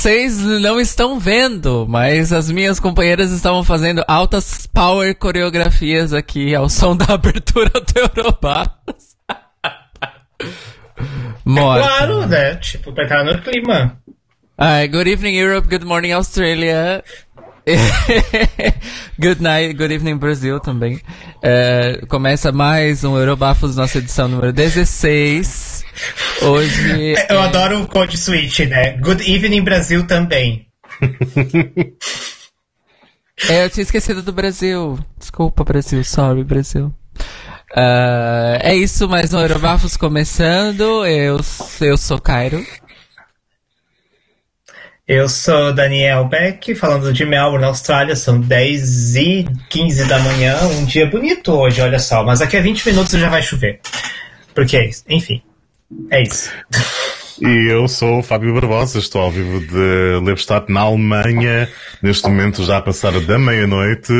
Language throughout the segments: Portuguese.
Vocês não estão vendo, mas as minhas companheiras estavam fazendo altas power coreografias aqui ao som da abertura do Eurobafos. Morta. Claro, né? Tipo, pra estar no clima. Uh, good evening, Europe. Good morning, Australia. good night, good evening, Brasil também. Uh, começa mais um Eurobafos, nossa edição número 16. Hoje. Eu é... adoro o code switch, né? Good evening, Brasil também. é, eu tinha esquecido do Brasil. Desculpa, Brasil. Sorry, Brasil. Uh, é isso, mais um Eurobafos começando. Eu, eu sou Cairo. Eu sou Daniel Beck, falando de Melbourne, Austrália. São 10 e 15 da manhã. Um dia bonito hoje, olha só. Mas daqui a 20 minutos já vai chover. Porque é isso. Enfim, é isso. E eu sou o Fábio Barbosa, estou ao vivo de Leibstadt, na Alemanha. Neste momento já a passar da meia-noite.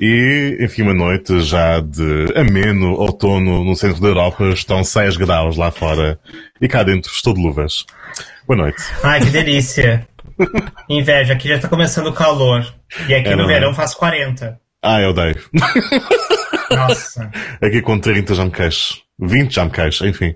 E, enfim, uma noite já de ameno outono no centro da Europa. Estão 6 graus lá fora. E cá dentro estou de luvas. Boa noite. Ai, que delícia. Inveja, aqui já está começando o calor. E aqui é, no verão é? faz 40. Ah, eu odeio. Nossa. Aqui com 30 já me queixo. 20 já me queixo, enfim.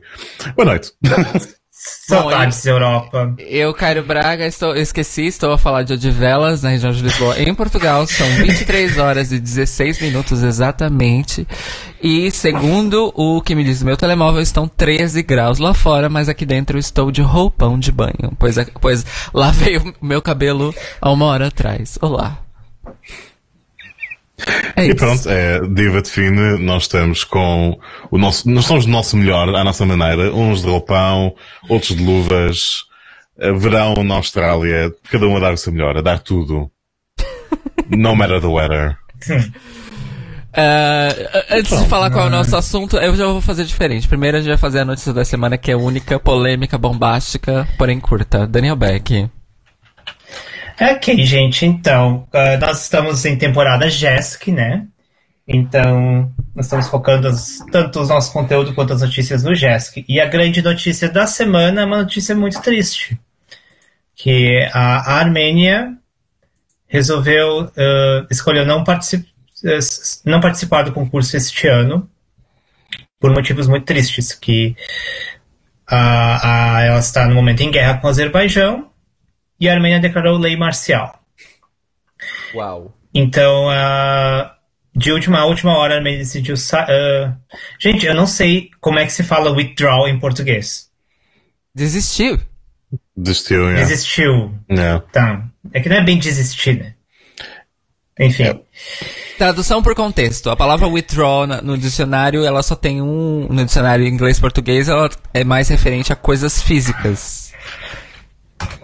Boa noite. Saudades Bom, Europa. Eu, Cairo Braga, estou, esqueci, estou a falar de Odivelas, na região de Lisboa, em Portugal. São 23 horas e 16 minutos exatamente. E segundo o que me diz o meu telemóvel, estão 13 graus lá fora, mas aqui dentro eu estou de roupão de banho. Pois, pois lavei o meu cabelo há uma hora atrás. Olá. É e pronto, é Diva de Fine, nós estamos com o nosso, nós estamos do nosso melhor, à nossa maneira, uns de roupão, outros de luvas, verão na Austrália, cada um a dar o seu melhor, a dar tudo. No matter the weather. Uh, antes de falar qual é o nosso assunto, eu já vou fazer diferente. Primeiro a gente vai fazer a notícia da semana, que é única, polêmica, bombástica, porém curta. Daniel Beck. Ok, gente, então, uh, nós estamos em temporada JESC, né? Então, nós estamos focando as, tanto os nossos conteúdos quanto as notícias no JESC. E a grande notícia da semana é uma notícia muito triste. Que a, Armênia resolveu, uh, escolheu não, particip, uh, não participar do concurso este ano, por motivos muito tristes, que a, a, ela está no momento em guerra com o Azerbaijão, e a Armênia declarou lei marcial. Uau. Então, uh, de última a última hora, a Armênia decidiu. Uh, gente, eu não sei como é que se fala withdraw em português. Desistiu. Desistiu, é. Desistiu. É. Tá. É que não é bem desistir, né? Enfim. É. Tradução por contexto. A palavra withdraw no dicionário, ela só tem um. No dicionário inglês-português, ela é mais referente a coisas físicas.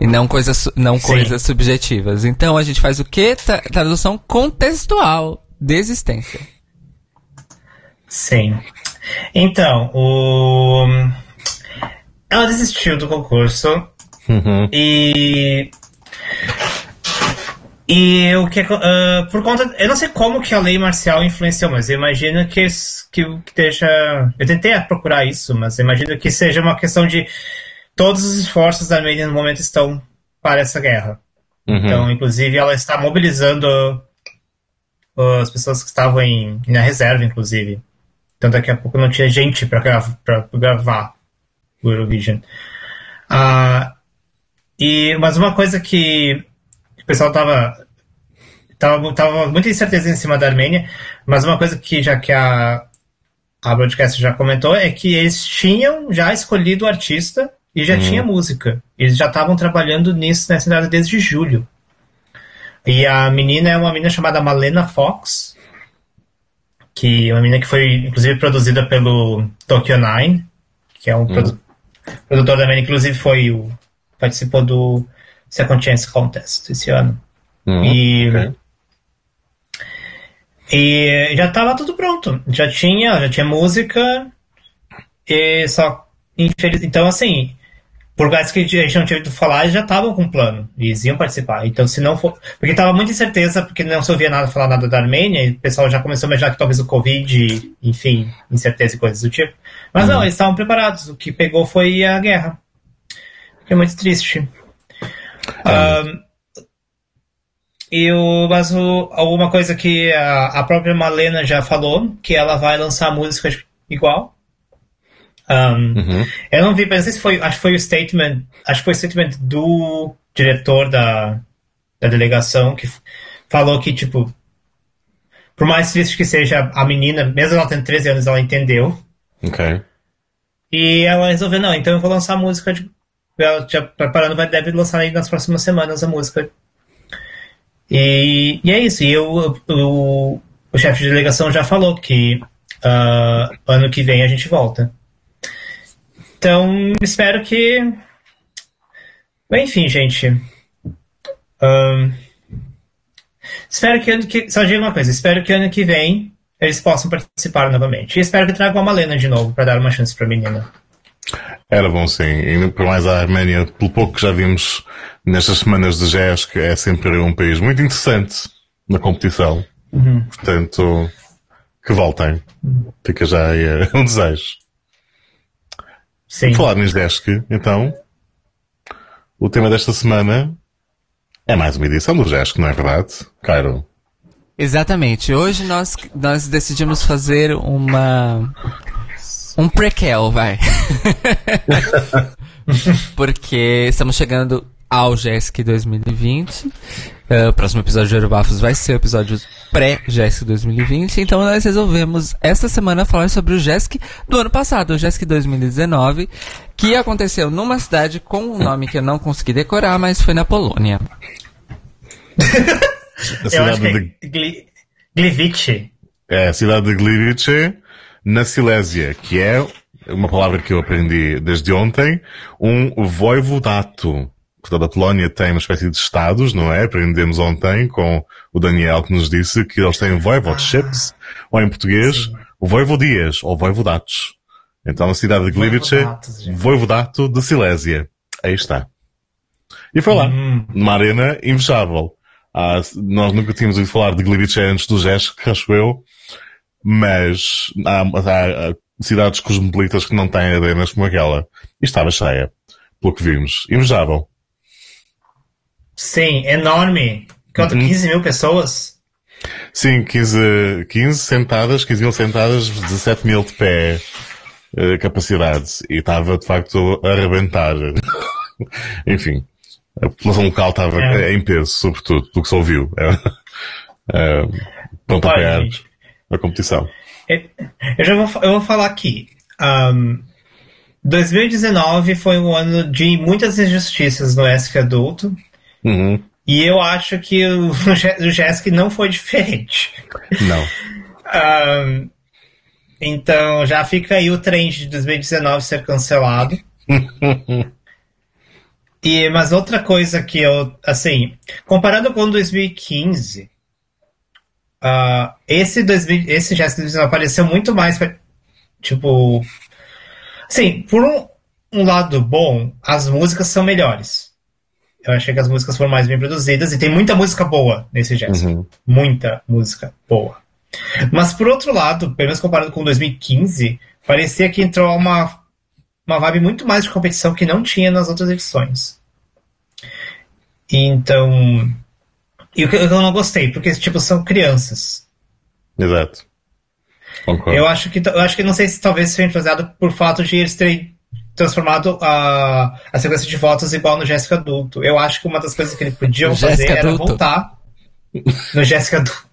E não coisas, não coisas subjetivas. Então a gente faz o quê? Tradução contextual. Desistência. Sim. Então, o... ela desistiu do concurso. Uhum. E. E o que uh, por conta. Eu não sei como que a lei marcial influenciou, mas eu imagino que, que, que deixa. Eu tentei procurar isso, mas eu imagino que seja uma questão de todos os esforços da Armênia no momento estão para essa guerra. Uhum. Então, inclusive, ela está mobilizando uh, as pessoas que estavam em, na reserva, inclusive. Então, daqui a pouco não tinha gente para gravar, gravar o Eurovision. Uh, e, mas uma coisa que o pessoal estava tava, tava muita incerteza em cima da Armênia, mas uma coisa que já que a, a broadcast já comentou é que eles tinham já escolhido o artista e já hum. tinha música. Eles já estavam trabalhando nisso nessa cidade desde julho. E a menina é uma menina chamada Malena Fox, que é uma menina que foi inclusive produzida pelo Tokyo Nine, que é um hum. produ produtor da menina, inclusive foi o participou do Second Chance Contest esse ano. Hum, e okay. e já estava tudo pronto, já tinha, já tinha música e só infeliz... então assim por causa que a gente não tinha ouvido falar, eles já estavam com um plano. Eles iam participar. Então, se não for. Porque estava muita incerteza, porque não se ouvia nada falar nada da Armênia, e o pessoal já começou a imaginar que talvez o Covid, enfim, incerteza e coisas do tipo. Mas uhum. não, eles estavam preparados. O que pegou foi a guerra. É muito triste. Um, e o, mas o, alguma coisa que a, a própria Malena já falou, que ela vai lançar músicas igual. Um, Uhum. Eu não vi, mas não sei se foi, acho que foi o statement, acho que foi o statement do diretor da, da delegação que falou que, tipo, por mais triste que seja a menina, mesmo ela tendo 13 anos, ela entendeu. Ok. E ela resolveu, não, então eu vou lançar a música de. Ela já preparando, vai, deve lançar aí nas próximas semanas a música. E, e é isso. E eu, o, o chefe de delegação já falou que ah, ano que vem a gente volta. Então, espero que. Enfim, gente. Ahn, espero que ano que. Só digo uma coisa: espero que ano que vem eles possam participar novamente. E espero que tragam a Malena de novo para dar uma chance pra menina. Era bom sim. E por mais a Arménia, pelo pouco que já vimos nestas semanas de jazz, que é sempre um país muito interessante na competição. Portanto, que voltem. Fica já aí eh, um desejo. Sim. Falar em Jesk, então, o tema desta semana é mais uma edição do Jesk, não é verdade? Cairo. Exatamente. Hoje nós, nós decidimos fazer uma. Um prequel, vai. Porque estamos chegando ao JESC 2020. Eh, o próximo episódio de Eurobafos vai ser o episódio pré-JESC 2020. Então nós resolvemos esta semana falar sobre o JESC do ano passado, o JESC 2019, que aconteceu numa cidade com um nome que eu não consegui decorar, mas foi na Polônia. Acho cidade que de, é Gli- Gliwice. é a cidade de Gliwice, na Silésia, que é uma palavra que eu aprendi desde ontem, um voivodato. Portanto, a Polónia tem uma espécie de estados, não é? Aprendemos ontem com o Daniel que nos disse que eles têm voivodships, ou em português, voivodias, ou voivodatos. Então, a cidade de Gliwice, gente. voivodato de Silésia. Aí está. E foi lá, Hum. numa arena invejável. Ah, nós nunca tínhamos ouvido falar de Gliwice antes do GESC, acho eu, mas há- há cidades cosmopolitas que não têm arenas como aquela. E estava cheia, pelo que vimos. Invejável. Sim, enorme. Quanto? Uhum. 15 mil pessoas? Sim, 15, 15 sentadas, 15 mil sentadas, 17 mil de pé eh, capacidade. E estava, de facto, a arrebentar. Enfim, a população local estava É. em peso, sobretudo, pelo que se ouviu. É, é, pronto a Olha, apoiar a competição. Eu já vou, eu vou falar aqui. Ahn, 2019 foi um ano de muitas injustiças no ESC adulto. Uhum. E eu acho que o, o JESC não foi diferente. Não. Ahn, então já fica aí o trend de 2019 ser cancelado. E, mas outra coisa que eu, assim, comparando com 2015, ah, esse, 2000, esse JESC 2019 apareceu muito mais, pra- tipo, assim, por um, um lado bom, as músicas são melhores. Eu achei que as músicas foram mais bem produzidas e tem muita música boa nesse JESC. Uhum. Muita música boa. Mas por outro lado, pelo menos comparado com 2015, parecia que entrou uma, uma vibe muito mais de competição que não tinha nas outras edições. Então. E o que eu não gostei, porque tipo, são crianças. Exato. Concordo. Eu acho que eu acho que não sei se talvez seja influenciado por fato de eles terem transformado a, a sequência de votos igual no Jéssica Adulto. Eu acho que uma das coisas que eles podiam No fazer Jéssica era Adulto. voltar no Jéssica Adulto.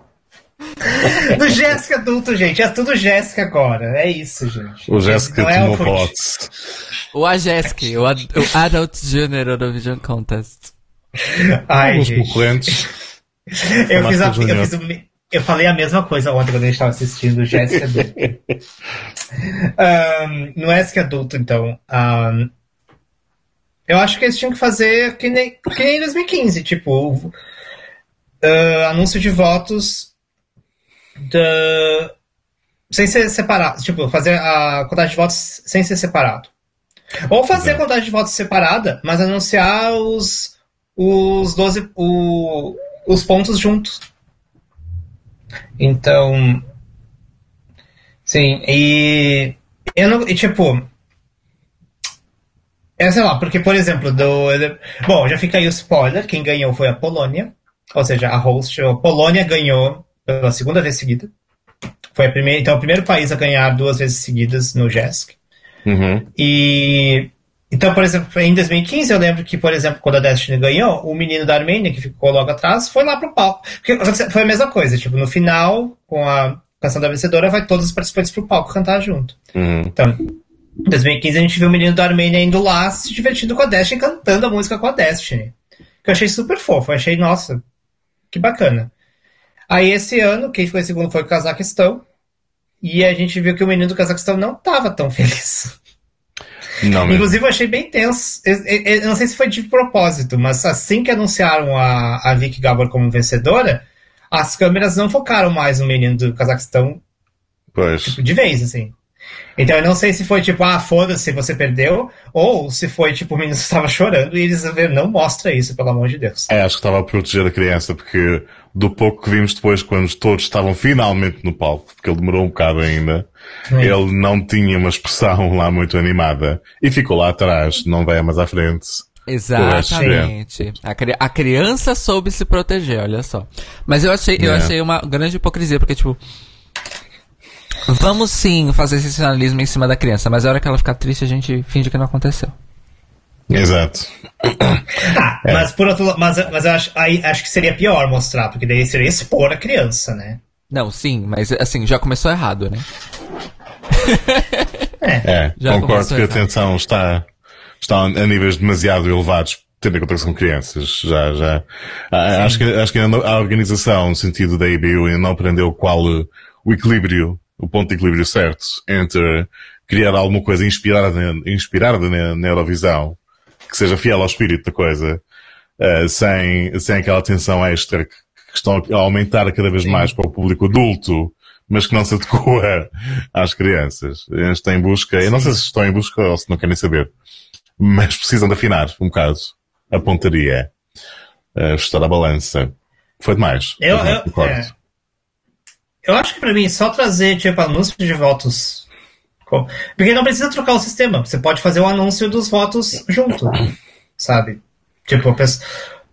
No Jéssica Adulto, gente. É tudo Jéssica agora. É isso, gente. O Jéssica é tomou o potes. O AGESC, o, Ad- o Adult Junior Eurovision Contest. Ai, Os gente. concorrentes. Eu fiz, a, eu, fiz o- eu falei a mesma coisa ontem quando a gente estava assistindo Jéssica Adulto. Ahn, no Jéssica Adulto, então. ahn, eu acho que eles tinham que fazer que nem, que nem em 2015, tipo. ah, anúncio de votos da, sem ser separado. Tipo, fazer a contagem de votos sem ser separado. Ou fazer a contagem de votos separada, mas anunciar os, os 12. O, os pontos juntos. Então. Sim, e. Eu não. E tipo. É, sei lá, porque, por exemplo, do. Bom, já fica aí o spoiler: quem ganhou foi a Polônia. Ou seja, a host, a Polônia ganhou pela segunda vez seguida. Foi a primeira, então, o primeiro país a ganhar duas vezes seguidas no JESC. Uhum. E. Então, por exemplo, em 2015, eu lembro que, por exemplo, quando a Destiny ganhou, o menino da Armênia, que ficou logo atrás, foi lá pro palco. Porque foi a mesma coisa, tipo, no final, com a canção da vencedora, vai todos os participantes pro palco cantar junto. Uhum. Então, em 2015 a gente viu o menino da Armênia indo lá se divertindo com a Destiny, cantando a música com a Destiny. Que eu achei super fofo, eu achei, nossa, que bacana. Aí esse ano, quem ficou em segundo foi o Cazaquistão. E a gente viu que o menino do Cazaquistão não estava tão feliz. Não, mesmo. Inclusive, eu achei bem tenso. Eu, eu- eu não sei se foi de propósito, mas assim que anunciaram a, a Vicky Gabor como vencedora, as câmeras não focaram mais no menino do Cazaquistão Pois. de vez, assim. Então eu não sei se foi tipo, ah, foda-se, você perdeu, ou se foi tipo, o menino estava chorando e eles não mostra isso, pelo amor de Deus. É, acho que estava a proteger a criança, porque do pouco que vimos depois, quando todos estavam finalmente no palco, porque ele demorou um bocado ainda, ele não tinha uma expressão lá muito animada. E ficou lá atrás, não veio mais à frente. Exatamente. A, cri- a criança soube se proteger, olha só. Mas eu achei, eu É. achei uma grande hipocrisia, porque, tipo. Vamos sim fazer esse sinalismo em cima da criança, mas a hora que ela ficar triste, a gente finge que não aconteceu. Exato. Ah, mas por outro lado, mas, mas eu acho, aí, acho que seria pior mostrar, porque daí seria expor a criança, né? Não, sim, mas assim, já começou errado, né? É, Já concordo que a errado. tensão está, está a níveis demasiado elevados, tendo em conta que são crianças. Já, já. Ah, Acho que, acho que a organização, no sentido da IBU, ainda não aprendeu qual o equilíbrio, o ponto de equilíbrio certo entre criar alguma coisa inspirada, na- inspirada na, na Eurovisão, que seja fiel ao espírito da coisa, eh, sem, sem aquela tensão extra que, que estão a aumentar cada vez mais para o público adulto, mas que não se adequa às crianças. Eles estão em busca, eu não sei se estão em busca ou se não querem saber, mas precisam de afinar um bocado a pontaria, eh, ajustar a balança. Foi demais. Eu, eu, concordo. é. Eu acho que pra mim, só trazer, tipo, anúncio de votos. Porque não precisa trocar o sistema. Você pode fazer o anúncio dos votos junto. Sabe? Tipo, a pessoa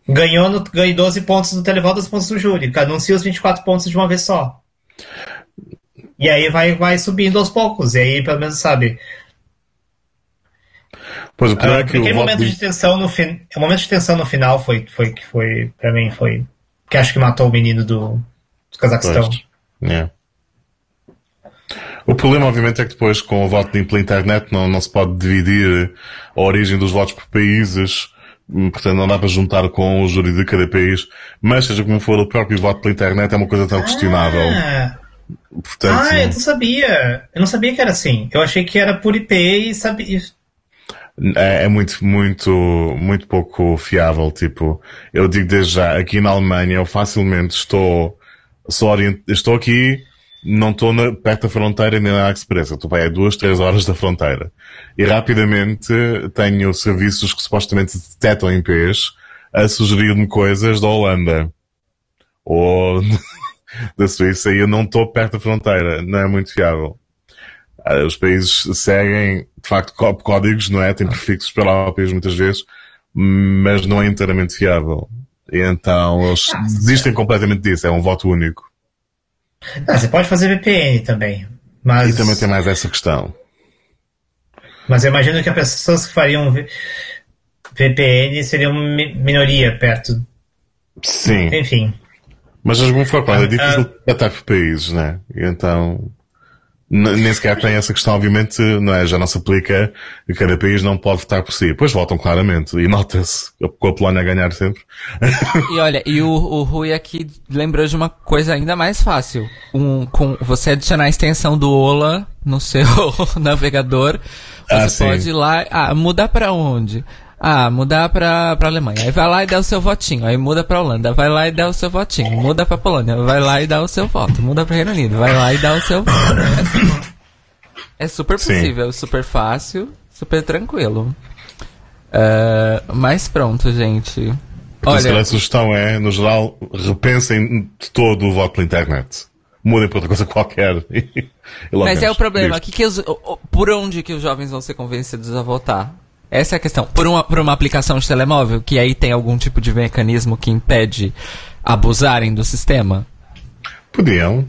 ganhou, no, ganhou 12 pontos no televoto, 12 pontos no júri. Anuncia os 24 pontos de uma vez só. E aí vai, vai subindo aos poucos. E aí, pelo menos, sabe? Pois o Ah, é que aquele o voto momento de tensão no fin... o momento de tensão no final foi foi que foi para mim foi que acho que matou o menino do, do Cazaquistão. Pois. É. O problema, obviamente, é que depois, com o voto pela internet, não, não se pode dividir a origem dos votos por países. Hum, Portanto, não dá para juntar com o júri de cada país. Mas, seja como for, o próprio voto pela internet é uma coisa tão questionável. Ah, Portanto, ah, eu não sabia. Eu não sabia que era assim. Eu achei que era por IP e sabia. é, é muito, muito, muito pouco fiável. Tipo, eu digo desde já, aqui na Alemanha, eu facilmente estou, orient... estou aqui, não estou na- perto da fronteira nem na Express. Eu estou para aí a duas, três horas da fronteira. E rapidamente tenho serviços que supostamente detectam IPs a sugerir-me coisas da Holanda. Ou da Suíça e eu não estou perto da fronteira. Não é muito fiável. Ah, Os países seguem, de facto, có- códigos, não é? Tem prefixos próprios muitas vezes, mas não é inteiramente fiável. Então eles desistem completamente disso. É um voto único. Ah, você pode fazer VPN também. Mas, E também tem mais essa questão. mas eu imagino que as pessoas que fariam VPN seriam mi- minoria perto. Sim. Enfim. Mas de alguma forma, é Ah, difícil tratar por países, né? E então, nem sequer tem essa questão, obviamente, não é? Já não se aplica cada país não pode votar por si. Depois votam claramente, e nota-se com a Polónia a ganhar sempre. E olha, e o, o Rui aqui lembrou de uma coisa ainda mais fácil. Um, com você adicionar a extensão do Ola no seu navegador, você Ah, pode ir lá, ah, mudar pra onde? Ah, mudar pra, pra Alemanha. Aí vai lá e dá o seu votinho. Aí muda pra Holanda. Vai lá e dá o seu votinho. Muda pra Polônia. Vai lá e dá o seu voto. Muda pra Reino Unido. Vai lá e dá o seu voto. É, é super Sim. possível, super fácil, super tranquilo. Ah, mas pronto, gente. Olha, a sugestão é, no geral, repensem de todo o voto pela internet. Mudem para outra coisa qualquer. Mas é o problema. Que que os- por onde que os jovens vão ser convencidos a votar? Essa é a questão. Por uma, por uma aplicação de telemóvel, que aí tem algum tipo de mecanismo que impede abusarem do sistema? Podiam.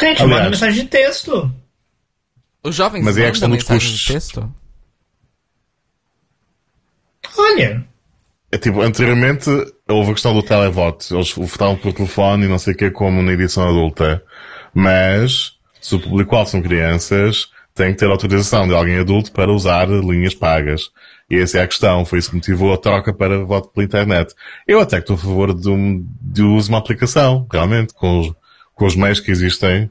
Gente, Aliás. manda mensagem de texto. Os jovens Mas é a mandam dos mensagem custos. de texto? Olha, É tipo, anteriormente houve a questão do televoto. Eles votavam por telefone e não sei o que, como na edição adulta. Mas, se o público-alvo são crianças, tem que ter autorização de alguém adulto para usar linhas pagas. E essa é a questão. Foi isso que motivou a troca para voto pela internet. Eu até que estou a favor de, um, de uso uma aplicação, realmente, com os, com os meios que existem.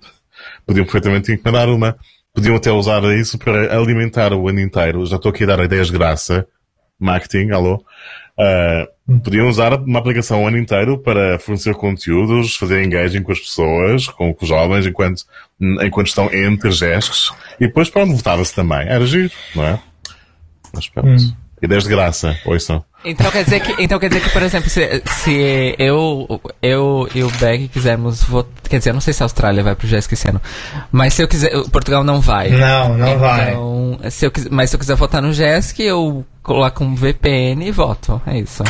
Podiam perfeitamente encomendar uma. Podiam até usar isso para alimentar o ano inteiro. Já estou aqui a dar ideias de graça. Marketing, alô. Ah, podiam usar uma aplicação o ano inteiro para fornecer conteúdos, fazer engaging com as pessoas, com, com os jovens, enquanto, enquanto estão entre gestos. E depois, pronto, votava-se também. Era giro, não é? Mas pronto. Ideias de graça, ouçam. Então quer dizer que, então quer dizer que por exemplo, se, se eu, eu e o Beck quisermos votar. Quer dizer, eu não sei se a Austrália vai pro esse ano. Mas se eu quiser. Portugal não vai. não, não vai. Então, se eu, mas se eu quiser votar no Jéssica, eu coloco um VPN e voto. É isso.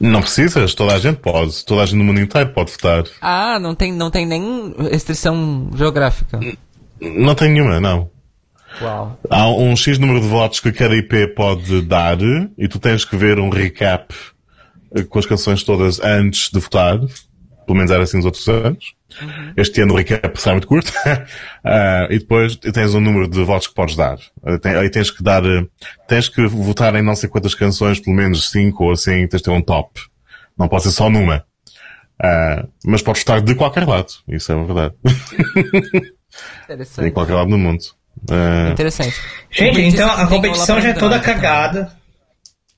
Não precisas, toda a gente pode. Toda a gente no mundo inteiro pode votar. Ah, não tem, não tem nem restrição geográfica. Não tem nenhuma, não. Uau. Há um X número de votos que cada IP pode dar e tu tens que ver um recap eh, com as canções todas antes de votar. Pelo menos era assim nos outros anos. Este ano o recap sai muito curto. Ah, e depois tens um número de votos que podes dar. Ah, Aí tens que dar, eh, tens que votar em não sei quantas canções, pelo menos cinco ou assim, tens de ter um top. Não pode ser só numa. Ah, mas podes votar de qualquer lado. Isso é verdade. em Interessante. qualquer lado do mundo. Ah, Interessante. Gente, então a competição já é toda então. cagada.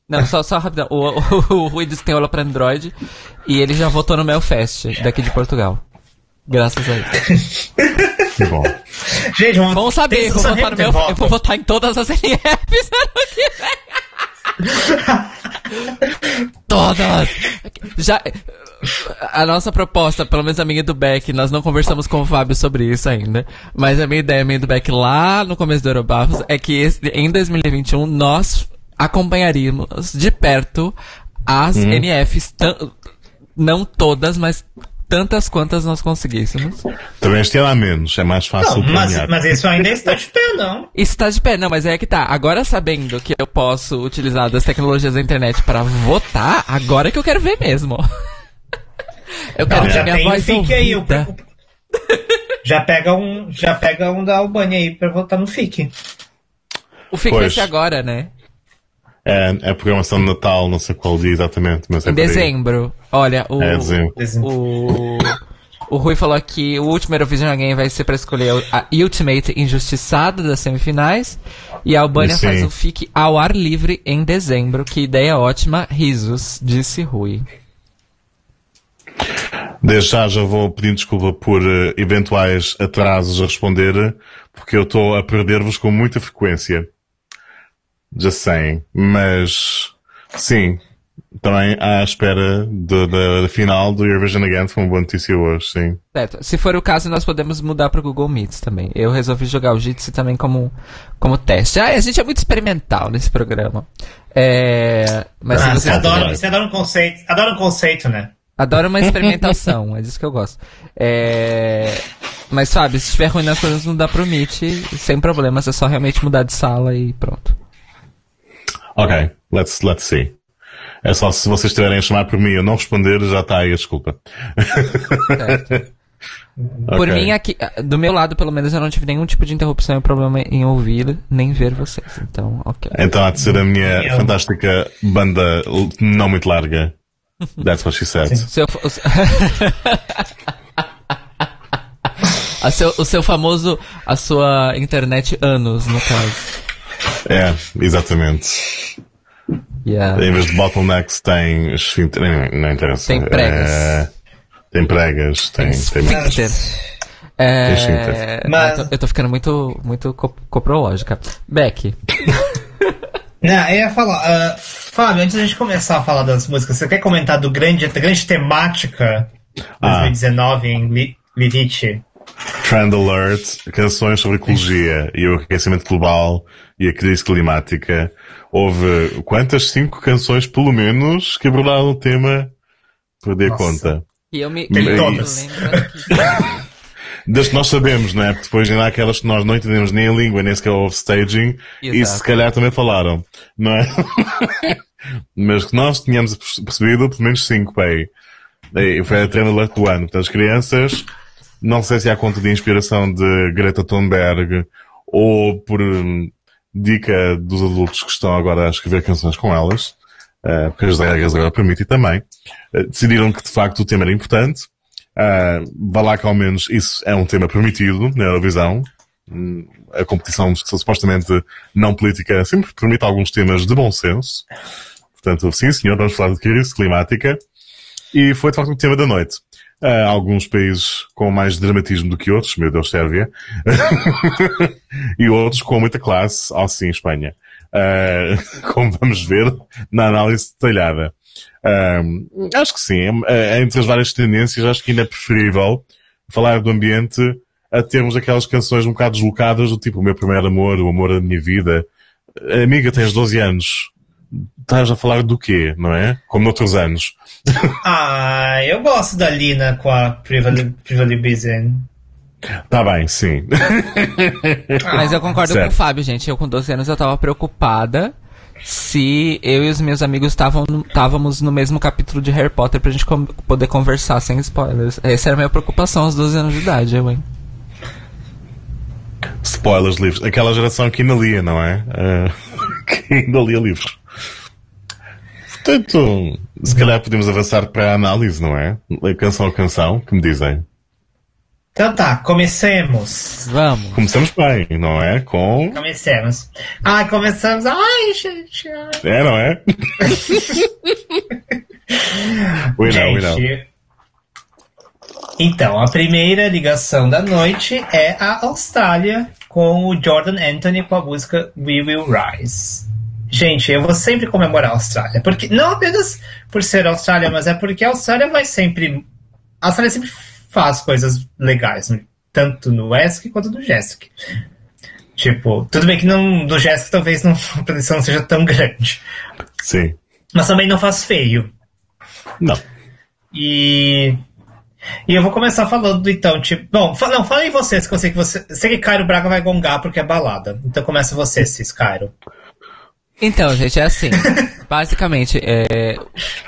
Não, só, só rapidão. O, o, o Rui disse que tem aula pra Android e ele já votou no Melfest, daqui de Portugal. Graças a isso. que bom. Gente, vamos, Vamos saber, eu vou, votar no meu, eu vou votar em todas as NFs ano que vem. Todas! Já. A nossa proposta, pelo menos a minha e do Beck, nós não conversamos com o Fábio sobre isso ainda. Mas a minha ideia, a minha e do Beck lá no começo do Eurobafos, é que esse- em 2021 nós acompanharíamos de perto as NFs, tan- não todas, mas tantas quantas nós conseguíssemos. Também este ano há menos, é mais fácil Não, mas, mas isso ainda está de pé, não. Isso tá de pé, não, mas é que tá. Agora sabendo que eu posso utilizar das tecnologias da internet para votar, agora que eu quero ver mesmo. Eu quero Não, já minha voz FIC aí. ouvida. Já pega um, já pega um da Albânia aí pra votar no FIC. O FIC Pois. ser agora, né? É, é a programação de Natal, não sei qual dia exatamente, mas é dezembro. Olha, o, É, dezembro. o, o Rui falou que o último Eurovision Game vai ser pra escolher a Ultimate Injustiçada das semifinais. E a Albânia Sim. faz o FIC ao ar livre em dezembro. Que ideia ótima. Risos, disse Rui. Desde já já vou pedindo desculpa por eh, eventuais atrasos a responder, porque eu estou a perder-vos com muita frequência. Já sei, mas sim, também à espera da final do Eurovision Again, foi uma boa notícia hoje, sim. Certo. Se for o caso, nós podemos mudar pro Google Meets também. Eu resolvi jogar o Jitsi também como, como teste. Ah, a gente é muito experimental nesse programa. É, mas Ah, você, adora, você adora um conceito. Adora um conceito, né? Adora uma experimentação, é disso que eu gosto. É, mas, Fábio, se estiver ruim nas coisas, não dá pro Meet, sem problemas, é só realmente mudar de sala e pronto. Ok, let's, let's see. É só se vocês estiverem a chamar por mim e eu não responder, já está aí a desculpa. Certo. Por Ok. mim, aqui, do meu lado, pelo menos, eu não tive nenhum tipo de interrupção e problema em ouvir nem ver vocês. Então, ok. Então há de ser a minha Eu. fantástica banda não muito larga. That's what she said. Seu, o, seu- o seu famoso, a sua internet anos, no caso. É, exatamente. Yeah. Em vez de bottlenecks tem. Não, não interessa. Tem pregas. É, tem pregas, tem. tem, Esfíncter. É, Tem esfíncter. Mas- eu, tô, eu tô ficando muito, muito co- coprológica. Beck, Não, eu ia falar. ah, Fábio, antes da gente começar a falar das músicas, você quer comentar do grande, da grande temática Ah. 2019 em Li- Lilith? Trend Alert, canções sobre ecologia e o aquecimento global e a crise climática. Houve quantas? Cinco canções, pelo menos, que abordaram o tema, perder Nossa. conta. E eu me, me todas. lembro Das que nós sabemos, não é? Porque depois ainda há aquelas que nós não entendemos nem a língua, nem sequer o staging, e se calhar também falaram, não é? Mas que nós tínhamos percebido pelo menos cinco, pai. E foi a Trend Alert do ano. Portanto, as crianças, não sei se há conta de inspiração de Greta Thunberg ou por hum, dica dos adultos que estão agora a escrever canções com elas, eh, porque as regras agora permitem também, eh, decidiram que de facto o tema era importante. Uh, vá lá que ao menos isso é um tema permitido na Eurovisão. A competição supostamente não política sempre permite alguns temas de bom senso. Portanto, sim senhor, vamos falar de crise climática. E foi de facto o tema da noite. Uh, alguns países com mais dramatismo do que outros, meu Deus, Sérvia. e outros com muita classe, ao sim, Espanha. Uh, como vamos ver na análise detalhada. Um, acho que sim. É, entre as várias tendências, acho que ainda é preferível falar do ambiente a termos aquelas canções um bocado deslocadas do tipo o meu primeiro amor, o amor da minha vida. Amiga, tens 12 anos. Estás a falar do quê, não é? Como noutros anos. Ah, eu gosto da Lina com a Private Bizen. Tá bem, sim. Mas eu concordo Certo. com o Fábio, gente. Eu com 12 anos eu tava preocupada se eu e os meus amigos estávamos no mesmo capítulo de Harry Potter pra gente poder conversar sem spoilers. Essa era a minha preocupação aos 12 anos de idade, eu, hein? Spoilers, livros. Aquela geração que ainda lia, não é? Ah, que ainda lia livros. Portanto, se calhar podemos avançar para a análise, não é? Canção a canção, que me dizem. Então tá, comecemos. Vamos. Começamos bem, não é? Com. Comecemos. Ah, começamos. Ai, gente. ai. É, não é? we know, we know. Então, a primeira ligação da noite é a Austrália com o Jordan Anthony com a música We Will Rise. Gente, eu vou sempre comemorar a Austrália, porque não apenas por ser a Austrália, mas é porque a Austrália vai sempre. A Austrália sempre faz coisas legais, tanto no ESC quanto no JESC. Tipo, tudo bem que não, do JESC talvez não, a produção não seja tão grande, Sim. mas também não faz feio. Não. E. E eu vou começar falando, então, tipo. Bom, fa não, fala aí vocês, que eu sei que você. Sei que Cairo Braga vai gongar porque é balada. Então começa você, Cis, Cairo. Então, gente, é assim. Basicamente, é,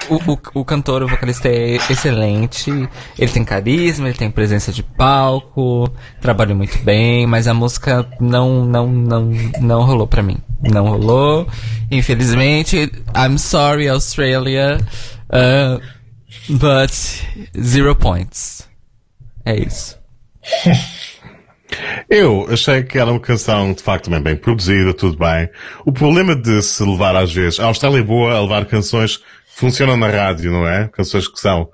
o, o, o cantor, o vocalista é excelente. Ele tem carisma, ele tem presença de palco, trabalha muito bem, mas a música não, não, não, não rolou pra mim. Não rolou. Infelizmente, I'm sorry, Australia. uh, but zero points. É isso. Eu achei que era uma canção, de facto, também bem produzida, tudo bem. O problema de se levar às vezes, a Austrália é boa a levar canções que funcionam na rádio, não é? Canções que são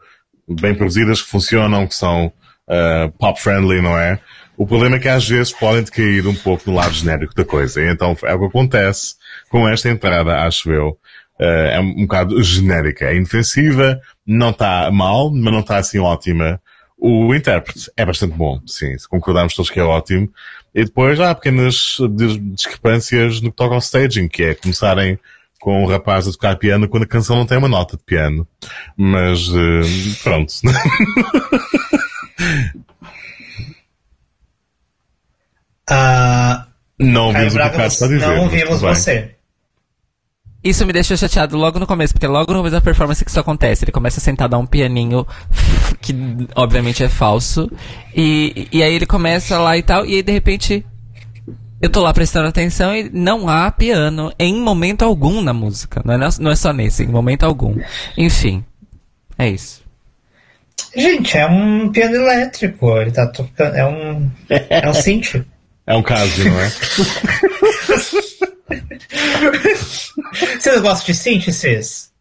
bem produzidas, que funcionam, que são uh, pop friendly, não é? O problema é que às vezes podem cair um pouco no lado genérico da coisa. Então é o que acontece com esta entrada, acho eu. Uh, é um, um bocado genérica. É inofensiva, não está mal, mas não está assim ótima. O intérprete é bastante bom, sim, se concordarmos todos que é ótimo. E depois há pequenas dis- discrepâncias no que toca ao staging, que é começarem com o rapaz a tocar piano quando a canção não tem uma nota de piano. Mas, eh, pronto. Ah, não ouvimos o que o Carlos está a dizer. não ouvimos você. Isso me deixou chateado logo no começo, porque logo no começo da performance que isso acontece. Ele começa a sentar a dar um pianinho que obviamente é falso. E, e aí ele começa lá e tal, e aí de repente eu tô lá prestando atenção e não há piano em momento algum na música. Não é, não é só nesse, em momento algum. Enfim, é isso. Gente, é um piano elétrico. Ele tá tocando. É um. É um synth. É um caso, não é? Vocês gostam de synth, Cis?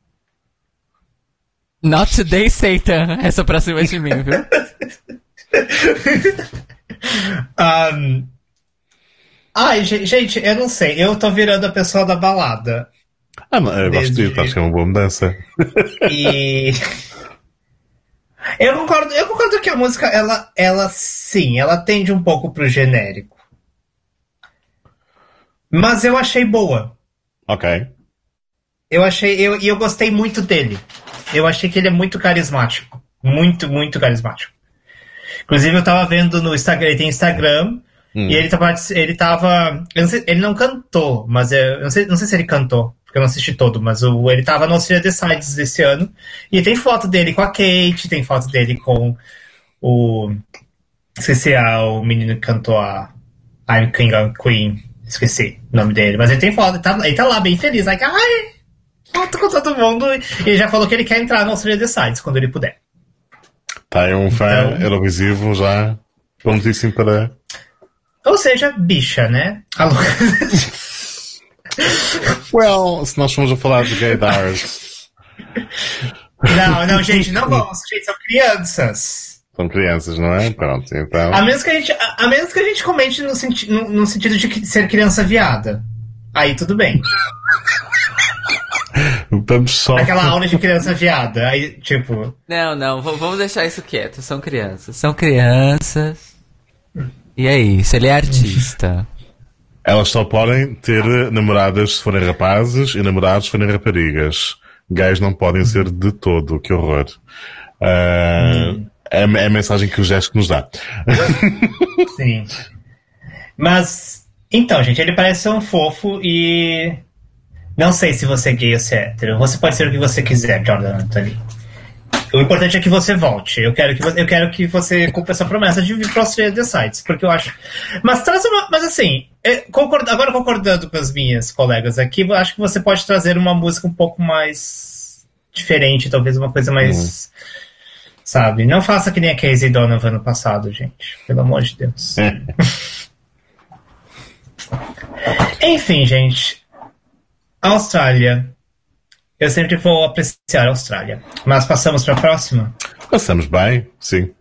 Not today, Satan. Essa pra cima de mim, viu? Ahn, Ai, ge- gente, eu não sei. Eu tô virando a pessoa da balada. Ah, não, eu gosto disso, acho que é uma boa mudança. E. Eu concordo, eu concordo que a música, ela, ela sim, ela tende um pouco pro genérico. Mas eu achei boa. Ok. Eu achei, eu, e eu gostei muito dele. Eu achei que ele é muito carismático. Muito, muito carismático. Inclusive, eu tava vendo no Instagram, ele tem Instagram, hum. e ele tava. Ele tava. Não sei, ele não cantou, mas eu não sei, não sei se ele cantou, porque eu não assisti todo, mas o, ele tava no Australia Decides desse ano. E tem foto dele com a Kate, tem foto dele com o. Esqueci a, o menino que cantou a I'm King of Queen. Esqueci o nome dele. Mas ele tem foto, ele tá, ele tá lá bem feliz. Like, ai, foto com todo mundo. E já falou que ele quer entrar no Australia Decides quando ele puder. Tá aí um fã então, Eurovisivo já prontíssimo para. Ou seja, bicha, né? Alô. well, se nós formos a falar de gaydars. Não, não, gente, não vamos. Gente, são crianças. São crianças, não é? Pronto, então. A menos que a gente, a, a menos que a gente comente no, senti no, no sentido de ser criança viada. Aí tudo bem. Vamos só. Aquela aula de criança viada. Aí, tipo. Não, não, vamos deixar isso quieto. São crianças. São crianças. E é isso, ele é artista. Elas só podem ter namoradas se forem rapazes e namorados se forem raparigas. Gays não podem ser de todo, que horror. Uh, hum. é, é, a mensagem que o gesto nos dá. Sim. Mas, então, gente, ele parece ser um fofo e não sei se você é gay ou se é hétero. Você pode ser o que você quiser, Jordan Anthony. O importante é que você volte. Eu quero que você, eu quero que você cumpra essa promessa de vir para os The Sites, porque eu acho. Mas traz uma. Mas assim, é, concordo, agora concordando com as minhas colegas aqui, acho que você pode trazer uma música um pouco mais diferente, talvez uma coisa mais. Uhum. Sabe? Não faça que nem a Casey Donovan no passado, gente. Pelo amor de Deus. Enfim, gente. Austrália. Eu sempre vou apreciar a Austrália. Mas passamos para a próxima? Passamos bem, sim.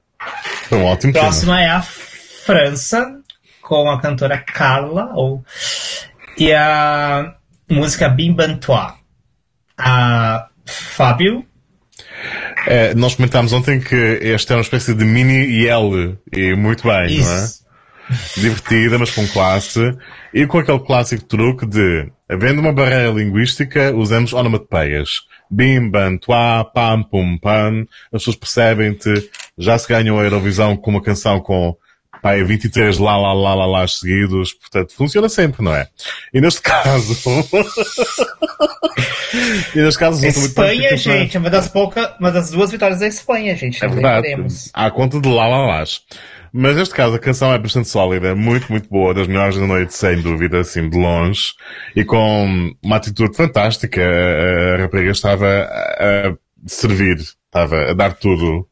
Foi um ótimo A próxima tema. é a França, com a cantora Carla, ou, e a música Bimbantois. A Fábio. É, nós comentámos ontem que esta é uma espécie de mini L, e muito bem, Isso. não é? divertida, mas com classe, e com aquele clássico truque de, havendo uma barreira linguística, usamos onomatopeias. Bim, bam, tuá, pam, pum, pam. As pessoas percebem-te, já se ganham a Eurovisão com uma canção com pai, 23 lá, lá, lá, lá, lá seguidos. Portanto, funciona sempre, não é? E neste caso... e neste caso... Espanha, muito gente, uma das poucas, uma das duas vitórias da Espanha, gente. É verdade. À conta de lá, lá, lá. Mas neste caso a canção é bastante sólida, muito, muito boa, das melhores da noite, sem dúvida, assim, de longe, e com uma atitude fantástica. A, rapariga estava a, servir, estava a dar tudo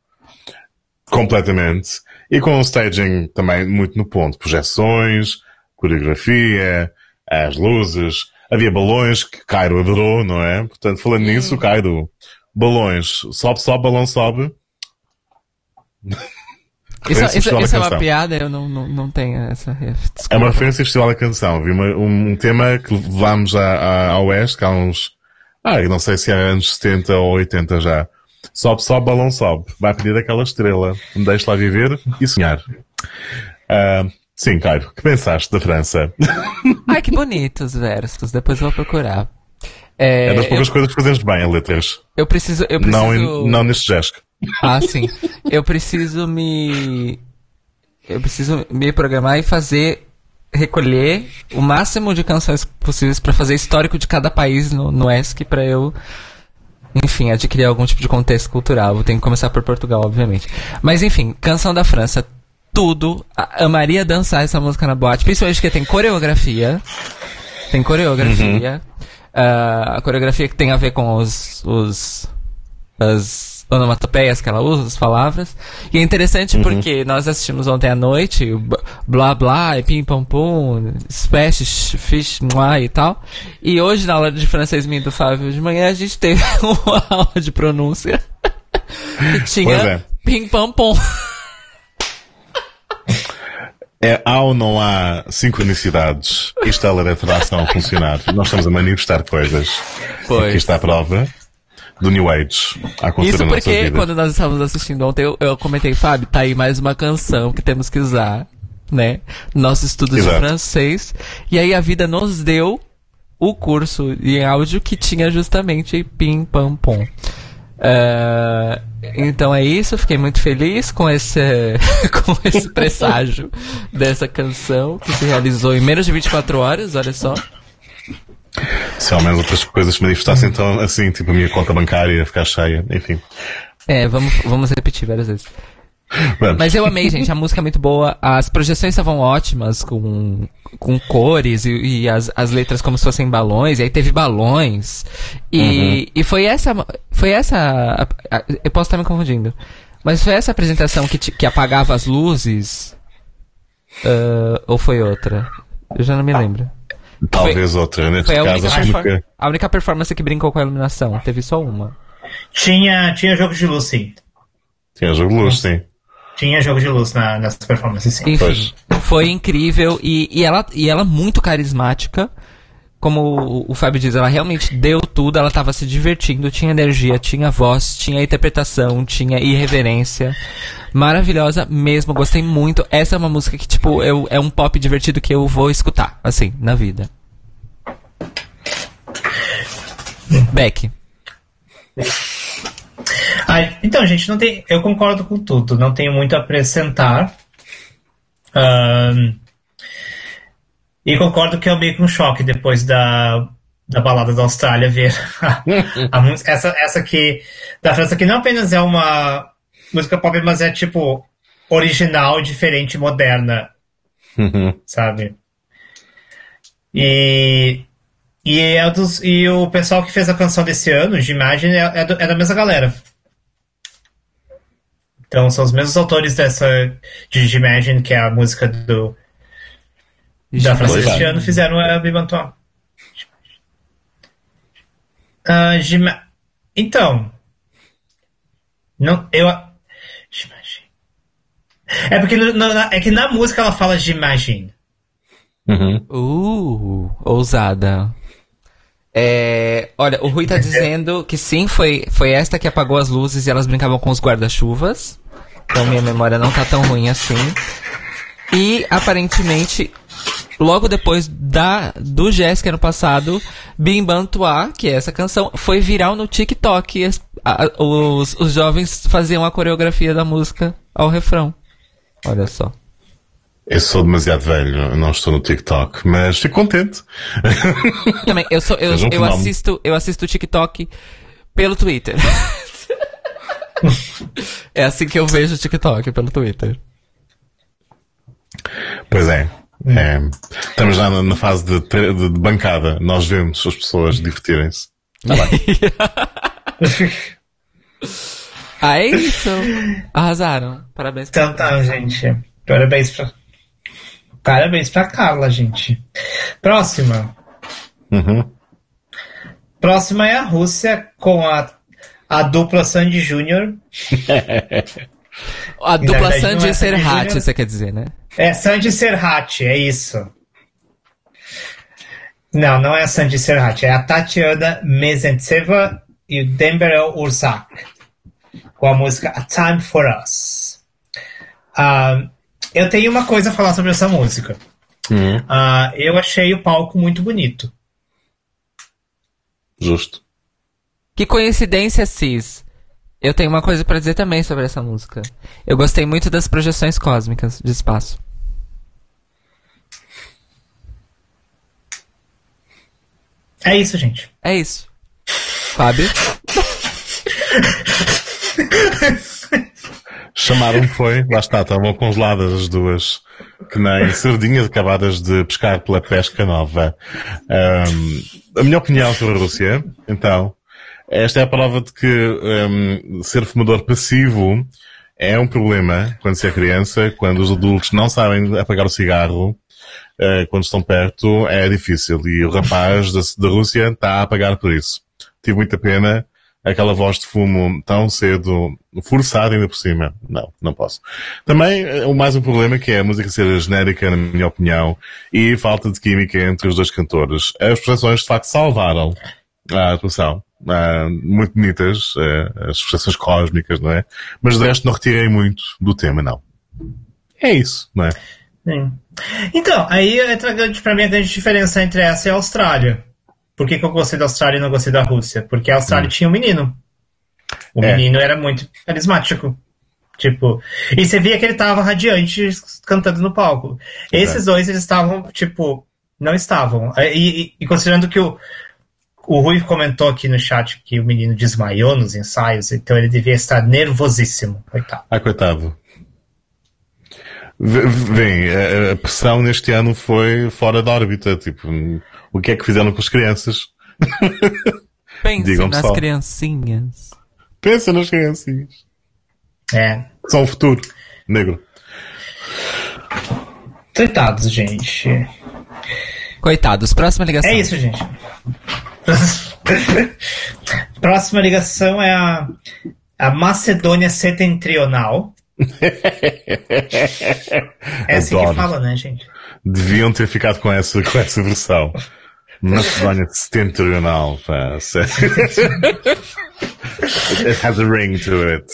completamente, e com um staging também muito no ponto, projeções, coreografia, as luzes, havia balões que Cairo adorou, não é? Portanto, falando nisso, Cairo, balões, sobe, sobe, balão sobe. Isso, isso, isso é uma piada, eu não, não, não tenho essa Desculpa. É uma referência ao Festival da Canção. Vi uma, um, um, tema que levámos a, ao Oeste, há uns. Ah, eu não sei se é anos 70 ou 80 já. Sobe, sobe, balão sobe. Vai pedir aquela estrela. Me deixe lá viver e sonhar. Uh, sim, Cairo, que pensaste da França? Ai, que bonitos versos. Depois vou procurar. É, é das poucas eu, coisas que fazemos bem, a letras. Eu preciso. Eu preciso... Não, não neste gesto. Ah, sim. Eu preciso me. Eu preciso me programar e fazer. Recolher o máximo de canções possíveis para fazer histórico de cada país no, no ESC para eu. Enfim, adquirir algum tipo de contexto cultural. Vou ter que começar por Portugal, obviamente. Mas enfim, canção da França. Tudo. Amaria dançar essa música na boate. Principalmente porque tem coreografia. Tem coreografia. Uhum. Uh, a coreografia que tem a ver com os. os as onomatopeias que ela usa, as palavras. E é interessante uhum. porque nós assistimos ontem à noite, blá blá, e pim pam pum, splash, fish, moi e tal. E hoje, na aula de francês minha do Fábio de manhã, a gente teve uma aula de pronúncia. e tinha é. pim pam pum. É, há ou não há sincronicidades? Isto é a lei da atração funcionar. Nós estamos a manifestar coisas. Pois. Aqui está a prova. Do New Age a acontecer Isso porque quando nós estávamos assistindo ontem, eu, eu comentei, Fábio, tá aí mais uma canção que temos que usar, né? Nosso estudo Exato. de francês. E aí a vida nos deu o curso em áudio que tinha justamente Pim Pam Pom. É, então é isso, fiquei muito feliz com esse, com esse presságio dessa canção que se realizou em menos de 24 horas, olha só. Se ao menos outras coisas se manifestassem então assim, tipo a minha conta bancária ficar cheia, enfim. É, vamos, vamos repetir várias vezes. Vamos. Mas eu amei, gente. A música é muito boa. As projeções estavam ótimas, com, com cores e, e as, as letras como se fossem balões. E aí teve balões. E, e foi essa. Foi essa. eu posso estar me confundindo. Mas foi essa apresentação que, ti- que apagava as luzes? Ah, ou foi outra? Eu já não me lembro. Talvez outra, neste Foi a caso única, acho que perfor- nunca a única performance que brincou com a iluminação. Teve só uma. Tinha, tinha jogo de luz, sim. tinha jogo de luz, sim. Tinha jogo de luz na, nessa performance, sim. Enfim, foi incrível e, e, ela, e ela muito carismática. Como o, Fábio diz, ela realmente deu tudo, ela tava se divertindo, tinha energia, tinha voz, tinha interpretação, tinha irreverência. Maravilhosa mesmo, gostei muito. Essa é uma música que, tipo, eu, é um pop divertido que eu vou escutar, assim, na vida. Beck. Então, gente, não tem, eu concordo com tudo, não tenho muito a acrescentar. Ahn, e concordo que é meio que um choque depois da, da balada da Austrália ver a, a música. Essa, essa aqui da França, que não apenas é uma música pop, mas é tipo original, diferente, moderna, Uhum. sabe? E, e, é dos, e o pessoal que fez a canção desse ano, de Imagine, é, é, do- é da mesma galera. Então são os mesmos autores dessa de Imagine, que é a música do, Pois é. deste ano, fizeram a Bibantois. Ah, Gima- Então. Não, eu. J'imagine. É porque no- no- é que na música ela fala J'imagine. Uhum. Uh, ousada. É, olha, o Rui tá dizendo que sim, foi, foi esta que apagou as luzes e elas brincavam com os guarda-chuvas. Então minha memória não tá tão ruim assim. E aparentemente, logo depois da do Jéssica ano passado, Bim Bam Tua, que é essa canção, foi viral no TikTok. E as- a- os, os jovens faziam a coreografia da música ao refrão. Olha só. Eu sou demasiado velho, não estou no TikTok, mas fico contente. Também, eu sou, eu, um eu assisto, eu assisto o TikTok pelo Twitter. é assim que eu vejo o TikTok, pelo Twitter. Pois é. É. Estamos já na, fase de, de- de bancada. Nós vemos as pessoas divertirem-se. Tá bem. ah, é isso. Arrasaram. Parabéns. pra- Então tá, gente. Parabéns pra. Parabéns pra Carla, gente. Próxima. Uhum. Próxima é a Rússia com a, a dupla Sandy Júnior. A dupla verdade, Sandy é e Serhat, você quer dizer, né? É Sandy Serhat, é isso. Não, não é a Sandy Serhat, é a Tatiana Mezentseva e o Dembel Ursak com a música A Time for Us. Ah, eu tenho uma coisa a falar sobre essa música. Uhum. Ah, eu achei o palco muito bonito. Justo. Que coincidência, Cis. Eu tenho uma coisa pra dizer também sobre essa música. Eu gostei muito das projeções cósmicas de espaço. É isso, gente. É isso. Fábio? Chamaram foi, lá está, estavam congeladas as duas, que nem sardinhas acabadas de pescar pela pesca nova. Ahm, a minha opinião sobre a Rússia, então, esta é a prova de que ahm, ser fumador passivo é um problema quando se é criança, quando os adultos não sabem apagar o cigarro, eh, quando estão perto, é difícil. E o rapaz da, da Rússia está a pagar por isso. Tive muita pena aquela voz de fumo tão cedo, forçada ainda por cima. Não, não posso. Também, eh, o mais um problema que é a música ser genérica, na minha opinião, e falta de química entre os dois cantores. As prestações de facto salvaram a atuação. Uh, muito bonitas, uh, as expressões cósmicas, não é? Mas de resto não retirei muito do tema, não. É isso, não é? Sim. Então, aí entra para mim a grande diferença entre essa e a Austrália. Por que, que eu gostei da Austrália e não gostei da Rússia? Porque a Austrália hum. tinha um menino. O é. menino era muito carismático. Tipo, e você via que ele tava radiante cantando no palco. Esses dois, eles estavam, tipo, não estavam. E, e, e, considerando que o, o Rui comentou aqui no chat que o menino desmaiou nos ensaios, então ele devia estar nervosíssimo. Coitado. Ah, coitado. Bem, a pressão neste ano foi fora da órbita. Tipo, o que é que fizeram com as crianças? Pense nas só. criancinhas. Pensa nas criancinhas. É. São o futuro. Negro. Coitados, gente. Coitados. Próxima ligação. É isso, gente. Próxima ligação é a, a Macedônia Setentrional. é assim Adoro. que fala, né, gente? Deviam ter ficado com essa, com essa versão. Macedônia Setentrional. it has a ring to it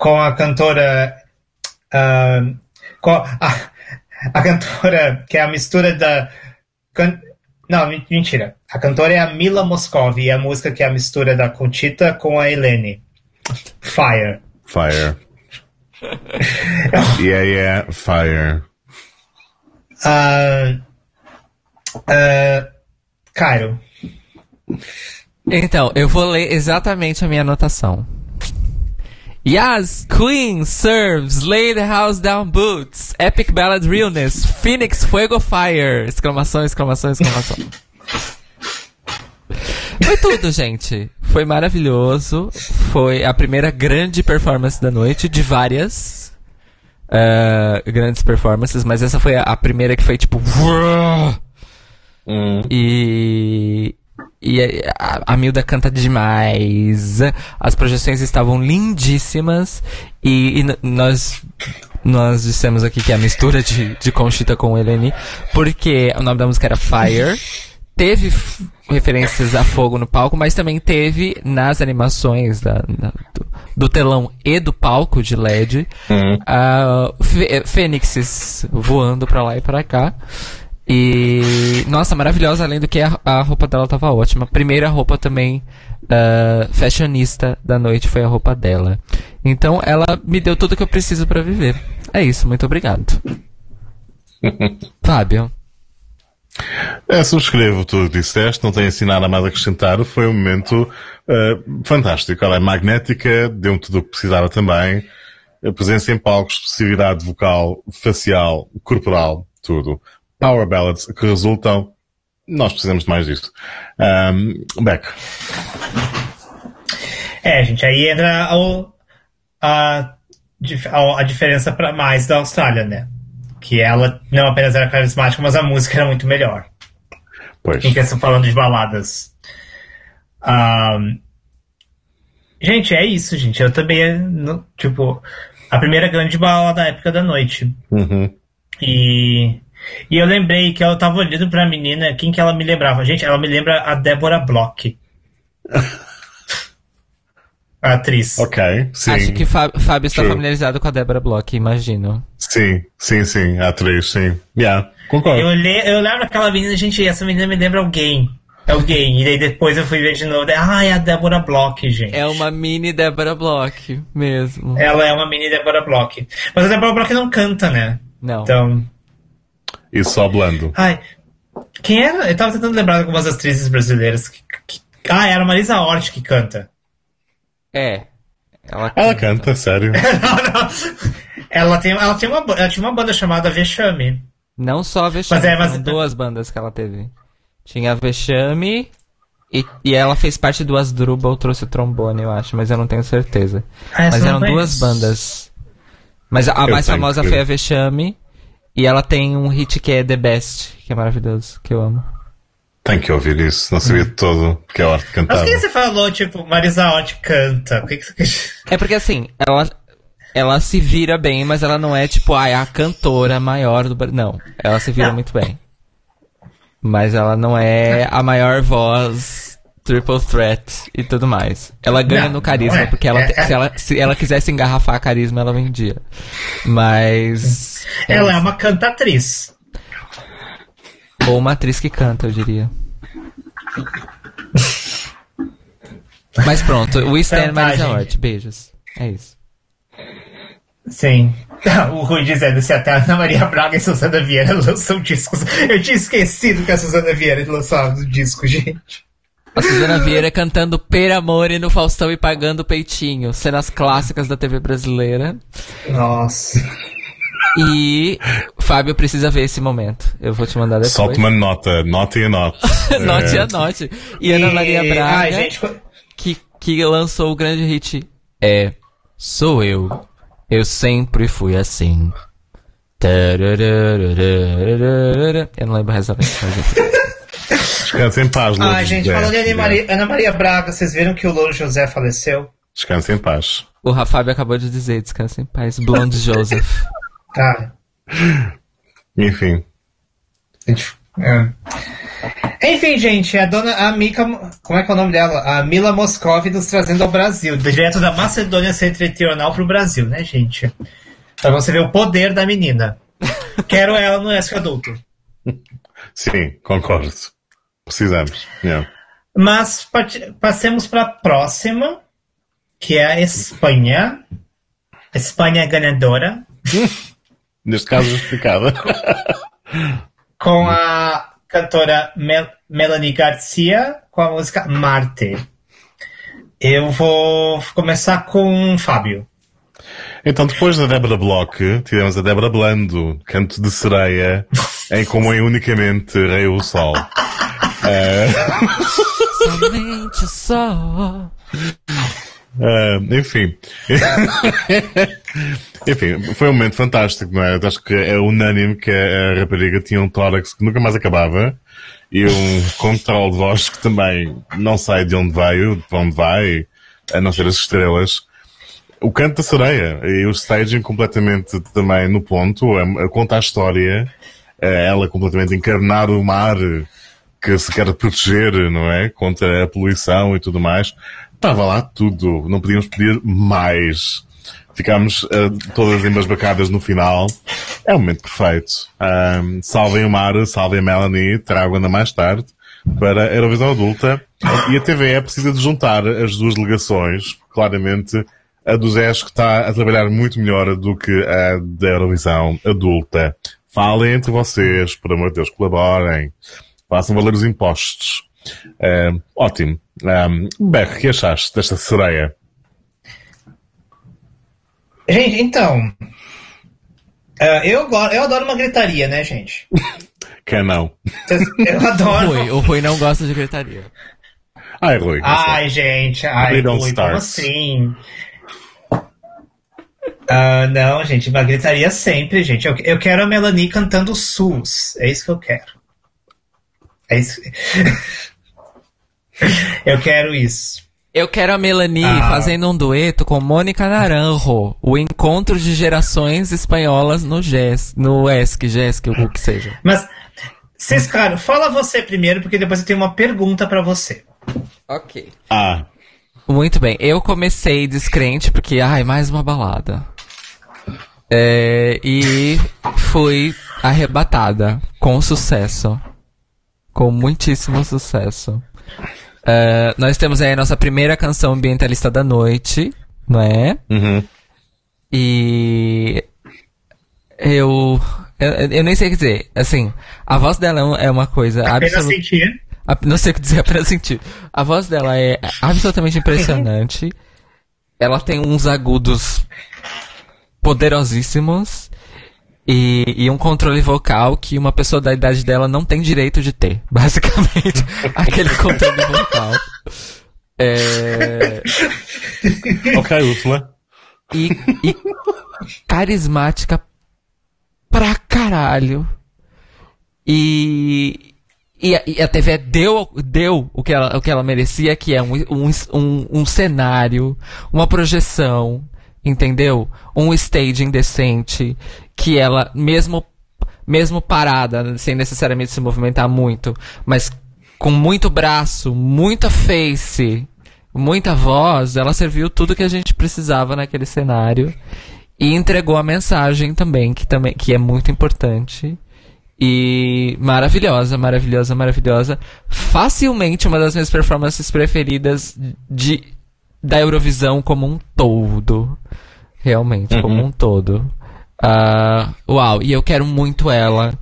com a cantora. Uh, com a, a cantora que é a mistura da. Can, não, mentira. A cantora é a Mila Moscovi e a música que é a mistura da Conchita com a Helene. Fire. Fire. yeah, yeah, fire. Uh, uh, Cairo. Então, eu vou ler exatamente a minha anotação. Yas, Queen, Serves, Lay the House Down Boots, Epic Ballad Realness, Phoenix Fuego Fire! Exclamação, exclamação, exclamação. Foi tudo, gente. Foi maravilhoso. Foi a primeira grande performance da noite, de várias uh, grandes performances, mas essa foi a, a primeira que foi tipo. Hum. E, e a, a Milda canta demais. As projeções estavam lindíssimas. E, e nós nós dissemos aqui que é a mistura de, de Conchita com Eleni, porque o nome da música era Fire. Teve referências a fogo no palco, mas também teve nas animações da, da, do, do, telão e do palco de LED uhum. uh, fênixes voando pra lá e pra cá. E, nossa, maravilhosa, além do que a, a roupa dela tava ótima. Primeira roupa também uh, fashionista da noite foi a roupa dela. Então ela me deu tudo que eu preciso para viver. É isso, muito obrigado. Fábio. É, subscrevo tudo que disseste, não tenho assim nada mais a acrescentar. Foi um momento uh, fantástico. Ela é magnética, deu-me tudo o que precisava também. A presença em palco, expressividade vocal, facial, corporal, tudo power ballads que resultam. Nós precisamos de mais disto. Um, Beck. É, gente, aí entra a, a, a diferença para mais da Austrália, né? Que ela não apenas era carismática, mas a música era muito melhor. Pois. Em questão falando de baladas. Um, gente, é isso, gente. Eu também, no, tipo, a primeira grande balada da época da noite. Uhum. E e eu lembrei que eu tava olhando pra menina, quem que ela me lembrava? Gente, ela me lembra a Débora Bloch. a atriz. Ok, sim. Acho que Fábio está familiarizado com a Débora Bloch, imagino. Sim, sim, sim, a atriz, sim. Yeah, concordo. Eu, olhei, eu lembro aquela menina, gente, essa menina me lembra alguém. Alguém. E daí depois eu fui ver de novo. Ah, é a Débora Bloch, gente. É uma mini Débora Bloch, mesmo. Ela é uma mini Débora Bloch. Mas a Débora Bloch não canta, né? Não. Então. E só blando. Ai, quem era? Eu tava tentando lembrar de algumas atrizes brasileiras. Que, que, ah, era a Marisa Hort que canta. É. Ela canta, ela canta sério. não, não. Ela, tem, ela, tem uma, ela tinha uma banda chamada Vexame. Não só a Vexame, mas é, mas... duas bandas que ela teve. Tinha a Vexame e, e ela fez parte do Asdrubal, trouxe o trombone, eu acho, mas eu não tenho certeza. Ah, mas eram duas bandas. Mas a, a mais famosa foi a Vexame e ela tem um hit que é The Best, que é maravilhoso, que eu amo. Tem que ouvir isso, não sabia de todo que é a arte cantar. Mas por que você falou, tipo, Marisa Hort canta? Por que você... É porque assim, ela, ela se vira bem, mas ela não é tipo, ah, é a cantora maior do Não, ela se vira não. muito bem. Mas ela não é a maior voz triple threat e tudo mais. Ela ganha Não, no carisma, é. porque ela, É- é- se, ela, se ela quisesse engarrafar carisma, ela vendia. Mas. Ela é uma cantatriz. Ou uma atriz que canta, eu diria. Mas pronto, o Stan Marisa gente. Hort. Beijos. É isso. Sim. O Rui dizendo se até a Ana Maria Braga e Suzana Vieira lançam discos. Eu tinha esquecido que a Suzana Vieira lançava um disco, gente. A Suzana Vieira cantando Per Amore no Faustão e pagando o peitinho. Cenas clássicas da TV brasileira. Nossa. E Fábio precisa ver esse momento. Eu vou te mandar depois. Solta uma nota, nota e nota. Note É, a note. E Ana Maria Braga, Ai, gente. que, que lançou o grande hit É, sou eu. Eu sempre fui assim. Eu não lembro o resto da letra, mas enfim. Descansa em paz, Lourdes Ai, gente, José. falando em Ana Maria, Ana Maria Braga, vocês viram que o Louro José faleceu? Descansa em paz. O Rafábio acabou de dizer, descansa em paz. Blonde Joseph. Tá. Enfim. Gente, é. Enfim, gente, a dona a Mika. Como é que é o nome dela? A Mila Moscovi nos trazendo ao Brasil, direto da Macedônia Setentrional pro Brasil, né, gente? Pra você ver o poder da menina. Quero ela no ESC adulto. Sim, concordo. Precisamos. Yeah. Mas parte- passemos para a próxima, que é a Espanha. Espanha ganhadora, Neste caso, justificada. com a cantora Mel Melanie Garcia, com a música Marte. Eu vou começar com o Fábio. Então, depois da Débora Bloch, tivemos a Débora Blando, canto de sereia, em comum e unicamente Rei o Sol. Somente só. Ah, enfim. enfim, foi um momento fantástico, não é? Acho que é unânime que a rapariga tinha um tórax que nunca mais acabava e um controle de voz que também não sei de onde veio, de onde vai, a não ser as estrelas. O canto da sereia e o staging completamente também no ponto, a, a conta a história, eh, ela completamente encarnar o mar que se quer proteger, não é? Contra a poluição e tudo mais. Estava lá tudo. Não podíamos pedir mais. Ficámos eh, todas embasbacadas no final. É o momento perfeito. Ahm, salvem o mar, salvem a Melanie, trago ainda mais tarde para a Eurovisão Adulta. E a TVE precisa de juntar as duas delegações. Claramente, a do ZES que está a trabalhar muito melhor do que a da Eurovisão Adulta. Falem entre vocês, por amor de Deus, colaborem. Façam valer os impostos. Ah, ótimo. Um, Beck, o que achaste desta sereia? Gente, então. ah, eu, eu adoro uma gritaria, né, gente? Quem não? Eu adoro. Rui, o Rui não gosta de gritaria. Ai, Rui. Ai, gente, ai, Rui, como assim? Ah, não, gente, uma gritaria sempre, gente. Eu, eu quero a Melanie cantando SUS. É isso que eu quero. É isso. eu quero isso. Eu quero a Melanie Ah. fazendo um dueto com Mônica Naranjo. O encontro de gerações espanholas no GES, no ESC, GESC, o que seja. Mas, Ciscaro, fala você primeiro, porque depois eu tenho uma pergunta pra você. Ok. Ah, Muito bem. Eu comecei descrente porque, ai, mais uma balada. É, e fui arrebatada com sucesso. Com muitíssimo sucesso. É, nós temos aí a nossa primeira canção ambientalista da noite, não é? uhum. E eu, eu eu nem sei o que dizer. Assim, a voz dela é um- é uma coisa Apenas absolutamente sentir. a- Não sei o que dizer apenas sentir. A voz dela é absolutamente impressionante. Ela tem uns agudos poderosíssimos. E, e um controle vocal que uma pessoa da idade dela não tem direito de ter. Basicamente, aquele controle vocal. É, Ok, Úrsula. e, e carismática pra caralho. E, e, a, e a TV deu, deu o, que ela, o que ela merecia, que é um, um, um, um cenário, uma projeção, entendeu? Um staging decente, que ela, mesmo mesmo parada, sem necessariamente se movimentar muito, mas com muito braço, muita face, muita voz, ela serviu tudo que a gente precisava naquele cenário e entregou a mensagem também, que também que é muito importante. E maravilhosa, maravilhosa, maravilhosa. Facilmente uma das minhas performances preferidas de, da Eurovisão como um todo. Realmente, Uhum. como um todo. Ah, uau, e eu quero muito ela.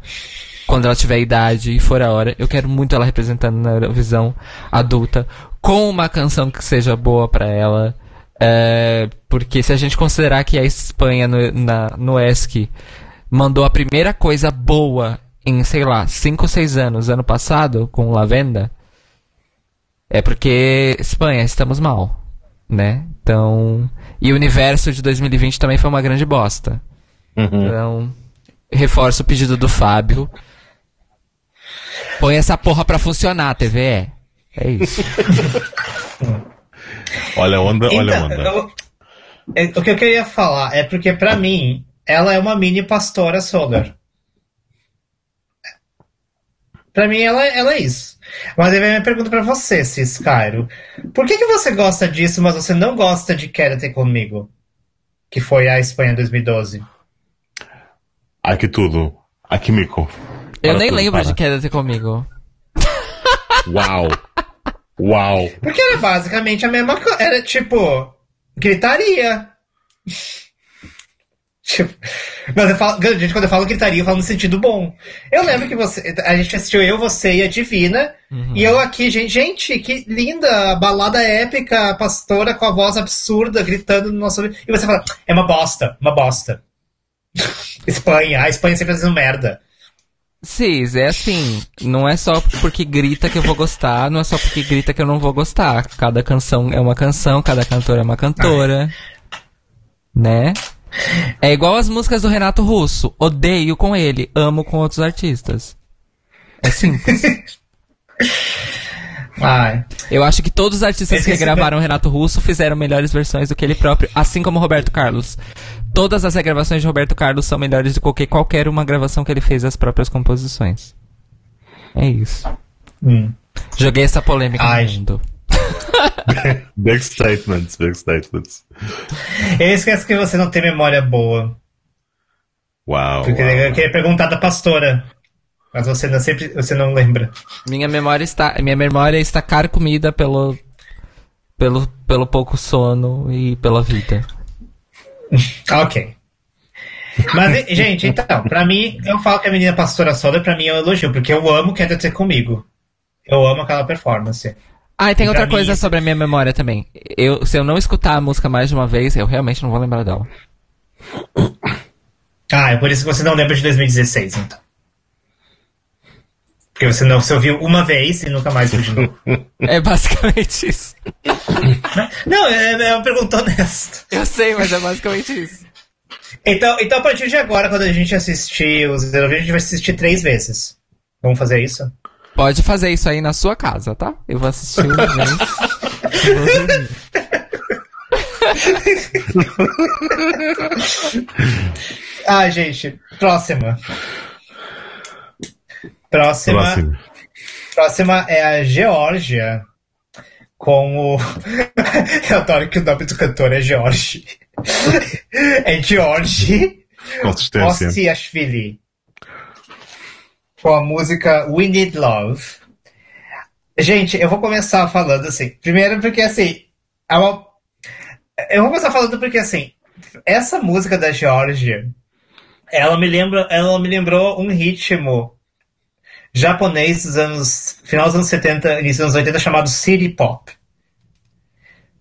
Quando ela tiver idade e for a hora, eu quero muito ela representando na Eurovisão adulta, com uma canção que seja boa pra ela. É, porque se a gente considerar que a Espanha no, na, no ESC mandou a primeira coisa boa em, sei lá, 5 ou 6 anos, ano passado, com Lavenda, é porque Espanha, estamos mal, né? Então. E o universo de 2020 também foi uma grande bosta. Uhum. Então, reforço o pedido do Fábio. Põe essa porra pra funcionar, TVE. É isso. Olha a onda, olha a Então, onda. eu- é, o que eu queria falar é porque, pra mim, ela é uma mini pastora Solar. Pra mim, ela, ela é isso. Mas aí vem a minha pergunta pra você, Cis Cairo. Por que, que você gosta disso, mas você não gosta de Quédate Comigo? Que foi a Espanha 2012. Há aqui tudo. Há químico. Eu nem tudo, lembro para. de Queda-te comigo. Uau! Uau! Porque era basicamente a mesma coisa. Era tipo. Gritaria. Tipo. Mas eu falo, gente, quando eu falo gritaria, eu falo no sentido bom. Eu lembro que você. A gente assistiu eu, você e a Divina. E eu aqui, gente, gente, que linda! Balada épica, pastora com a voz absurda, gritando no nosso. E você fala, é uma bosta, uma bosta. Espanha, a Espanha sempre fazendo merda. Cis, é assim, não é só porque grita que eu vou gostar, não é só porque grita que eu não vou gostar. Cada canção é uma canção, cada cantora é uma cantora. Né? É igual as músicas do Renato Russo. Odeio com ele, amo com outros artistas. É simples. Ai. Eu acho que todos os artistas Esse- que esse- gravaram o Renato Russo fizeram melhores versões do que ele próprio, assim como Roberto Carlos. Todas as regravações de Roberto Carlos são melhores do que qualquer uma gravação que ele fez das próprias composições. É isso. Hum. Joguei essa polêmica Ai. no mundo. Big statements, big statements. Eu esqueço que você não tem memória boa. Uau! Porque uau. eu queria perguntar da pastora. Mas você não, sempre, você não lembra. Minha memória está, minha memória está carcomida pelo, pelo, pelo pouco sono e pela vida. Ok. Mas, gente, então, pra mim, eu falo que a menina pastora soda, pra mim é um elogio, porque eu amo Quer Ter Comigo. Eu amo aquela performance. Ah, e tem outra coisa sobre a minha memória também. Eu, se eu não escutar a música mais de uma vez, eu realmente não vou lembrar dela. Ah, é por isso que você não lembra de 2016, então. Porque você não você ouviu uma vez e nunca mais ouviu. É basicamente isso. Não, é, é uma pergunta honesta. Eu sei, mas é basicamente isso. Então, então, a partir de agora, quando a gente assistir os Eurovision, a gente vai assistir três vezes. Vamos fazer isso? Pode fazer isso aí na sua casa, tá? Eu vou assistir e vou dormir. Ah, gente, próxima. Próxima. Próximo. Próxima é a Geórgia. Com o. Eu adoro que o nome do cantor é George. é George Consistência. Ostiashvili. Com a música We Need Love. Gente, eu vou começar falando assim. Primeiro porque assim. é uma- Eu vou começar falando porque assim. Essa música da Georgia. Ela me lembra. Ela me lembrou um ritmo japonês dos anos. Final dos anos 70, início dos anos 80, chamado City Pop.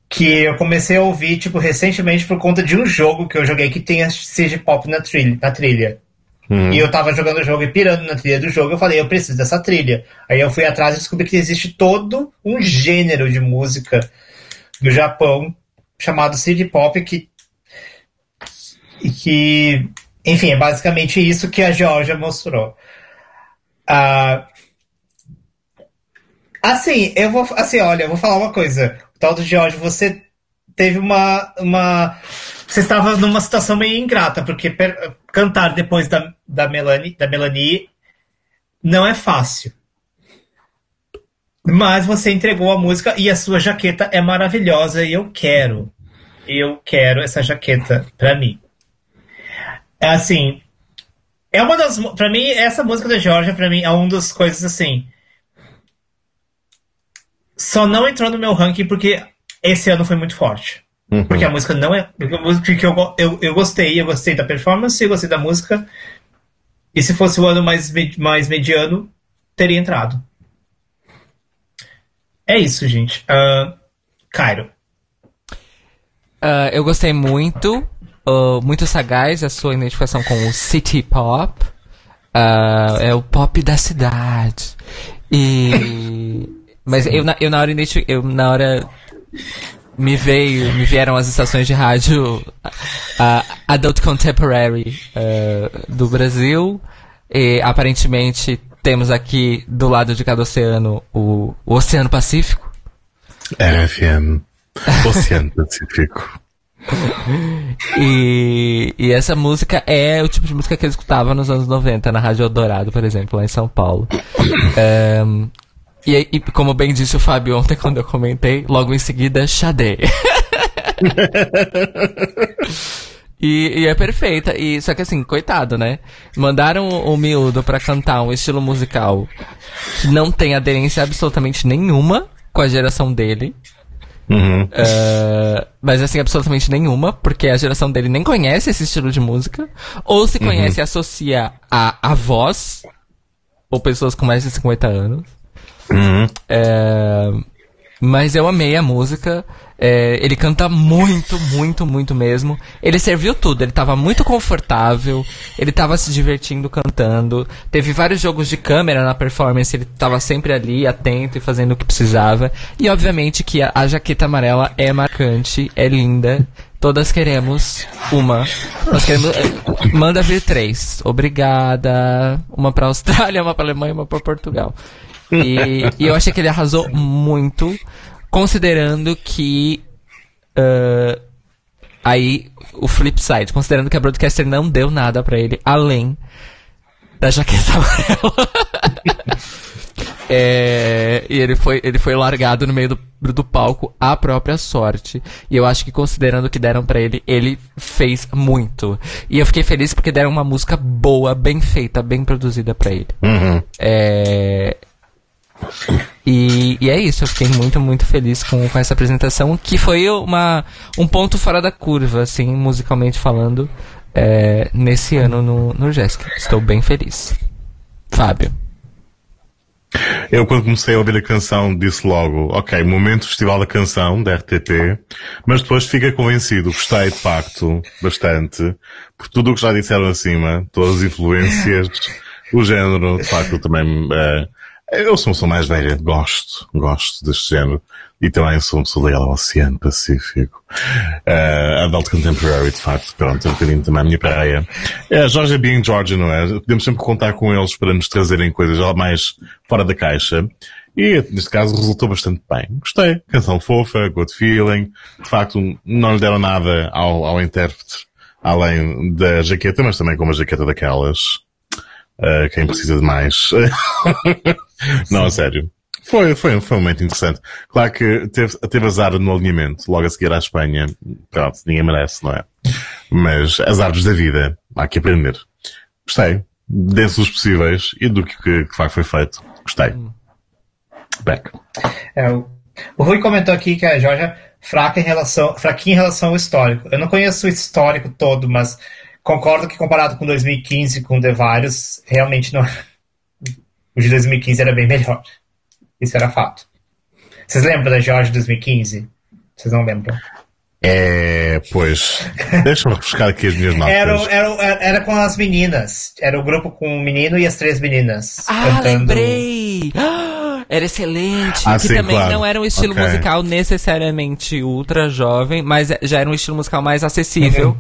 Que eu comecei a ouvir, tipo, recentemente por conta de um jogo que eu joguei que tem a City Pop na trilha. Na trilha. Hum. E eu tava jogando o jogo e pirando na trilha do jogo, eu falei, eu preciso dessa trilha. Aí eu fui atrás e descobri que existe todo um gênero de música do Japão chamado City Pop que. Que. Enfim, é basicamente isso que a Georgia mostrou. Ah, assim, eu vou. Assim, olha, eu vou falar uma coisa. O tal do George, você teve uma. uma você estava numa situação meio ingrata, porque per, cantar depois da, da, Melanie, da Melanie não é fácil. Mas você entregou a música e a sua jaqueta é maravilhosa e eu quero. Eu quero essa jaqueta pra mim. É assim, é uma das. Pra mim, essa música da Georgia, pra mim, é uma das coisas assim. Só não entrou no meu ranking porque esse ano foi muito forte. Uhum. Porque a música não é. Porque eu, eu, eu gostei, eu gostei da performance, eu gostei da música. E se fosse o ano mais, mais mediano, teria entrado. É isso, gente. Uh, Cairo. Uh, eu gostei muito. Uh, muito sagaz a sua identificação com o city pop. Uh, é o pop da cidade. E. Mas eu, eu na hora eu na hora me veio, me vieram as estações de rádio uh, Adult Contemporary uh, do Brasil. E aparentemente temos aqui do lado de cada oceano o, o Oceano Pacífico. RFM. Oceano Pacífico. e, e essa música é o tipo de música que eu escutava nos anos 90 na Rádio Eldorado, por exemplo, lá em São Paulo. Um, e, e, como bem disse o Fábio ontem quando eu comentei, logo em seguida, Xadê. e, e, é perfeita. E, só que assim, coitado, né? Mandaram o, o miúdo pra cantar um estilo musical que não tem aderência absolutamente nenhuma com a geração dele. Uhum. Uh, mas assim, absolutamente nenhuma, porque a geração dele nem conhece esse estilo de música, ou se conhece uhum. e associa a, a voz, ou pessoas com mais de 50 anos. Uhum. É, mas eu amei a música. É, ele canta muito, muito, muito mesmo. Ele serviu tudo. Ele estava muito confortável. Ele estava se divertindo cantando. Teve vários jogos de câmera na performance. Ele estava sempre ali, atento e fazendo o que precisava. E obviamente que a, a jaqueta amarela é marcante, é linda. Todas queremos uma. Nós queremos. É, manda vir três. Obrigada. Uma pra Austrália, uma pra Alemanha, uma pra Portugal. E, e eu achei que ele arrasou muito, considerando que. Uh, aí, o flip side, considerando que a Broadcaster não deu nada para ele, além da jaqueta amarela. é, e ele foi, ele foi largado no meio do, do palco à própria sorte. E eu acho que considerando o que deram para ele, ele fez muito. E eu fiquei feliz porque deram uma música boa, bem feita, bem produzida para ele. Uhum. É, e, e, é isso, eu fiquei muito, muito feliz com, com essa apresentação, que foi uma, um ponto fora da curva, assim, musicalmente falando, é, nesse ano no, no Jessica. Estou bem feliz. Fábio. Eu, quando comecei a ouvir a canção, disse logo, ok, momento Festival da Canção, da RTP, mas depois fiquei convencido, gostei de facto, bastante, por tudo o que já disseram acima, todas as influências, o género, de facto, também, uh, eu sou uma pessoa mais velha, gosto, gosto deste género. E também sou uma pessoa ligada ao Oceano Pacífico. Uh, adult Contemporary, de facto, pronto, é um bocadinho também a minha praia. É, Georgia Being Georgia, não é? Podemos sempre contar com eles para nos trazerem coisas mais fora da caixa. E, neste caso, resultou bastante bem. Gostei. Canção fofa, good feeling. De facto, não lhe deram nada ao, ao intérprete, além da jaqueta, mas também com uma jaqueta daquelas Uh, quem precisa de mais. não, a sério. Foi, foi, foi um momento interessante. Claro que teve, teve azar no alinhamento, logo a seguir à Espanha. Pronto, ninguém merece, não é? Mas as árvores da vida, há que aprender. Gostei. Dentro dos possíveis e do que, que, que foi feito. Gostei. Back. É, o, o Rui comentou aqui que a Georgia fraca em relação, fraquinha em relação ao histórico. Eu não conheço o histórico todo, mas Concordo que comparado com 2015, com The Virus, realmente não. O de 2015 era bem melhor. Isso era fato. Vocês lembram da George 2015? Vocês não lembram? É, pois. Deixa eu buscar aqui as minhas notas. Era, era, era com as meninas. Era o grupo com o menino e as três meninas. Ah, cantando... lembrei! Era excelente. Ah, que sim, também claro. não era um estilo Okay. musical necessariamente ultra jovem, mas já era um estilo musical mais acessível. Uhum.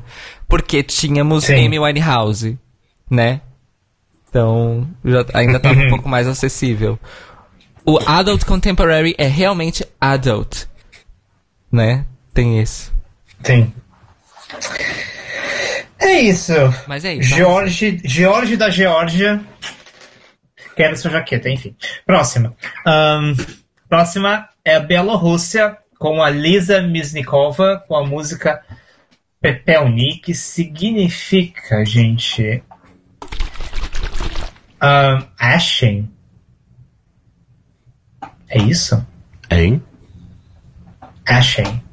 Porque tínhamos Sim. Amy Winehouse, né? Então, já ainda estava um Uhum. pouco mais acessível. O Adult Contemporary é realmente adult, né? Tem isso. Sim. É isso. Mas é isso. George, George da Geórgia. Quero sua jaqueta, enfim. Próxima. Ahn, próxima é a Bielorrússia com a Lisa Misnikova com a música Pepelnik, que significa, gente. ahn, Ashen. É isso? Hein? Ashen.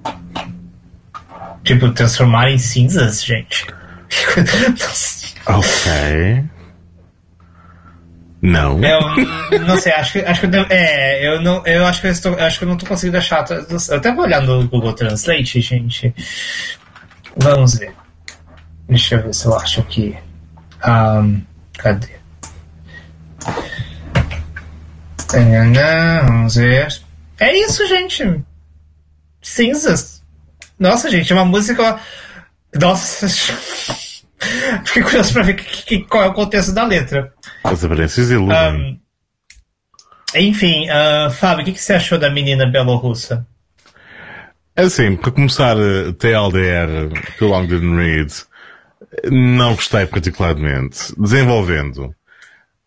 Tipo, transformar em cinzas, gente. Ok. Não. Eu não sei, acho que, acho que eu, devo- é, eu não, eu acho que eu estou, acho que eu não tô conseguindo achar. Eu até vou olhar no Google Translate, gente. Vamos ver. Deixa eu ver se eu acho aqui. Ahn, cadê? Vamos ver. É isso, gente. Cinzas. Nossa, gente, uma música. Nossa. Fiquei curioso pra ver que- que- qual é o contexto da letra. As aparências iludem. Ahn, enfim, ah, Fábio, o que, que você achou da menina belorrussa? Assim, para começar, eh, TLDR, Too Long Didn't Read, não gostei particularmente. Desenvolvendo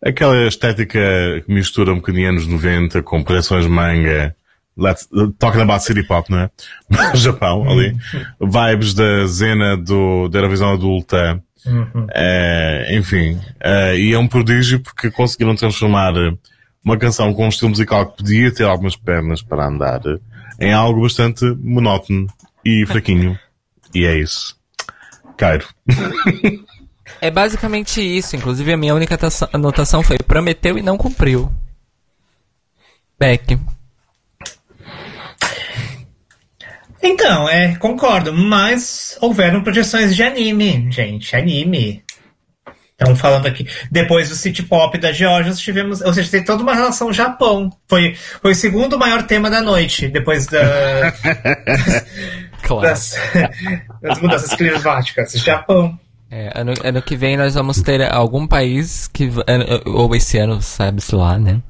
aquela estética que mistura um bocadinho anos 90 com coleções manga, let's, talking about city pop, não é? Japão, ali. Vibes da Zena do, da Eurovisão adulta. Eh, enfim, eh, e é um prodígio porque conseguiram transformar eh, uma canção com um estilo musical que podia ter algumas pernas para andar em algo bastante monótono e fraquinho. E é isso. Cairo. É basicamente isso. Inclusive, a minha única anotação foi prometeu e não cumpriu. Beck. Então, é, concordo, mas houveram projeções de anime, gente, anime. Então, falando aqui, depois do City Pop da Geórgia, nós tivemos, ou seja, tem toda uma relação Japão. Foi, foi o segundo maior tema da noite, depois da, Claro. das, das mudanças climáticas. Japão. É, ano, ano que vem nós vamos ter algum país que. ano- Ou esse ano, sabe-se lá, né?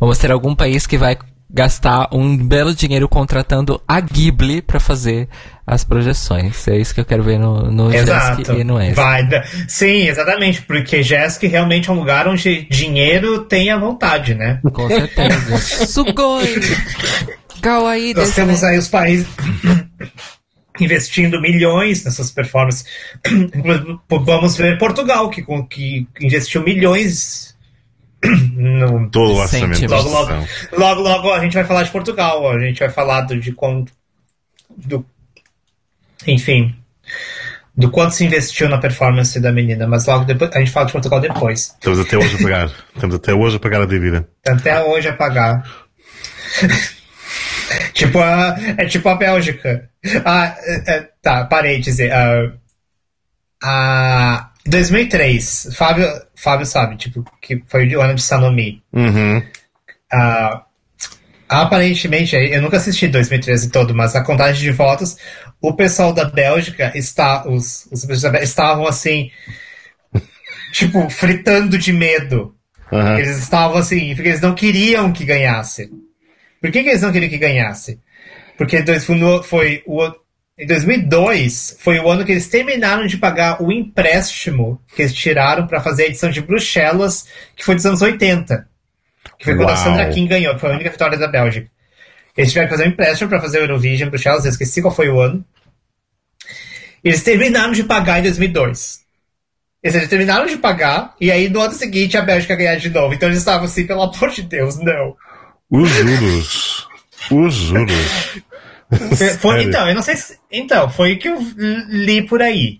Vamos ter algum país que vai gastar um belo dinheiro contratando a Ghibli pra fazer as projeções. É isso que eu quero ver no, no. Jesk e no S. Vai Sim, exatamente, porque Jesk realmente é um lugar onde dinheiro tem à vontade, né? Com certeza. Sugoi! Kawaii Nós temos ne. aí os países investindo milhões nessas performances. Vamos ver Portugal, que, que investiu milhões no, Todo o orçamento da Logo, logo, logo, logo a gente vai falar de Portugal, a gente vai falar do, de quanto. Do, enfim. Do quanto se investiu na performance da menina, mas logo depois. A gente fala de Portugal depois. Estamos até hoje a pagar. Estamos até hoje a pagar a dívida. Até hoje a pagar. tipo a. É tipo a Bélgica. Ah, é, é, tá, parei de dizer. Ah, a 2003, Fábio, Fábio sabe, tipo, que foi o ano de Sanomi. Uhum. Ah, aparentemente, eu nunca assisti 2013 todo, mas a contagem de votos, o pessoal da Bélgica está, os, os estavam assim, tipo, fritando de medo. Aham. Eles estavam assim, porque eles não queriam que ganhasse. Por que, que eles não queriam que ganhasse? Porque dois- foi o, em 2002 foi o ano que eles terminaram de pagar o empréstimo que eles tiraram para fazer a edição de Bruxelas, que foi dos anos 80. Que foi quando a Uau. Sandra King ganhou, que foi a única vitória da Bélgica. Eles tiveram que fazer um empréstimo para fazer o Eurovision Bruxelas, eu esqueci qual foi o ano. Eles terminaram de pagar em 2002. Eles terminaram de pagar, e aí no ano seguinte a Bélgica ganhar de novo. Então eles estavam assim, pelo amor de Deus, não. Os juros. Os juros. Foi, Sério? então, eu não sei se. Então, foi o que eu li por aí.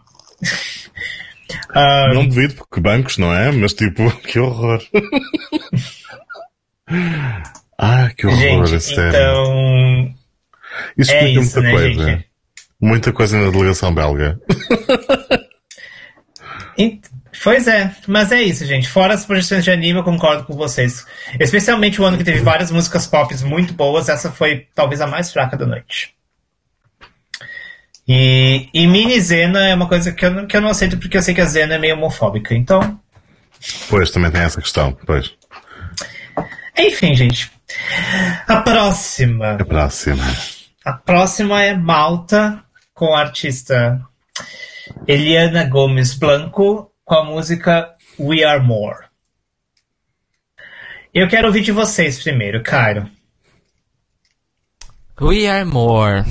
Ah, Não devido, porque bancos, não é? Mas tipo, que horror. ah, que horror, gente, sério. então. Isso é explica isso, muita né, coisa. gente? Muita coisa na delegação belga. Pois é, mas é isso, gente. Fora as projeções de anime, eu concordo com vocês. Especialmente o ano que teve várias músicas pop muito boas, essa foi talvez a mais fraca da noite. E, e mini Zena é uma coisa que eu, não, que eu não aceito porque eu sei que a Zena é meio homofóbica. Então, Pois, também tem essa questão. Pois. enfim, gente. A próxima. A próxima. A próxima é Malta, com a artista Eliana Gomes Blanco com a música We Are More. Eu quero ouvir de vocês primeiro, Cairo. We Are More.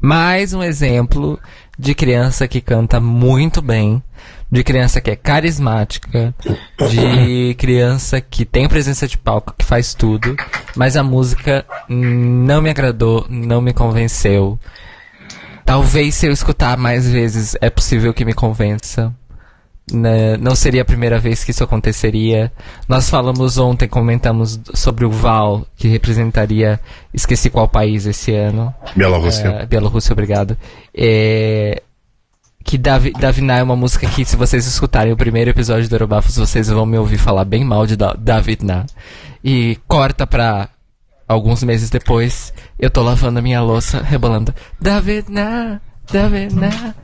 Mais um exemplo de criança que canta muito bem, de criança que é carismática, de criança que tem presença de palco, que faz tudo, mas a música não me agradou, não me convenceu. Talvez se eu escutar mais vezes é possível que me convença. Né? Não seria a primeira vez que isso aconteceria. Nós falamos ontem, comentamos sobre o Val, que representaria, esqueci qual país esse ano. Bielorrússia. É, Bielorrússia, obrigado. É, que Davi, Daviná é uma música que, se vocês escutarem o primeiro episódio do Eurobafos, vocês vão me ouvir falar bem mal de da Davidna. E corta pra alguns meses depois, eu tô lavando a minha louça, rebolando Davidna, Davidna,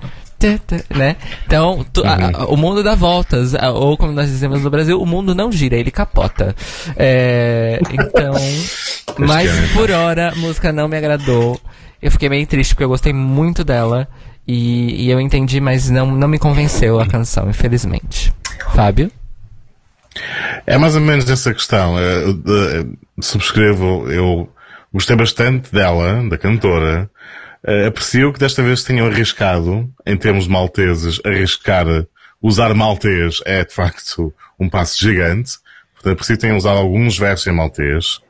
né? Então, tu, a, a, o mundo dá voltas, a, ou como nós dizemos no Brasil, o mundo não gira, ele capota. É, então, mas por hora a música não me agradou. Eu fiquei meio triste porque eu gostei muito dela e, e eu entendi, mas não, não me convenceu a canção, infelizmente. Fábio? É mais ou menos essa questão. Eu, eu, subscrevo, eu gostei bastante dela, da cantora. Uh, aprecio que desta vez tenham arriscado, em termos malteses, arriscar usar maltês é de facto um passo gigante. Portanto, aprecio que tenham usado alguns versos em maltês.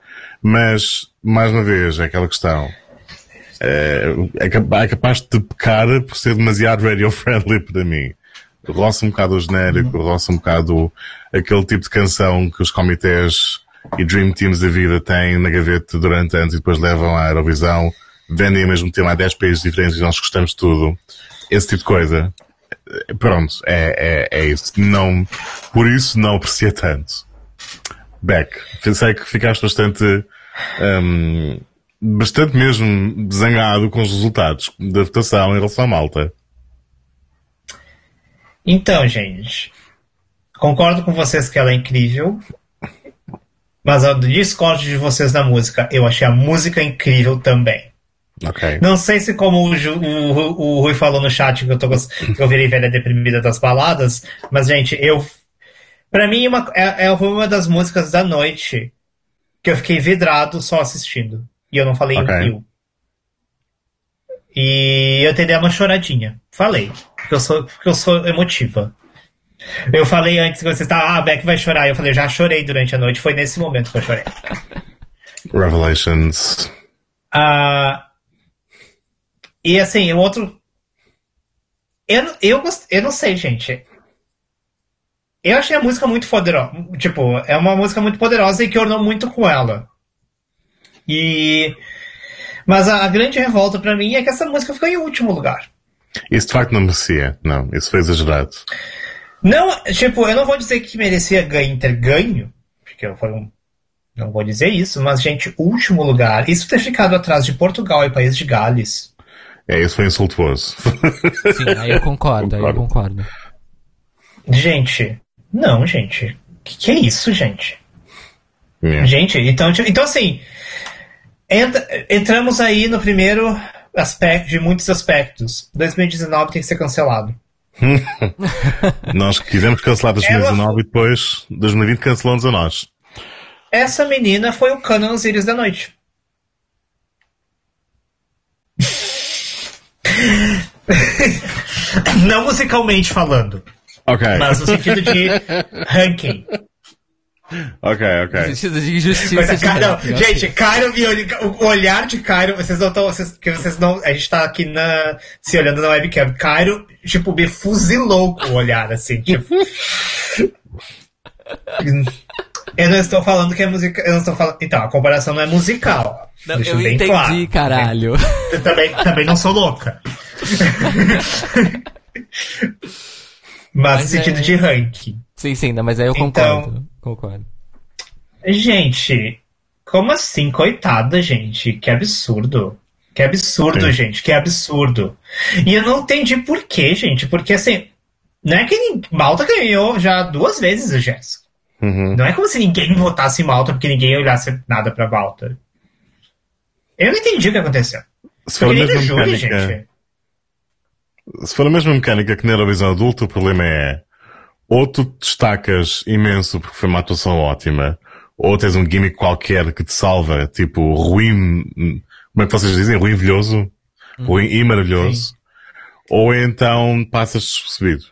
Mas, mais uma vez, é aquela questão. É, é capaz de pecar por ser demasiado radio-friendly para mim. Roça um bocado o genérico, roça um bocado aquele tipo de canção que os comitês e Dream Teams da vida têm na gaveta durante anos e depois levam à Eurovisão, vendem o mesmo tema a 10 países diferentes e nós gostamos de tudo. Esse tipo de coisa. Pronto, é, é, é isso. Não, por isso não aprecia tanto. Beck, sei que ficaste bastante um, bastante mesmo zangado com os resultados da votação em relação à Malta. Então, gente, concordo com vocês que ela é incrível, mas ao discordo de vocês da música, eu achei a música incrível também. Okay. Não sei se como o, o, o, Rui falou no chat que eu, tô, que eu virei velha deprimida das baladas, mas gente, eu para mim uma, é, é uma das músicas da noite que eu fiquei vidrado só assistindo. E eu não falei okay. em E eu tentei uma choradinha. Falei. Porque eu sou, porque eu sou emotiva. Eu falei antes que você estava, ah, Beck vai chorar. Eu falei, já chorei durante a noite. Foi nesse momento que eu chorei. Revelations. Ah, e assim, o outro. Eu, eu, eu não sei, gente. Eu achei a música muito poderosa. Tipo, é uma música muito poderosa e que ornou muito com ela. E mas a, a grande revolta para mim é que essa música ficou em último lugar. Isso de facto não merecia, não, isso foi exagerado. Não, tipo, eu não vou dizer que merecia ganho, ter ganho, porque eu um, não vou dizer isso, mas, gente, último lugar, isso ter ficado atrás de Portugal e País de Gales. É, isso foi insultuoso. Sim, aí eu concordo, aí eu concordo. Gente, não, gente. Que que é isso, gente? Yeah. Gente, então, então assim, Entra, entramos aí no primeiro aspecto, de muitos aspectos. 2019 tem que ser cancelado. nós quisemos cancelar 2019 Ela... e depois 2020 cancelamos a nós. Essa menina foi o Canon Osiris da noite. Não musicalmente falando. Ok. Mas no sentido de ranking. Ok, ok. No sentido de injustiça. de Cairo, gente, Cairo o olhar de Cairo, vocês não estão. Vocês, que vocês não. A gente tá aqui na, se olhando na webcam. Cairo, tipo, me fuzilou com o olhar, assim, tipo. eu não estou falando que é musical. Eu não estou falando. Então, a comparação não é musical. Não, eu entendi, claro. caralho. Eu também, também não sou louca. mas, mas no sentido é... de ranking. Sim, sim, não, mas aí eu então, concordo. Concordo. Gente, como assim, coitada, gente? Que absurdo. Que absurdo, Sim. gente, que absurdo. E eu não entendi por quê, gente, porque assim, não é que Malta ganhou já duas vezes o Jéssica. Uhum. Não é como se ninguém votasse em Malta porque ninguém olhasse nada pra Malta. Eu não entendi o que aconteceu. Se for a mesma júri, gente. se for a mesma mecânica que na Eurovisão adulta, o problema é ou tu destacas imenso porque foi uma atuação ótima, ou tens um gimmick qualquer que te salva, tipo ruim, como é que vocês dizem? Ruim velhoso? Ruim e maravilhoso. Sim. Ou então passas despercebido.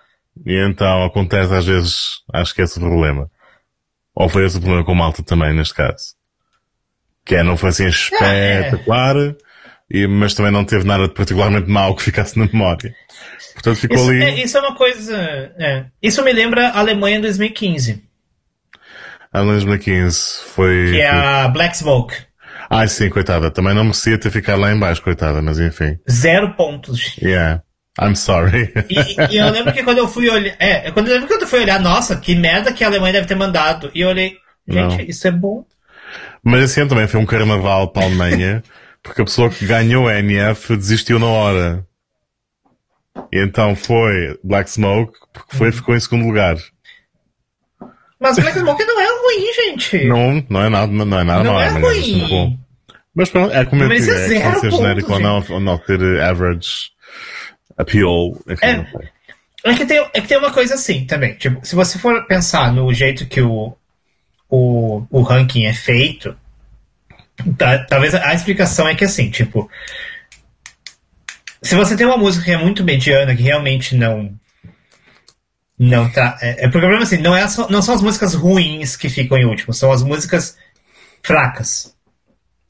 E então acontece às vezes, acho que é esse o problema. Ou foi esse o problema com Malta também, neste caso. Que é, não foi assim espetacular, é. e, mas também não teve nada de particularmente mau que ficasse na memória. Portanto, ficou isso, ali. É, isso é uma coisa. É. Isso me lembra a Alemanha em 2015. A Alemanha em 2015 foi. Que é a Black Smoke. Ai sim, coitada. Também não merecia ter ficado lá embaixo, coitada, mas enfim. Zero pontos. Yeah. I'm sorry. E, e eu lembro que quando eu fui olhar. É, quando eu lembro que eu fui olhar, nossa, que merda que a Alemanha deve ter mandado. E eu olhei, gente, não. isso é bom. Mas esse ano também foi um carnaval para a Alemanha, porque a pessoa que ganhou a NF desistiu na hora. E então foi Black Smoke, porque foi, ficou em segundo lugar. Mas Black Smoke não é ruim, gente. Não, não é nada, não é nada não mal. É, é ruim. Mas pronto, é como eu digo, é, é ser genérico ou não, ou não ter average appeal. Enfim, é, é, que tem, é que tem uma coisa assim também. Tipo, se você for pensar no jeito que o, o, o ranking é feito, tá, talvez a explicação é que assim, tipo, se você tem uma música que é muito mediana, que realmente não. Não tá. É, é, o problema assim, não, é só, não são as músicas ruins que ficam em último, são as músicas fracas.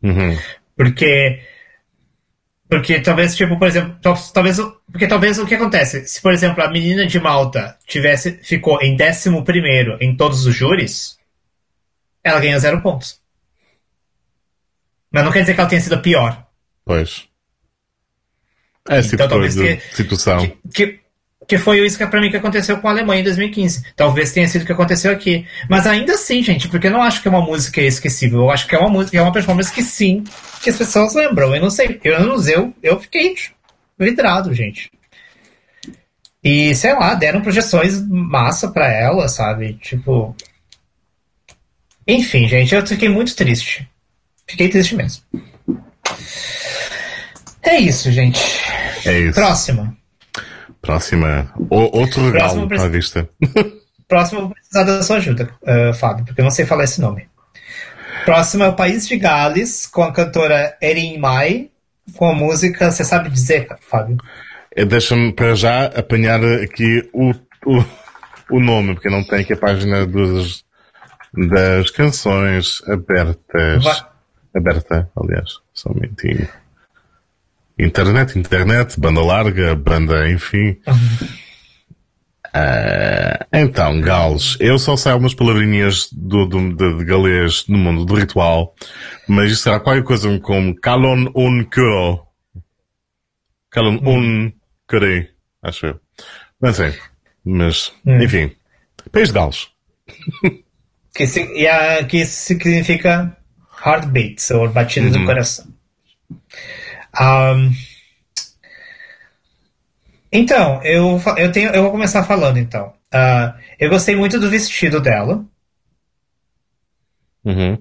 Uhum. Porque. Porque talvez, tipo, por exemplo, talvez. Porque talvez o que acontece? Se, por exemplo, a menina de Malta tivesse, ficou em 11 em todos os júris, ela ganha zero pontos. Mas não quer dizer que ela tenha sido a pior. Pois. É esse então, tipo de que, situação. Que, que, que foi isso que para mim que aconteceu com a Alemanha em 2015. Talvez tenha sido o que aconteceu aqui. Mas ainda assim, gente, porque eu não acho que é uma música esquecível. Eu acho que é uma música, é uma performance que sim, que as pessoas lembram. Eu não sei, eu não eu, eu fiquei vidrado, gente. E sei lá, deram projeções massa para ela, sabe? Tipo. Enfim, gente, eu fiquei muito triste. Fiquei triste mesmo. É isso, gente. É isso. Próxima. Próxima. O, outro regalo à vista. Próximo, vou precisar da sua ajuda, uh, Fábio, porque eu não sei falar esse nome. Próximo é o País de Gales, com a cantora Erin Mai, com a música. Você sabe dizer, Fábio? É, deixa-me para já apanhar aqui o, o, o nome, porque não tem aqui a página dos, das canções abertas. Vai. Aberta, aliás, só um momentinho. Internet, internet, banda larga, banda, enfim. Uh, então, Gales, eu só sei algumas palavrinhas do, do, de, de galês no mundo do ritual, mas isso será qualquer coisa como Calon un curo. Calon hum. un curei, acho eu. Não sei. Mas, hum. enfim. País de Gales. que, yeah, que significa heartbeats, ou batida do uhum. coração. Um, então, eu, eu, tenho, eu vou começar falando então. Uh, eu gostei muito do vestido dela. Uhum.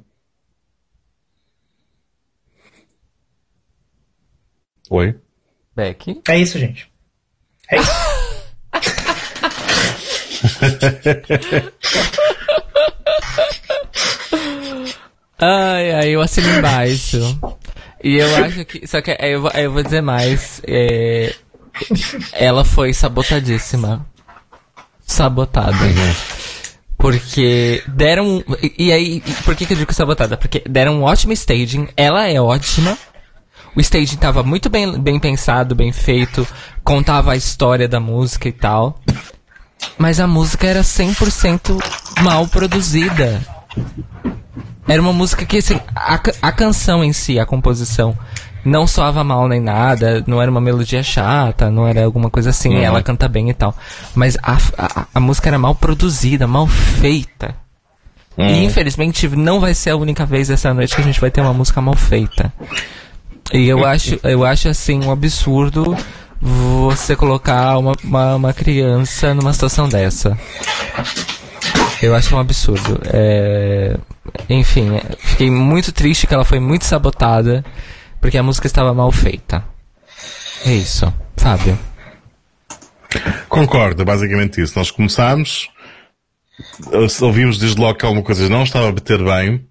Oi? Beck? É isso, gente. É isso. ai, ai, eu assino embaixo. E eu acho que. Só que aí eu, eu vou dizer mais. É, ela foi sabotadíssima. Sabotada. Porque deram. E aí, por que, que eu digo sabotada? Porque deram um ótimo staging, ela é ótima. O staging tava muito bem, bem pensado, bem feito, contava a história da música e tal. Mas a música era 100% mal produzida. Era uma música que, assim, a, a canção em si, a composição, não soava mal nem nada, não era uma melodia chata, não era alguma coisa assim, uhum. ela canta bem e tal. Mas a, a, a música era mal produzida, mal feita. Uhum. E infelizmente não vai ser a única vez essa noite que a gente vai ter uma música mal feita. E eu acho, eu acho assim um absurdo você colocar uma, uma, uma criança numa situação dessa. Eu acho um absurdo. É... Enfim, fiquei muito triste que ela foi muito sabotada porque a música estava mal feita. É isso, Fábio. Concordo, é basicamente isso. Nós começámos, ouvimos desde logo que alguma coisa não estava a bater bem,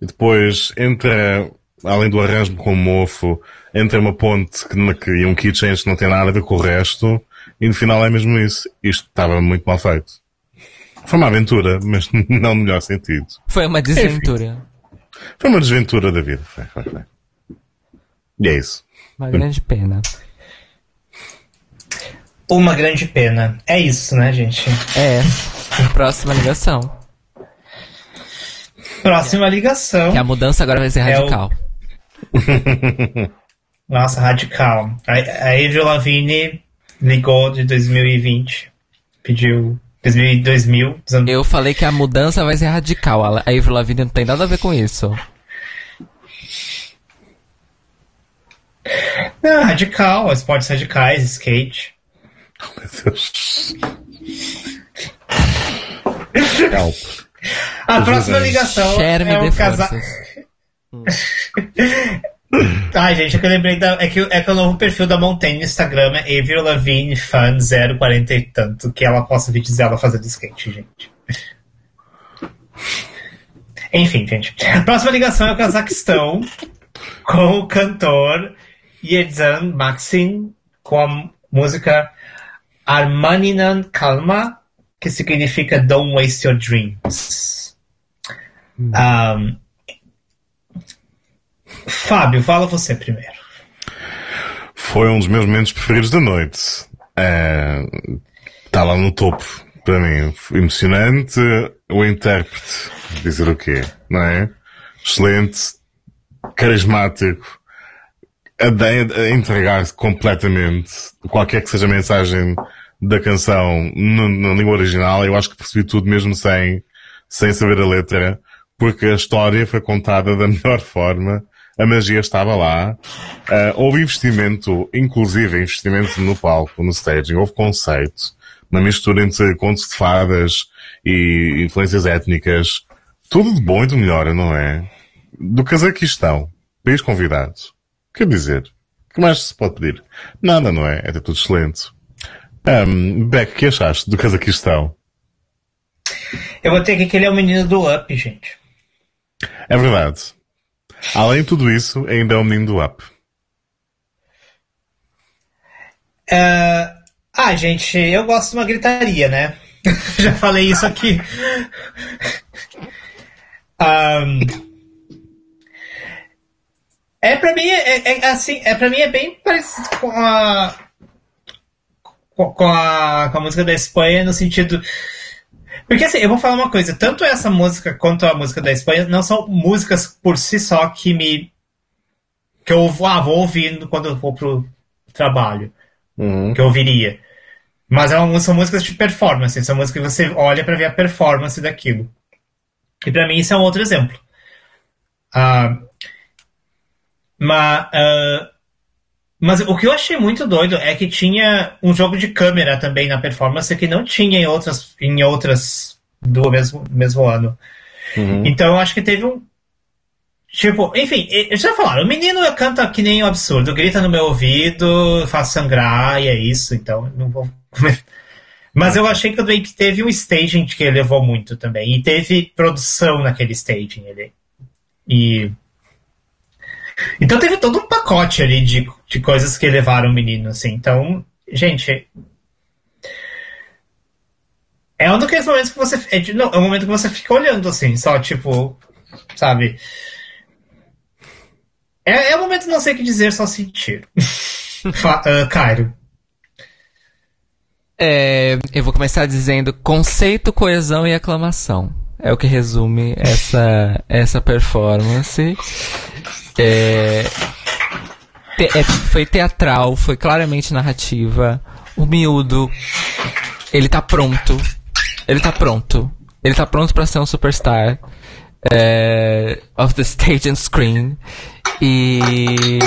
e depois entra, além do arranjo com o mofo, entra uma ponte que, que, e um key change que não tem nada a ver com o resto, e no final é mesmo isso. Isto estava muito mal feito. Foi uma aventura, mas não no melhor sentido. Foi uma desventura. Foi uma desventura da vida. Foi, foi, foi. E é isso. Uma grande pena. Uma grande pena. É isso, né, gente? É. Próxima ligação. Próxima ligação. Que a mudança agora vai ser É o- radical. Nossa, radical. A, a Avril Lavigne ligou de 2020. Pediu 2000, 2000 dizendo- Eu falei que a mudança vai ser radical. A Avril Lavigne não tem nada a ver com isso. Não, radical, esportes radicais, skate. Meu Deus. Help. A próxima bem. ligação Share-me é um casal. Ai, gente, é que eu lembrei da. É que, é que o novo perfil da Montaigne no Instagram é Avril Lavigne Fan 040 e tanto, que ela posta vídeos dela fazendo skate, gente. Enfim, gente. A próxima ligação é o Cazaquistão com o cantor Yedzan Maxim com a música Armaninan Kalma, que significa Don't Waste Your Dreams. Um, Fábio, fala você primeiro. Foi um dos meus momentos preferidos da noite. Está lá no topo, para mim. Emocionante. O intérprete, dizer o quê, não é? Excelente. Carismático. A, de- a entregar-se completamente. Qualquer que seja a mensagem da canção no- na língua original, eu acho que percebi tudo mesmo sem, sem saber a letra, porque a história foi contada da melhor forma, a magia estava lá, ah, houve investimento, inclusive investimento no palco, no staging, houve conceito, uma mistura entre contos de fadas e influências étnicas, tudo de bom e do melhor, não é? Do Cazaquistão, país convidado. Quer dizer, o que mais se pode pedir? Nada, não é? É tudo excelente. Um, Beck, o que achaste do Cazaquistão? Eu vou ter que ele é o menino do Up, gente. É verdade. Além de tudo isso, ainda é o menino do Up. É, Ah, gente, eu gosto de uma gritaria, né? Já falei isso aqui. Ahn, É pra mim, é, é- assim, é pra mim é bem parecido com a com a, com a música da Espanha no sentido porque assim, eu vou falar uma coisa, tanto essa música quanto a música da Espanha não são músicas por si só que me que eu vou, ah, vou ouvindo quando eu vou pro trabalho que eu ouviria. Mas é uma, são músicas de performance, são músicas que você olha pra ver a performance daquilo. E pra mim isso é um outro exemplo. Ah, mas, ah, mas o que eu achei muito doido é que tinha um jogo de câmera também na performance que não tinha em outras, em outras do mesmo, mesmo ano. Então eu acho que teve um. Tipo, enfim, já falaram, o menino canta que nem um absurdo, grita no meu ouvido, faz sangrar e é isso, então não vou. Mas eu achei que também que teve um staging que ele levou muito também. E teve produção naquele staging ali. E. Então teve todo um pacote ali de, de coisas que levaram o menino, assim. Então, gente. É um daqueles momentos que você. É, de- não, é um momento que você fica olhando, assim, só tipo. Sabe? É, é um momento não sei o que dizer, só sentir. Ah, Cairo. É, eu vou começar dizendo conceito, coesão e aclamação. É o que resume essa, essa performance. É, te- é- foi teatral, foi claramente narrativa. O miúdo, ele tá pronto. Ele tá pronto. Ele tá pronto pra ser um superstar. é, of the stage and screen. E.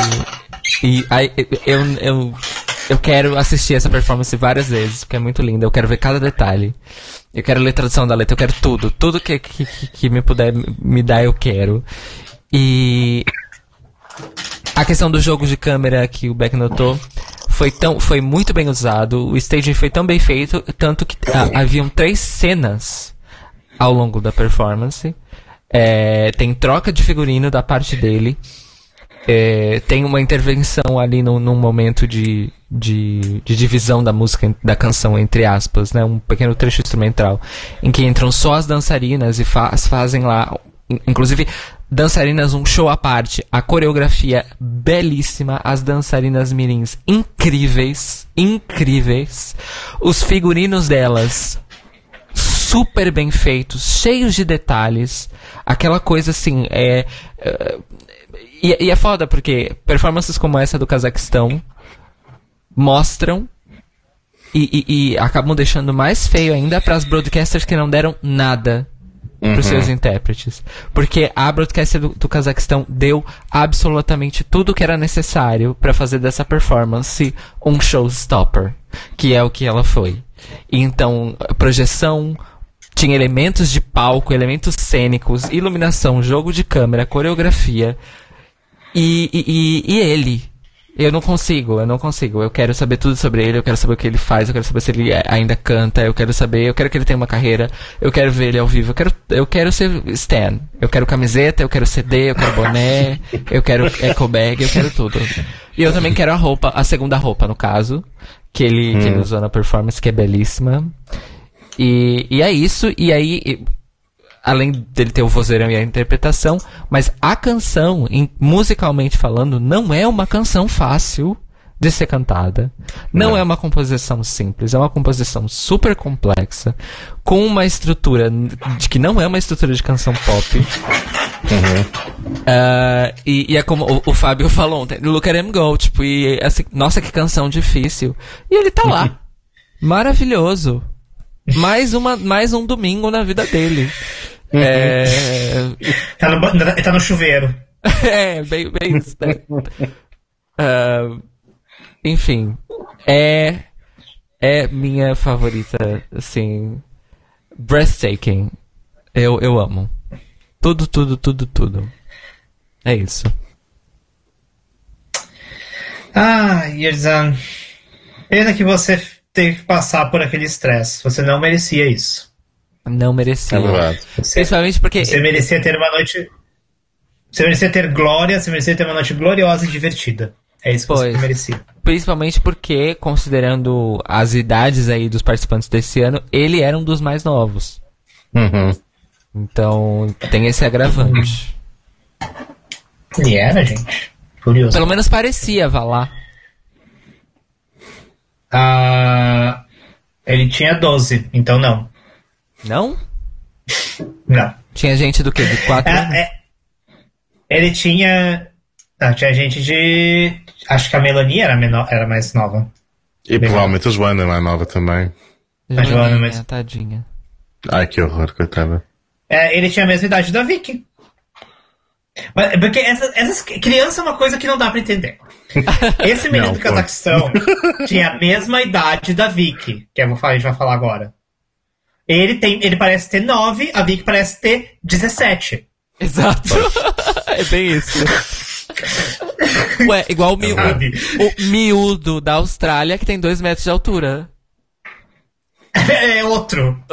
E aí, eu, eu, eu quero assistir essa performance várias vezes, porque é muito linda. Eu quero ver cada detalhe. Eu quero ler tradução da letra, eu quero tudo. Tudo que, que- que me puder me dar, eu quero. E a questão do jogo de câmera que o Beck notou foi tão, foi muito bem usado, o staging foi tão bem feito, tanto que ah, haviam três cenas ao longo da performance. É, tem troca de figurino da parte dele. É, tem uma intervenção ali no, num momento de, de, de, divisão da música, da canção, entre aspas, né? Um pequeno trecho instrumental, em que entram só as dançarinas e faz, fazem lá, inclusive, dançarinas um show à parte, a coreografia belíssima, as dançarinas mirins incríveis, incríveis, os figurinos delas super bem feitos, cheios de detalhes, aquela coisa assim, é, é e, e é foda porque performances como essa do Cazaquistão mostram e, e, e, acabam deixando mais feio ainda para as broadcasters que não deram nada uhum. para os seus intérpretes. Porque a broadcaster do, do Cazaquistão deu absolutamente tudo que era necessário para fazer dessa performance um showstopper, que é o que ela foi. Então, projeção, tinha elementos de palco, elementos cênicos, iluminação, jogo de câmera, coreografia, e, e, e, ele. Eu não consigo, eu não consigo. Eu quero saber tudo sobre ele, eu quero saber o que ele faz, eu quero saber se ele ainda canta, eu quero saber, eu quero que ele tenha uma carreira, eu quero ver ele ao vivo, eu quero, eu quero ser Stan. Eu quero camiseta, eu quero CD, eu quero boné, eu quero eco bag, eu quero tudo. E eu também quero a roupa, a segunda roupa, no caso, que ele, hum. que ele hum. usou na performance, que é belíssima. E, e é isso, e aí além dele ter o vozeirão e a interpretação, mas a canção, em, musicalmente falando, não é uma canção fácil de ser cantada. Não, não, é uma composição simples, é uma composição super complexa, com uma estrutura de que não é uma estrutura de canção pop. Uhum. Uh, e, e, é como o, o, Fábio falou ontem, look at him go, tipo, e assim, nossa, que canção difícil. E ele tá lá. Maravilhoso. Mais, uma, mais um domingo na vida dele. É... tá, no, tá no chuveiro. é, bem, bem isso, né? uh, enfim, é, é minha favorita, assim, breathtaking. Eu, eu amo. Tudo, tudo, tudo, tudo. É isso. Ah, Yerzan. Pena que você teve que passar por aquele estresse. Você não merecia isso. Não merecia. É verdade. Principalmente porque. Você merecia ter uma noite. Você merecia ter glória, você merecia ter uma noite gloriosa e divertida. É isso que pois. você merecia. Principalmente porque, considerando as idades aí dos participantes desse ano, ele era um dos mais novos. Uhum. Então, tem esse agravante. Ele era, gente. Curioso. Pelo menos parecia, vá lá. Ah, ele tinha 12, então não. Não? Não. Tinha gente do quê? De quatro é, anos? É, ele tinha. Não, tinha gente de. Acho que a Melanie era, menor, era mais nova. E provavelmente a Joana é mais nova também. A Joana, mas. Tadinha. Ai, que horror, coitada. É, ele tinha a mesma idade da Vicky. Mas, porque essas, essas criança é uma coisa que não dá pra entender. Esse menino não, do Cazaquistão tinha a mesma idade da Vicky, que a gente vai falar agora. Ele tem, ele parece ter 9, a Vicky parece ter 17. Exato. é bem isso. Ué, igual o, miú o miúdo da Austrália que tem 2 metros de altura. É outro.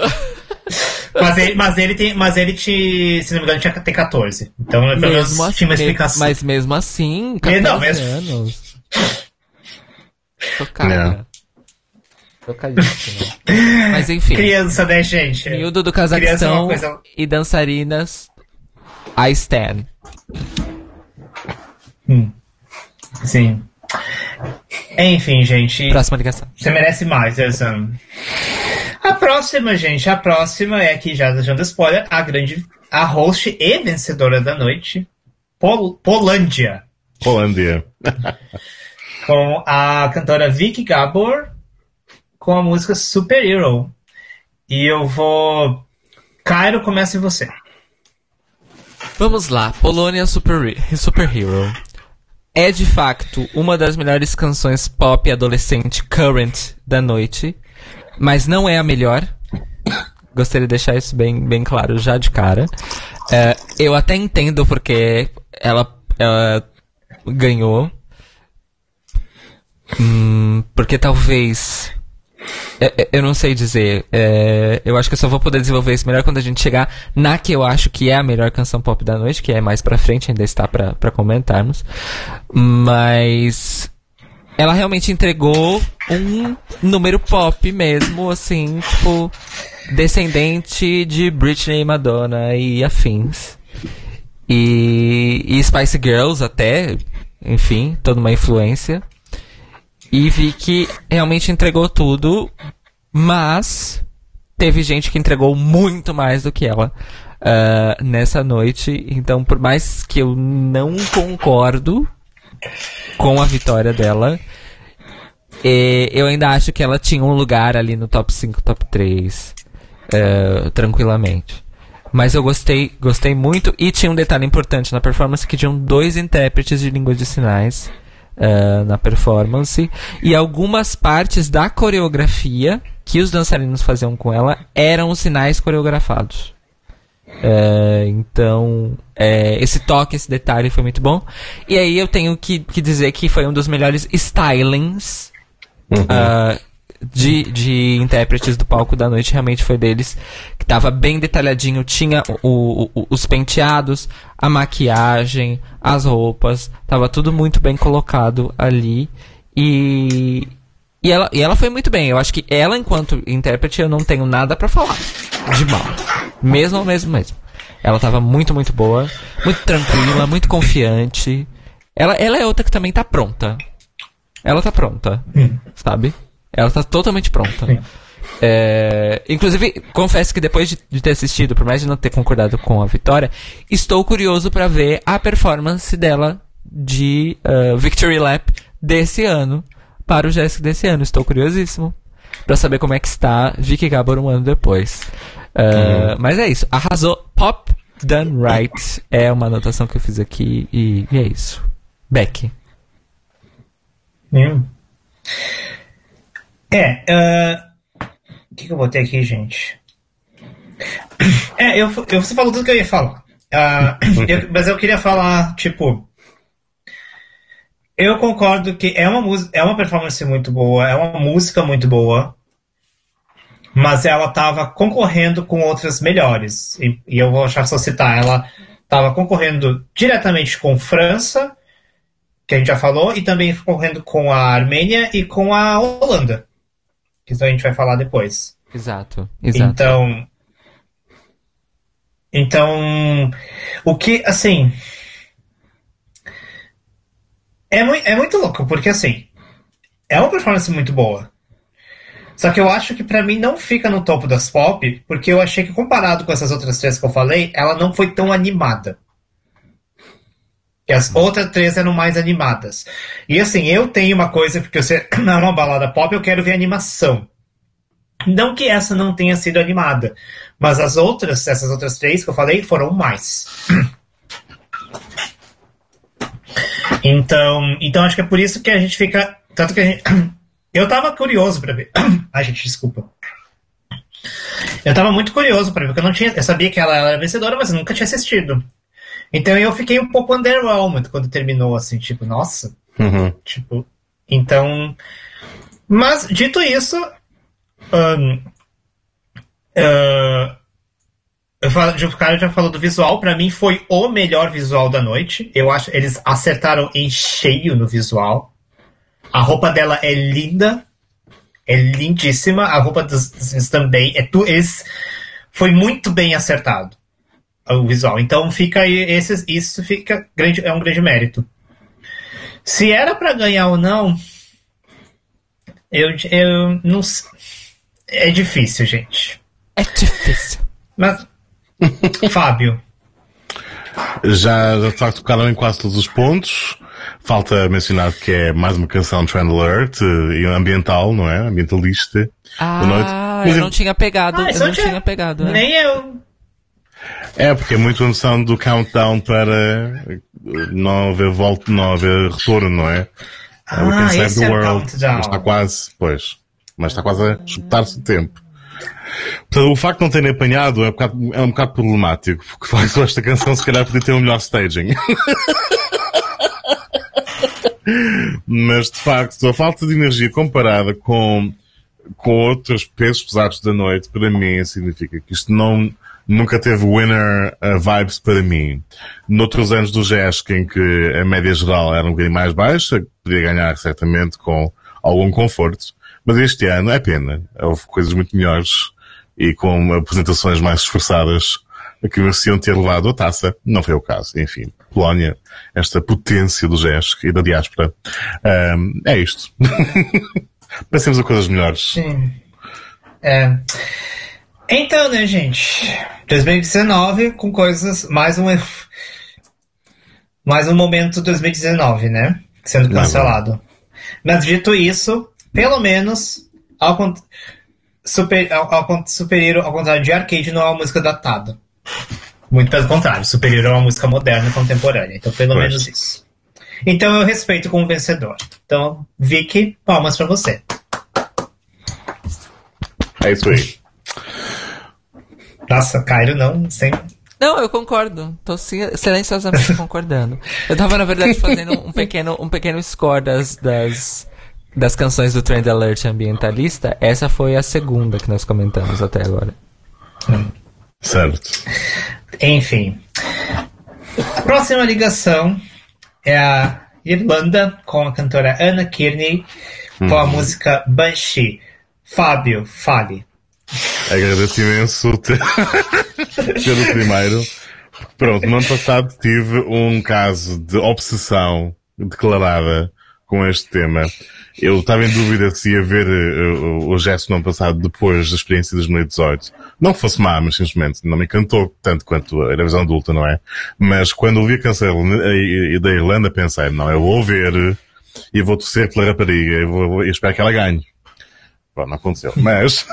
mas, ele, mas ele tem. Mas ele te. Se não me engano, tinha tem 14. Então pelo menos assim, tinha uma explicação. Mas mesmo assim, 14 não, mesmo... anos. Chocada. Chocadíssimo. Mas enfim. Criança, né, gente? Miúdo do Cazaquistão é coisa... e dançarinas. I stand. Hum. Sim. Enfim, gente. Próxima ligação. Você merece mais, Elzano. A próxima, gente, a próxima é aqui, já dando spoiler, a grande, a host e vencedora da noite, Pol Polândia. Polândia. com a cantora Vicky Gabor, com a música Super Hero. E eu vou. Cairo, começa em você. Vamos lá, Polônia Super, Super Hero. É de facto uma das melhores canções pop adolescente current da noite, mas não é a melhor. Gostaria de deixar isso bem, bem claro já de cara. É, eu até entendo porque ela, ela ganhou Hum, porque talvez. É, é, eu não sei dizer. É, eu acho que eu só vou poder desenvolver isso melhor quando a gente chegar na que eu acho que é a melhor canção pop da noite, que é mais pra frente, ainda está pra, pra comentarmos. Mas. Ela realmente entregou um número pop mesmo, assim, tipo. Descendente de Britney, Madonna e afins. E, e Spice Girls até, enfim, toda uma influência. E vi que realmente entregou tudo, mas teve gente que entregou muito mais do que ela uh, nessa noite. Então, por mais que eu não concordo com a vitória dela, eh, eu ainda acho que ela tinha um lugar ali no top 5, top 3, uh, tranquilamente. Mas eu gostei, gostei muito e tinha um detalhe importante na performance que tinham dois intérpretes de língua de sinais uh, na performance. E algumas partes da coreografia que os dançarinos faziam com ela eram os sinais coreografados. Uh, então, é, esse toque, esse detalhe foi muito bom. E aí eu tenho que, que dizer que foi um dos melhores stylings uhum. uh, de, de intérpretes do palco da noite. Realmente foi deles. Tava bem detalhadinho. Tinha o, o, os penteados, a maquiagem, as roupas, tava tudo muito bem colocado ali. E, e, ela, e ela foi muito bem. Eu acho que ela, enquanto intérprete, eu não tenho nada para falar de mal. Mesmo, mesmo, mesmo. Ela tava muito, muito boa, muito tranquila, muito confiante. Ela, ela é outra que também tá pronta. Ela tá pronta, hum. sabe? Ela tá totalmente pronta. Sim. É, inclusive, confesso que depois de, de, ter assistido, por mais de não ter concordado com a vitória, estou curioso para ver a performance dela de uh, Victory Lap desse ano para o Jessica desse ano. Estou curiosíssimo para saber como é que está Vicky Gabor um ano depois. Uh, Mas é isso. Arrasou. Pop Done Right é uma anotação que eu fiz aqui e, e é isso. Beck. Hum. É, uh, que, que eu botei aqui, gente? É, eu, eu, você falou tudo que eu ia falar. Uh, eu, mas eu queria falar, tipo. Eu concordo que é uma, é uma performance muito boa, é uma música muito boa, mas ela estava concorrendo com outras melhores. E, e, eu vou só citar, ela estava concorrendo diretamente com França, que a gente já falou, e também concorrendo com a Armênia e com a Holanda, isso a gente vai falar depois. Exato, exato. Então. Então. O que, assim. É, mu é muito louco, porque, assim. É uma performance muito boa. Só que eu acho que para mim não fica no topo das pop, porque eu achei que comparado com essas outras três que eu falei, ela não foi tão animada. E as outras três eram mais animadas. E assim, eu tenho uma coisa, porque você não é uma balada pop, eu quero ver animação. Não que essa não tenha sido animada, mas as outras, essas outras três que eu falei, foram mais. Então, então acho que é por isso que a gente fica. Tanto que a gente. Eu tava curioso para ver. Ai, gente, desculpa. Eu tava muito curioso para ver, porque eu não tinha. Eu sabia que ela era vencedora, mas eu nunca tinha assistido. Então eu fiquei um pouco underwhelmed quando terminou, assim, tipo, nossa. Uhum. Tipo. Então. Mas, dito isso, um, uh, o cara já falou do visual, para mim foi o melhor visual da noite. Eu acho eles acertaram em cheio no visual. A roupa dela é linda, é lindíssima. A roupa dos, dos também é tu, eles, foi muito bem acertado o visual. Então fica aí esse, isso fica grande, é um grande mérito. Se era para ganhar ou não, eu, eu não sei. É difícil, gente. É difícil. Mas, Fábio. Já, de facto tocaram em quase todos os pontos. Falta mencionar que é mais uma canção Trend Alert e ambiental, não é? Ambientalista. Ah, eu não tinha pegado. Ah, eu não tinha, tinha pegado. É. Nem eu. É, porque é muito a noção do countdown para não haver volta, não haver retorno, não é? Ah, We Can Save the é World. Está quase, pois mas está quase a chutar-se o tempo. Portanto, o facto de não terem apanhado é um bocado, é um bocado problemático, porque o facto esta canção se calhar podia ter um melhor staging. Mas de facto, a falta de energia comparada com, com outros pesos pesados da noite, para mim, significa que isto não, nunca teve winner uh, vibes para mim. Noutros anos do JESC, em que a média geral era um bocadinho mais baixa, podia ganhar certamente com algum conforto. Mas este ano é pena. Houve coisas muito melhores e com apresentações mais esforçadas que mereciam ter levado a taça. Não foi o caso. Enfim, Polónia, esta potência do GESC e da diáspora. Um, é isto. Pensemos a coisas melhores. Sim. É. Então, né, gente? 2019 com coisas. Mais um. Mais um momento 2019, né? Sendo cancelado. Mas dito isso, pelo menos, ao, super, ao, ao, superior ao contrário de arcade, não é uma música datada. Muito pelo contrário, superior a uma música moderna contemporânea. Então, pelo menos isso. Então, eu respeito como vencedor. Então, Vicky, palmas para você. É isso aí. Nossa, Cairo não, sem. Não, eu concordo. Tô silenciosamente concordando. Eu tava, na verdade, fazendo um pequeno, um pequeno score das, das, das canções do Trend Alert ambientalista. Essa foi a segunda que nós comentamos até agora. Hum. Certo. Enfim. A próxima ligação é a Irlanda com a cantora Anna Kearney com a uhum. música Banshee. Fábio, fale. Agradeço imenso ter, o primeiro. Pronto, no ano passado tive um caso de obsessão declarada com este tema. Eu estava em dúvida se ia ver uh, o gesto no ano passado depois da experiência de 2018. Não fosse má, mas simplesmente não me encantou tanto quanto a visão adulta, não é? Mas quando ouvi a canção da Irlanda pensei, não, eu vou ver e vou torcer pela rapariga e vou, vou, espero que ela ganhe. Bom, não aconteceu. Mas,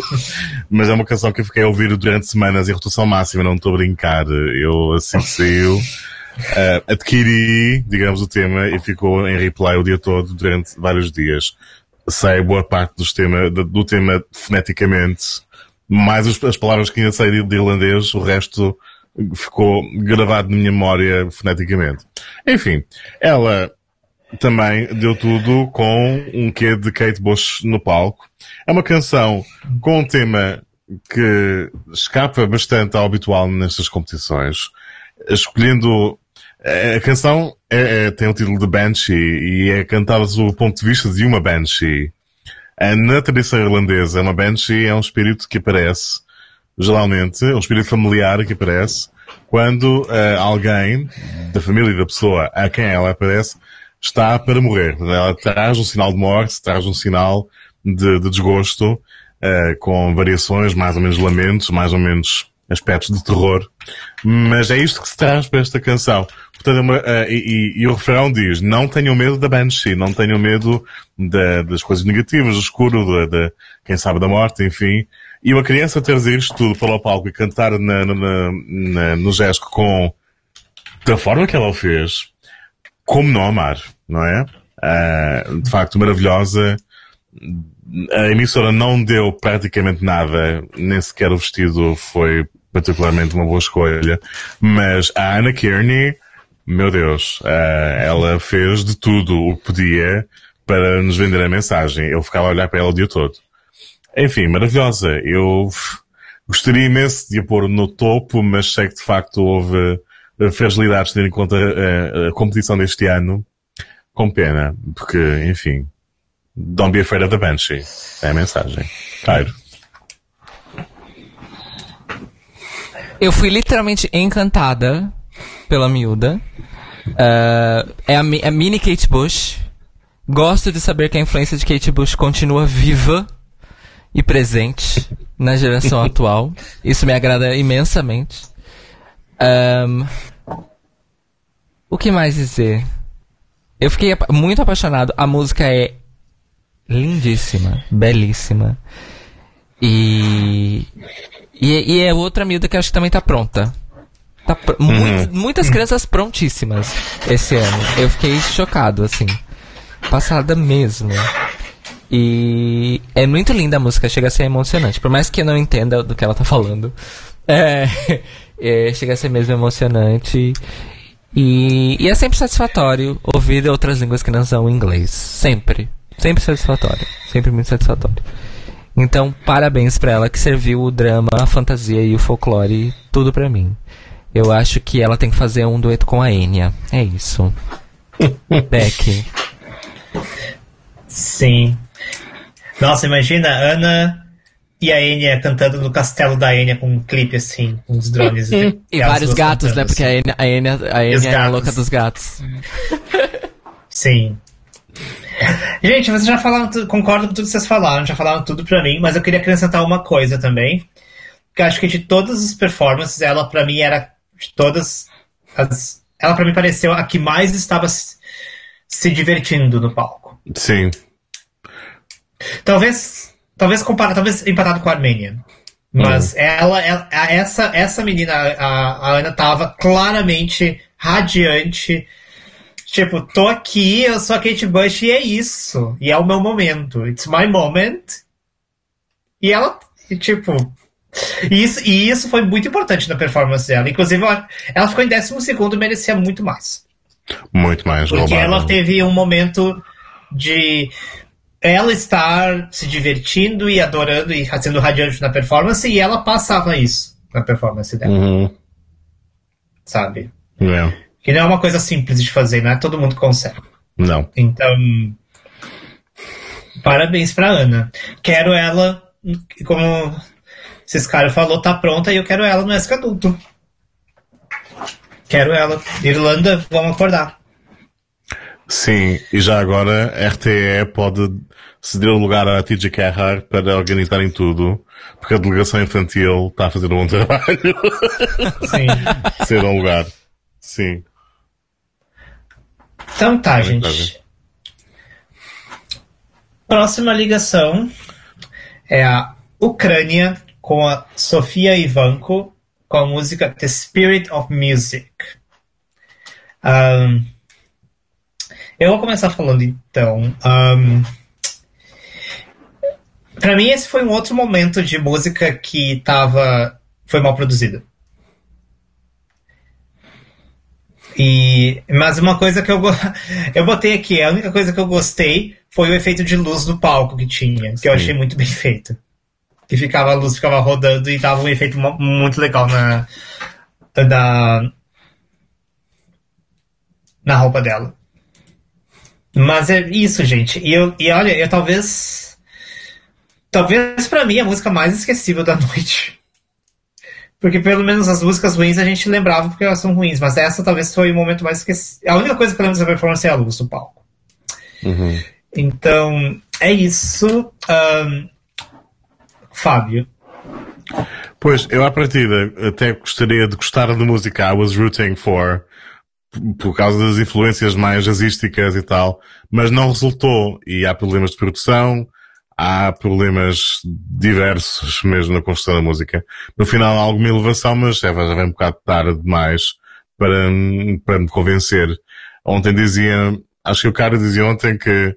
mas é uma canção que eu fiquei a ouvir durante semanas em rotação máxima, não estou a brincar. Eu assim que saiu, uh, adquiri, digamos, o tema e ficou em replay o dia todo durante vários dias. Sei boa parte dos tema, do tema foneticamente, mais as palavras que ainda sei de irlandês, o resto ficou gravado na minha memória foneticamente. Enfim, ela também deu tudo com um quê de Kate Bush no palco. É uma canção com um tema que escapa bastante ao habitual nestas competições, escolhendo a canção é, é, tem o título de Banshee e é cantada do ponto de vista de uma Banshee. Na tradição irlandesa, uma Banshee é um espírito que aparece, geralmente, um espírito familiar que aparece quando uh, alguém da família da pessoa a quem ela aparece está para morrer. Ela traz um sinal de morte, traz um sinal de, de desgosto, uh, com variações, mais ou menos lamentos, mais ou menos aspectos de terror. Mas é isto que se traz para esta canção. Portanto, uh, e, e, o refrão diz, não tenham medo da Banshee, não tenham medo da, das coisas negativas, do escuro, da, quem sabe da morte, enfim. E uma criança trazer isto tudo para o palco e cantar na, na, na, no gesto com, da forma que ela o fez, como não amar, não é? Uh, de facto, maravilhosa. A emissora não deu praticamente nada, nem sequer o vestido foi particularmente uma boa escolha. Mas a Anna Kearney, meu Deus, uh, ela fez de tudo o que podia para nos vender a mensagem. Eu ficava a olhar para ela o dia todo. Enfim, maravilhosa. Eu gostaria imenso de a pôr no topo, mas sei que de facto houve fragilidades tendo em conta a, a competição deste ano. Com pena, porque, enfim, don't be afraid of the Banshee. É a mensagem. Cairo. Eu fui literalmente encantada pela miúda. Uh, é a, a mini Kate Bush. Gosto de saber que a influência de Kate Bush continua viva e presente na geração atual. Isso me agrada imensamente. Um, o que mais dizer? Eu fiquei muito apaixonado. A música é lindíssima, belíssima. E e, e é outra miúda que acho que também tá pronta. Tá pr uhum. muito, muitas crianças prontíssimas esse ano. Eu fiquei chocado, assim. Passada mesmo. E é muito linda a música, chega a ser emocionante. Por mais que eu não entenda do que ela tá falando. É, é, chega a ser mesmo emocionante. E, e é sempre satisfatório ouvir outras línguas que não são o inglês. Sempre. Sempre satisfatório. Sempre muito satisfatório. Então, parabéns pra ela que serviu o drama, a fantasia e o folclore tudo pra mim. Eu acho que ela tem que fazer um dueto com a Enya. É isso. Beck. Sim. Nossa, imagina a Ana e a Enya cantando no castelo da Enya com um clipe assim, com os drones. E elas vários gatos, cantando, né? Porque a assim. Enya, a Enya, a E Enya é a louca dos gatos. Sim. Gente, vocês já falaram, tudo, concordo com tudo que vocês falaram, já falaram tudo pra mim, mas eu queria acrescentar uma coisa também. Que eu acho que de todas as performances, ela pra mim era de todas as. Ela pra mim pareceu a que mais estava se, se divertindo no palco. Sim. Talvez. Talvez compara, talvez empatado com a Armênia. Mas ela, ela- a- essa, essa menina, a, a Ana, tava claramente radiante. Tipo, tô aqui, eu sou a Kate Bush e é isso. E é o meu momento. It's my moment. E ela, e, tipo. E isso, e isso foi muito importante na performance dela. Inclusive, ela, ela ficou em décimo segundo e merecia muito mais. Muito mais Porque roubado. ela teve um momento de ela estar se divertindo e adorando e sendo radiante na performance e ela passava isso na performance dela, Uhum. sabe? É. Que não é uma coisa simples de fazer, não é todo mundo consegue. Não. Então, parabéns pra Ana. Quero ela, como esse cara falou, tá pronta e eu quero ela no ESC adulto. Quero ela. Irlanda, vamos acordar. Sim, e já agora a RTE pode ceder o lugar à TJ Carrar para organizarem tudo, porque a delegação infantil está a fazer um bom trabalho. Sim. Ceder um lugar. Sim. Então tá, bem. gente. Próxima ligação é a Ucrânia com a Sofia Ivanko com a música The Spirit of Music. Ahn, eu vou começar falando então. Um, para mim esse foi um outro momento de música que tava foi mal produzida. E, mas uma coisa que eu, eu botei aqui, a única coisa que eu gostei foi o efeito de luz do palco que tinha, que eu Sim. achei muito bem feito. Que ficava a luz ficava rodando e dava um efeito muito legal na, na, na roupa dela. Mas é isso, gente. E, eu, e olha, eu talvez. Talvez pra mim a música mais esquecível da noite. Porque pelo menos as músicas ruins a gente lembrava porque elas são ruins, mas essa talvez foi o momento mais esquecido. A única coisa que eu lembro dessa performance é a luz do palco. Uhum. Então, é isso. Ahn, Fábio. Pois, eu à partida até gostaria de gostar da música I Was Rooting For, por causa das influências mais jazzísticas e tal, mas não resultou. E há problemas de produção, há problemas diversos mesmo na construção da música. No final há alguma elevação, mas vai já vai um bocado tarde demais para, para me convencer. Ontem dizia, acho que o cara dizia ontem que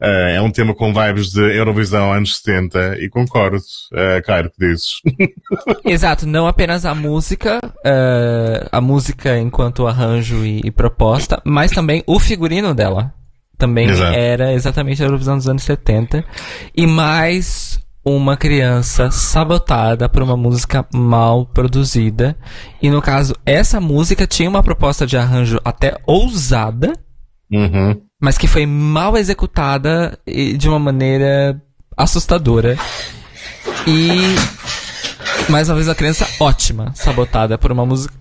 eh, é um tema com vibes de Eurovisão anos 70 e concordo, uh, Cairo, que dizes. Exato, não apenas a música, eh, a música enquanto arranjo e, e proposta, mas também o figurino dela. Também Exato. era exatamente a Eurovisão dos anos 70. E mais uma criança sabotada por uma música mal produzida. E no caso, essa música tinha uma proposta de arranjo até ousada, Uhum. mas que foi mal executada e de uma maneira assustadora. E mais uma vez a criança ótima, sabotada por uma música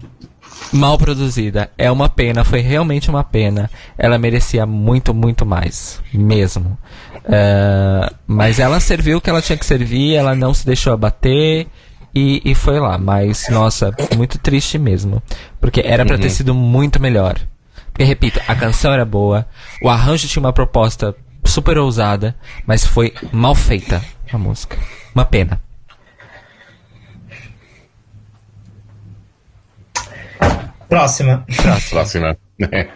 mal produzida. É uma pena, foi realmente uma pena. Ela merecia muito, muito mais, mesmo. Eh, mas ela serviu o que ela tinha que servir, ela não se deixou abater. E, e foi lá, mas nossa, muito triste mesmo. Porque era pra ter sido muito melhor. Porque, repito, a canção era boa, o arranjo tinha uma proposta super ousada, mas foi mal feita a música. Uma pena. Próxima. Próxima.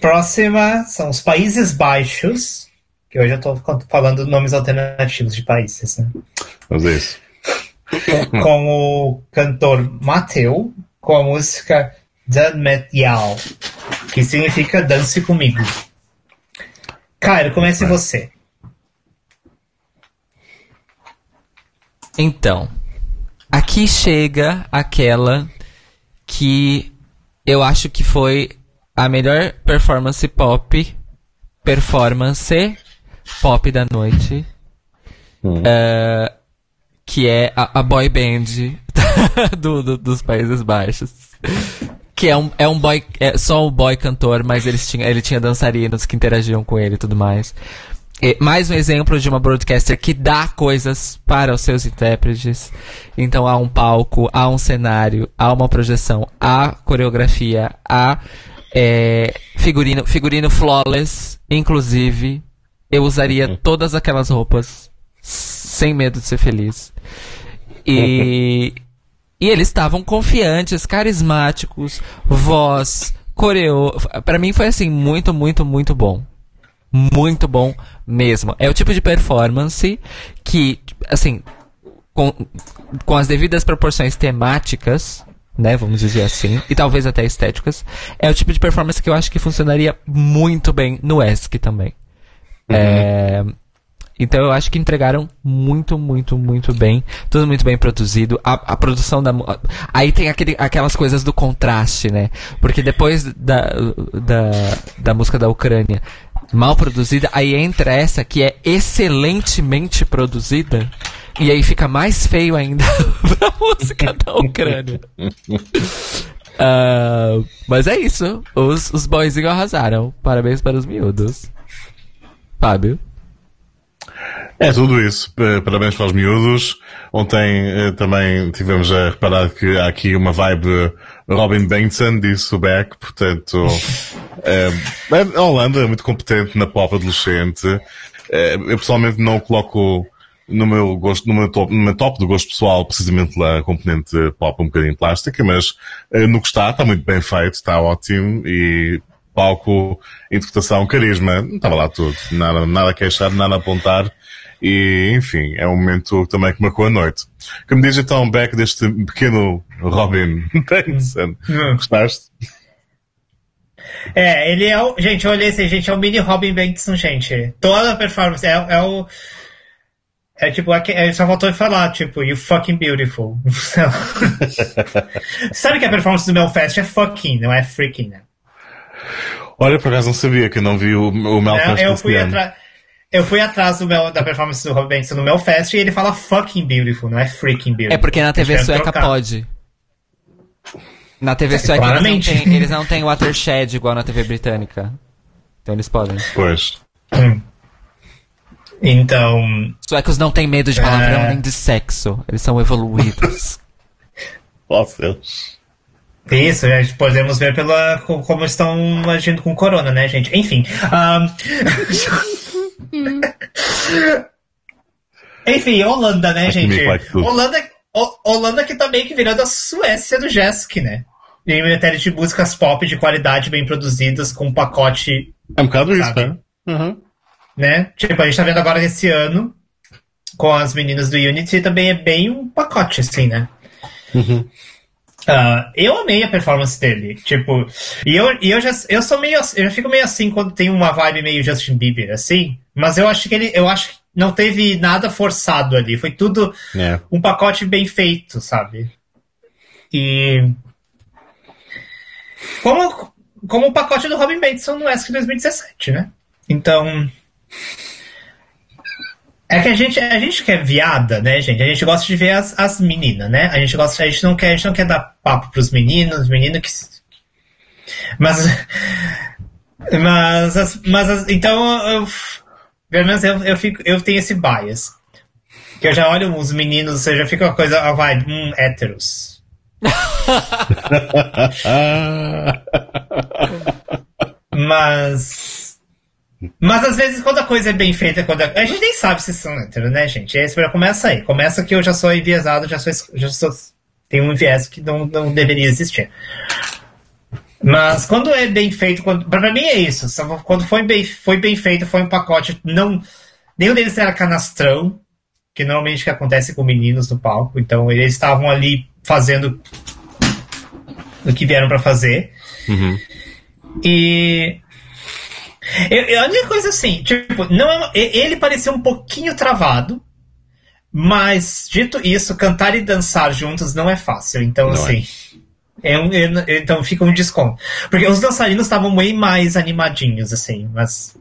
Próxima são os Países Baixos. Que hoje eu tô falando nomes alternativos de países, né? Vamos a isso. com o cantor Mateu, com a música Dan Met Yao, que significa dance comigo. Caio, comece você. Então, aqui chega aquela que eu acho que foi a melhor performance pop, performance pop da noite, uh, que é a, a boy band do, do, dos Países Baixos. Que é um, é um boy, é só um boy cantor, mas eles tinha, ele tinha dançarinos que interagiam com ele e tudo mais. E mais um exemplo de uma broadcaster que dá coisas para os seus intérpretes. Então há um palco, há um cenário, há uma projeção, há coreografia, há é, figurino, figurino flawless, inclusive. Eu usaria uhum. todas aquelas roupas sem medo de ser feliz. E, e eles estavam confiantes, carismáticos, voz, coreo. Para mim foi assim muito, muito, muito bom muito bom mesmo. É o tipo de performance que, assim, com, com as devidas proporções temáticas, né, vamos dizer assim, e talvez até estéticas, é o tipo de performance que eu acho que funcionaria muito bem no ESC também. Uhum. É, então eu acho que entregaram muito, muito, muito bem. Tudo muito bem produzido. A, a produção da. Aí tem aquele, aquelas coisas do contraste, né? Porque depois da, da, da música da Ucrânia mal produzida, aí entra essa que é excelentemente produzida. E aí fica mais feio ainda pra música da Ucrânia. Uh, mas é isso. Os, os boyzinhos arrasaram. Parabéns para os miúdos. Fábio. É tudo isso. Parabéns para os miúdos. Ontem eh, também tivemos a reparar que há aqui uma vibe Robin Benson, disse o Beck, portanto, é, a Holanda é muito competente na pop adolescente. É, eu pessoalmente não coloco no meu gosto, no meu top, meu top do gosto pessoal, precisamente a componente pop um bocadinho plástica, mas eh, no que está, está muito bem feito, está ótimo e palco, interpretação, carisma, não estava lá tudo. Nada, nada a queixar, nada a apontar. E, enfim, é um momento também que marcou a noite. Que me diz então, Beck, deste pequeno Robin Benson? Hum. Gostaste? É, ele é o. Gente, eu olhei assim, gente, é o mini Robin Benson, gente. Toda a performance é, é o. É tipo, ele só faltou falar, tipo, you fucking beautiful. Sabe que a performance do Melfest é fucking, não é freaking, né? Olha, por acaso não sabia que eu não vi o, o Melfest. eu fui atrás. Eu fui atrás do meu, da performance do Robin Benson no Melfest e ele fala fucking beautiful, não é freaking beautiful. É porque na TV sueca pode. Na TV sueca eles não, têm, eles não têm watershed igual na TV britânica. Então eles podem. Pois. Hum. Então. Suecos não têm medo de palavrão é... nem de sexo. Eles são evoluídos. oh, Deus. Isso, gente, podemos ver pela, como estão agindo com corona, né, gente? Enfim. Um... Enfim, Holanda, né, gente? Holanda, Holanda que tá meio que virando a Suécia do Jesk, né? Em matéria de músicas pop de qualidade, bem produzidas, com um pacote. É um bocado isso, né? Uhum. né? Tipo, a gente tá vendo agora esse ano, com as meninas do Unity, também é bem um pacote, assim, né? Uhum. Uh, eu amei a performance dele, tipo, e eu, e eu já eu sou meio eu já fico meio assim quando tem uma vibe meio Justin Bieber, assim, mas eu acho que ele, eu acho que não teve nada forçado ali, foi tudo é. um pacote bem feito, sabe? E como como o pacote do Robin Benson no ESC 2017, né? Então, é que a gente, a gente quer viada, né, gente? A gente gosta de ver as, as meninas, né? A gente gosta, a gente não quer, a gente não quer dar papo pros meninos, os meninos que. Mas. Mas, mas então eu, pelo menos eu, eu, fico, eu tenho esse bias. Que eu já olho os meninos, você já fica uma coisa, ah, vai, hum, héteros. mas. Mas às vezes, quando a coisa é bem feita, quando a, a gente nem sabe se são héteros, né, gente? Esse começa aí. Começa que eu já sou enviesado, já sou. Já sou tem um viés que não, não deveria existir. Mas quando é bem feito, quando, pra mim é isso. Quando foi bem, foi bem feito, foi um pacote. Não, nenhum deles era canastrão, que normalmente que acontece com meninos no palco. Então eles estavam ali fazendo do que vieram para fazer. Uhum. E. Eu, eu, a única coisa assim, tipo, não é uma, ele parecia um pouquinho travado, mas, dito isso, cantar e dançar juntos não é fácil. Então, Não assim. É um, é- então fica um desconto. Porque os dançarinos estavam bem mais animadinhos, assim, mas.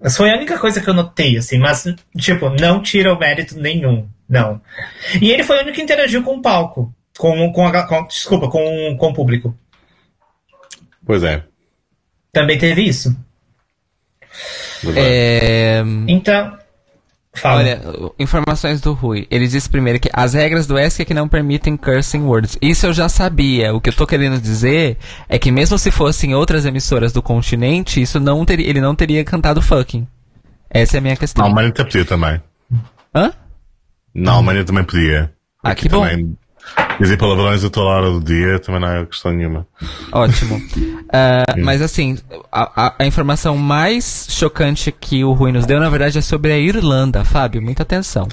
Mas foi a única coisa que eu notei, assim, mas, tipo, não tira o mérito nenhum. Não. E ele foi o único que interagiu com o palco. Com, com, a, com desculpa, com, com o público. Pois é. Também teve isso. É, Então. Fala. Olha, informações do Rui. Ele disse primeiro que as regras do ESC é que não permitem cursing words. Isso eu já sabia. O que eu tô querendo dizer é que mesmo se fossem outras emissoras do continente, isso não teria, ele não teria cantado fucking. Essa é a minha Na questão. Alemanha até podia também. Hã? Na Alemanha também podia. Ah, Aqui que bom. também. Dizer palavrões a toda hora do dia também não é questão nenhuma. Ótimo. Ah, mas assim, a, a- informação mais chocante que o Rui nos deu, na verdade, é sobre a Irlanda, Fábio. Muita atenção.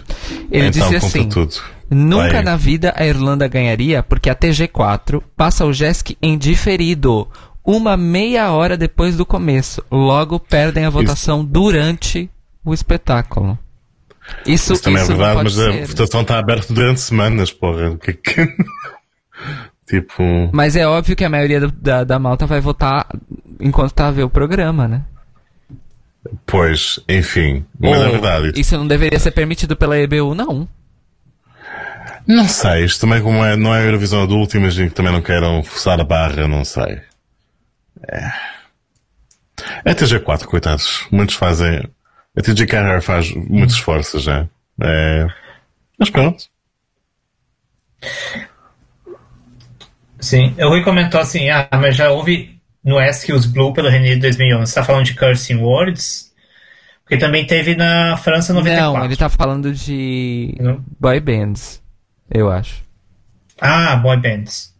Ele então, disse assim. tudo. Nunca Vai. na vida a Irlanda ganharia porque a TG4 passa o JESC em diferido, uma meia hora depois do começo. Logo perdem a votação durante o espetáculo. Isso, Isso também é isso não verdade, mas a ser. votação está aberta durante semanas, porra. Que é que... tipo. Mas é óbvio que a maioria do- da, da malta vai votar enquanto tá a ver o programa, né? Pois, enfim. Mas Ou é verdade. Isso não deveria ser permitido pela EBU, não. Não sei, isto também como é, não é a Eurovisão adulta, imagino que também não queiram forçar a barra, não sei. É. A TG4, coitados. Muitos fazem. A TG Carrera faz muitos esforços já. É. Mas pronto. Sim, o Rui comentou assim, ah, mas já houve no os Blue pelo René de 2011. Você tá falando de Cursing Words? Porque também teve na França 94. Não, ele tá falando de Não? boy bands, eu acho. Ah, boy bands.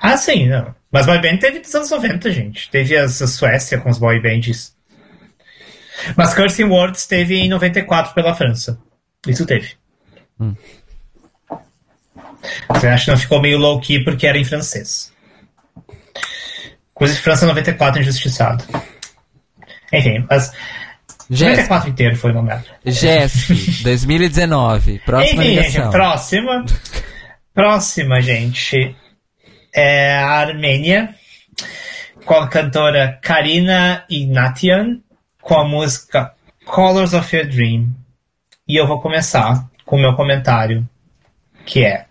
Ah, sim, não. Mas boy band teve dos anos 90, gente. Teve as, a Suécia com os boy bands. Mas Cursing Words teve em 94 pela França. Isso teve. Você acha que não ficou meio low-key porque era em francês. Coisa de França 94 injustiçado. Enfim, mas Jéssica, 94 inteiro foi merda. Jéssica, 2019, próxima Enfim, gente, próxima. Próxima, gente. É a Armênia. Com a cantora Karina Ignatian. Com a música Colors of Your Dream. E eu vou começar com o meu comentário. Que é.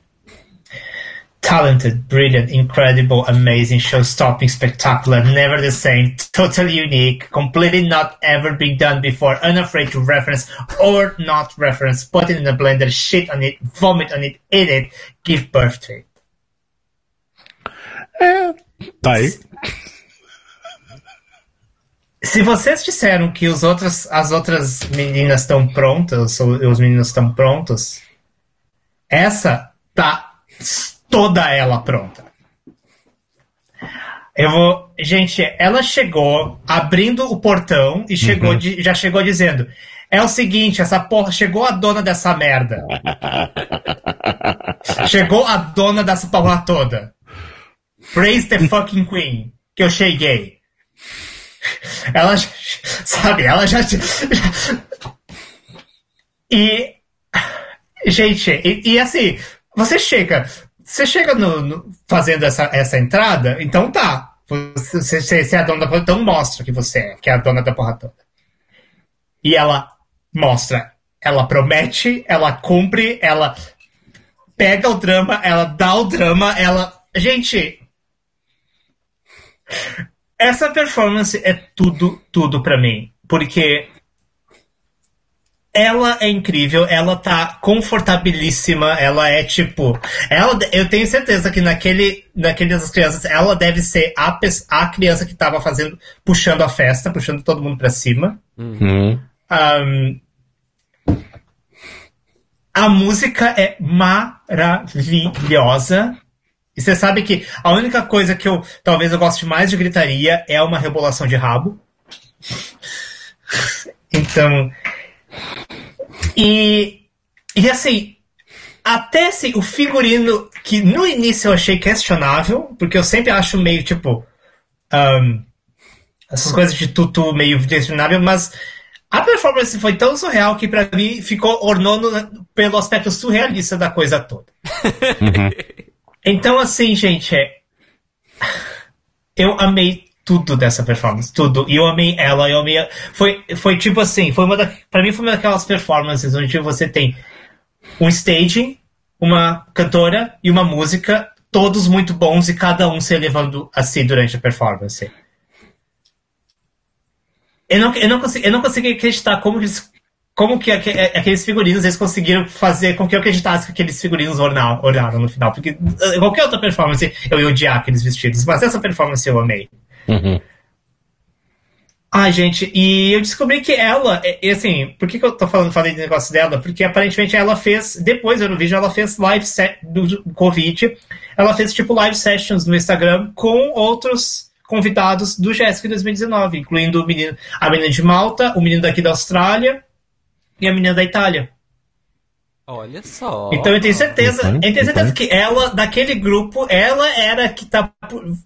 Talented, brilliant, incredible, amazing, show-stopping, spectacular, never the same, totally unique, completely not ever been done before, unafraid to reference or not reference, put it in a blender, shit on it, vomit on it, eat it, give birth to it. Eh, tá aí. Se vocês disseram que os outros, as outras meninas estão prontas, ou os meninos estão prontos, essa tá toda ela pronta. Eu vou. Gente, ela chegou abrindo o portão e chegou de- já chegou dizendo: É o seguinte, essa porra. Chegou a dona dessa merda. chegou a dona dessa porra toda. Praise the fucking queen. Que eu cheguei. Ela, sabe, ela já- E. Gente, e, e assim, você chega. Você chega no, no- fazendo essa, essa entrada, então tá. Você, você, você é a dona da porra, então mostra que você é, que é a dona da porra toda. E ela mostra, ela promete, ela cumpre, ela pega o drama, ela dá o drama, ela. Gente, essa performance é tudo, tudo pra mim. Porque ela é incrível, ela tá confortabilíssima, ela é tipo. Ela, eu tenho certeza que naquele, naqueles crianças, ela deve ser a, a criança que tava fazendo, puxando a festa, puxando todo mundo pra cima. Hum. Ahn, a música é maravilhosa. E você sabe que a única coisa que eu talvez eu goste mais de gritaria é uma rebolação de rabo. Então. E. E assim. Até assim, o figurino que no início eu achei questionável, porque eu sempre acho meio tipo. Um, essas coisas de tutu meio questionável, mas a performance foi tão surreal que para mim ficou ornando pelo aspecto surrealista da coisa toda. Uhum. Então, assim, gente, é... eu amei tudo dessa performance, tudo. E eu amei ela, eu amei. Foi, foi tipo assim, foi uma da, pra mim foi uma daquelas performances onde você tem um staging, uma cantora e uma música, todos muito bons e cada um se elevando assim durante a performance. Eu não, eu não, consegui, eu não consegui acreditar como eles, como que aqueles figurinos eles conseguiram fazer com que eu acreditasse que aqueles figurinos ornaram, ornaram no final. Porque eh, qualquer outra performance eu ia odiar aqueles vestidos, mas essa performance eu amei. Uhum. Ai, gente, e eu descobri que ela, e assim, por que, que eu tô falando, falei do negócio dela? Porque aparentemente ela fez, depois do vídeo, ela fez live set do Covid, ela fez tipo live sessions no Instagram com outros convidados do Jéssica 2019, incluindo o menino, a menina de Malta, o menino daqui da Austrália e a menina da Itália. Olha só. Então eu tenho certeza, uhum, eu tenho certeza uhum. que ela, daquele grupo, ela era que tá,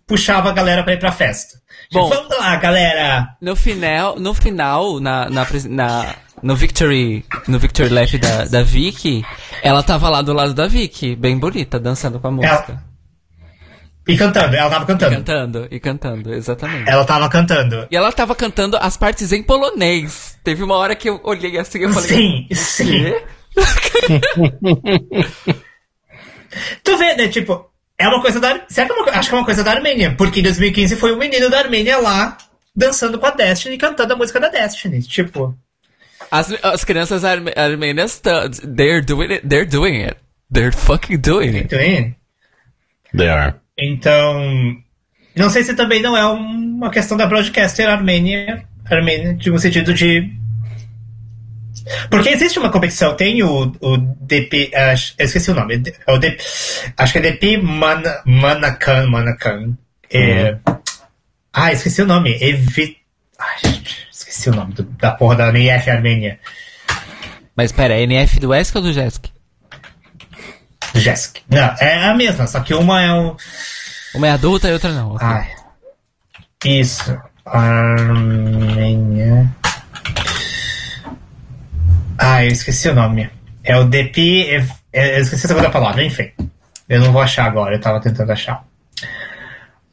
puxava a galera para ir pra festa. Bom, Vamos lá, galera! No final, no final, na, na, na no Victory, no Victory Lap da, da Vicky, ela tava lá do lado da Vicky, bem bonita, dançando com a música. Ela, e cantando, ela tava cantando. E cantando, e cantando, exatamente. Ela tava cantando. E ela tava cantando as partes em polonês. Teve uma hora que eu olhei assim e falei. Sim, sim. tu vê, né? Tipo, é uma coisa da. Será que é uma, acho que é uma coisa da Armênia? Porque em 2015 foi o um menino da Armênia lá dançando com a Destiny, cantando a música da Destiny. Tipo. As, as crianças arme, armênias, they're doing it. They're doing it. They're fucking doing it. They're doing it. They are. Então, não sei se também não é uma questão da broadcaster armênia, armênia de um sentido de. Porque existe uma competição, tem o, o DP, acho, eu esqueci o nome, é o DP, acho que é DP Man, Manakan, Manakan. É, uhum. Ah, esqueci o nome, Evi, ai, esqueci o nome do, da porra da NF Armênia. Mas pera, é NF do ESC ou do JESC? Jessica. Não, é a mesma, só que uma é o. Uma é adulta e outra não. Okay. Ai. Isso. Armênia. Ah, eu esqueci o nome. É o DP. É, é, eu esqueci a segunda palavra, enfim. Eu não vou achar agora, eu tava tentando achar.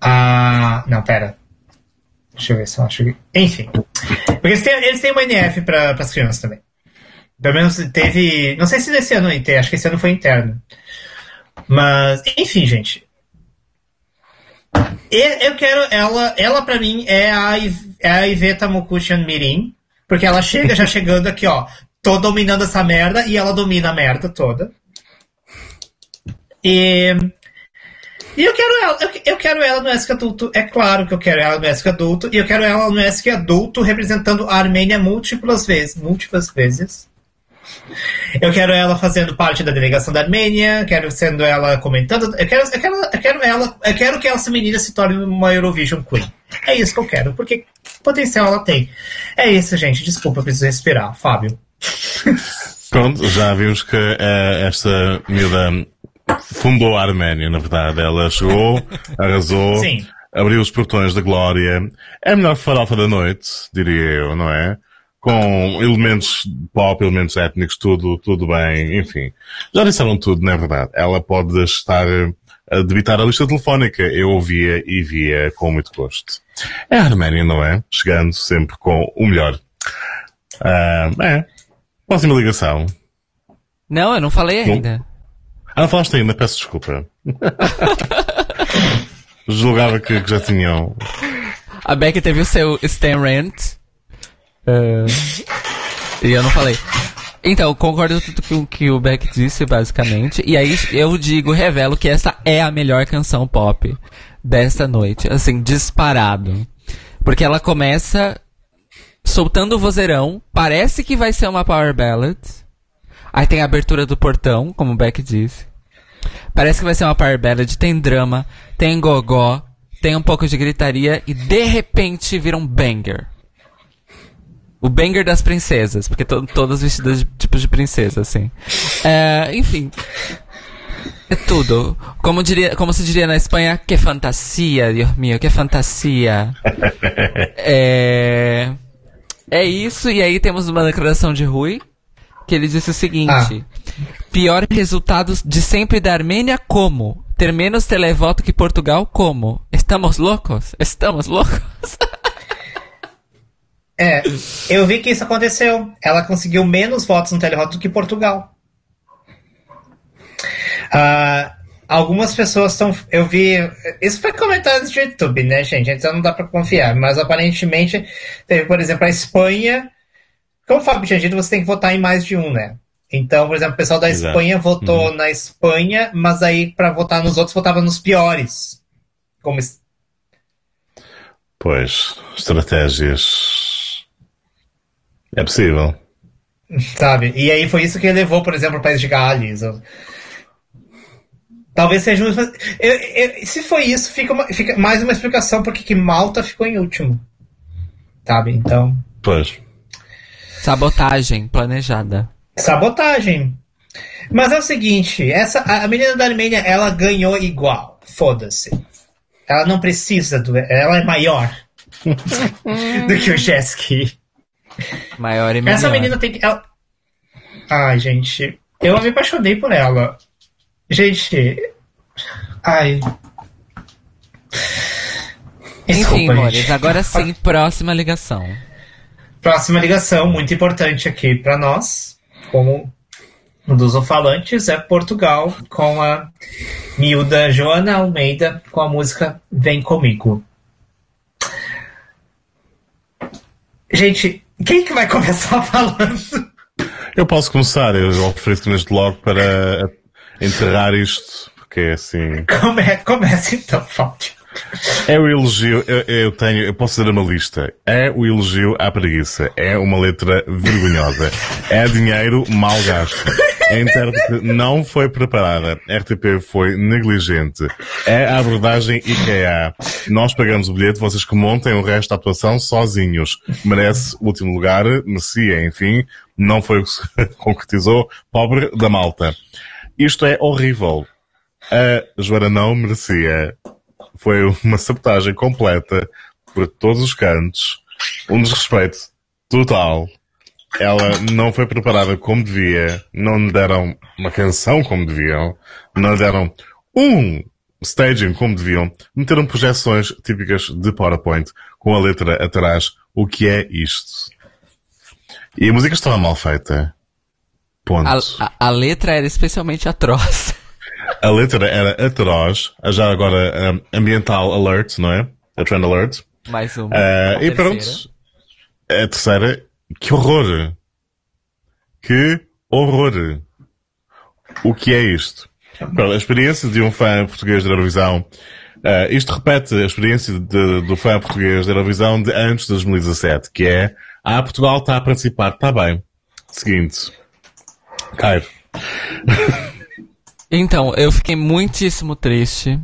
Ah. Não, pera. Deixa eu ver se eu acho. Enfim. Porque eles têm, eles têm uma NF para as crianças também. Pelo menos teve. Não sei se nesse ano tem, acho que esse ano foi interno. Mas, enfim, gente. Eu quero ela. Ela, pra mim, é a, é a Iveta Mokuchan Mirim. Porque ela chega já chegando aqui, ó. Tô dominando essa merda e ela domina a merda toda. E. E eu quero ela, eu, eu quero ela no ESC adulto. É claro que eu quero ela no ESC adulto. E eu quero ela no ESC adulto representando a Armênia múltiplas vezes. Múltiplas vezes. Eu quero ela fazendo parte da delegação da Armênia, quero sendo ela comentando. Eu quero, eu quero, eu quero ela, eu quero que essa menina se torne uma Eurovision Queen. É isso que eu quero, porque potencial ela tem. É isso, gente. Desculpa, preciso respirar. Fábio. Pronto, já vimos que uh, esta miúda fundou a Arménia, na verdade. Ela chegou, arrasou, Sim. abriu os portões da glória. É a melhor farofa da noite, diria eu, não é? Com elementos pop, elementos étnicos, tudo, tudo bem, enfim. Já disseram tudo, não é verdade? Ela pode estar a debitar a lista telefónica. Eu ouvia e via com muito gosto. É a Arménia, não é? Chegando sempre com o melhor. Uh, é. Próxima ligação. Não, eu não falei ainda. Ah, não falaste ainda, peço desculpa. Julgava que, que já tinham. A Becky teve o seu Stan Rant é... E eu não falei. Então, concordo com tudo que, o Beck disse, basicamente. E aí eu digo, revelo que essa é a melhor canção pop desta noite. Assim, disparado. Porque ela começa soltando o vozeirão. Parece que vai ser uma power ballad. Aí tem a abertura do portão, como o Beck disse. Parece que vai ser uma power ballad. Tem drama, tem gogó, tem um pouco de gritaria. E de repente vira um banger. O banger das princesas, porque to todas vestidas de tipos de princesa, assim. É, enfim. É tudo. Como, diria, como se diria na Espanha, que fantasia, Deus mío, que fantasia. é, é isso, e aí temos uma declaração de Rui, que ele disse o seguinte: Ah. pior resultado de sempre da Armênia, como? Ter menos televoto que Portugal, como? Estamos loucos? Estamos loucos? É, eu vi que isso aconteceu. Ela conseguiu menos votos no televoto do que Portugal. Ah, algumas pessoas estão. Eu vi. Isso foi comentário do YouTube, né, gente? Então não dá pra confiar. Mas aparentemente teve, por exemplo, a Espanha. Como o Fábio tinha dito, você tem que votar em mais de um, né? Então, por exemplo, o pessoal da Exato. Espanha votou na Espanha, mas aí pra votar nos outros votava nos piores. Como Pois, estratégias. É possível. Sabe? E aí foi isso que levou, por exemplo, o país de Gales. Talvez seja um. eu- eu- se foi isso, fica, uma- fica mais uma explicação porque que Malta ficou em último. Sabe? Então. Pois. Sabotagem planejada. Sabotagem. Mas é o seguinte, essa, a a menina da Armênia, ela ganhou igual. Foda-se. Ela não precisa do. Ela é maior do que o Jeski. Maior e melhor. Essa menina tem que. Ela... Ai, gente. Eu me apaixonei por ela. Gente. Ai. Enfim, Desculpa, gente. agora sim, próxima ligação. Próxima ligação, muito importante aqui para nós, como um dos falantes, é Portugal, com a miúda Joana Almeida, com a música Vem Comigo. Gente, quem que vai começar falando? Eu posso começar, eu ofereço neste logo para enterrar isto, porque é assim. Come, começa então, Fábio. É o elogio, eu, eu tenho, eu posso fazer uma lista. É o elogio à preguiça. É uma letra vergonhosa. É dinheiro mal gasto. A intérprete não foi preparada. RTP foi negligente. É a abordagem IKEA. Nós pagamos o bilhete, vocês que montem o resto da atuação sozinhos. Merece último lugar, merecia, enfim. Não foi o que se concretizou. Pobre da malta. Isto é horrível. A Joana não merecia foi uma sabotagem completa por todos os cantos, um desrespeito total. Ela não foi preparada como devia, não lhe deram uma canção como deviam, não deram um staging como deviam, meteram projeções típicas de PowerPoint com a letra atrás. O que é isto? E a música estava mal feita. Ponto. A, a- a letra era especialmente atroz. A letra era atroz, já agora um, ambiental alert, não é? A trend alert. Mais uma. A e pronto. A terceira, que horror! Que horror! O que é isto? A experiência de um fã português da Eurovisão. ah, isto repete a experiência de- do fã português da Eurovisão de antes de 2017, que é, ah, Portugal está a participar, está bem. Seguinte. Cairo. Então, eu fiquei muitíssimo triste.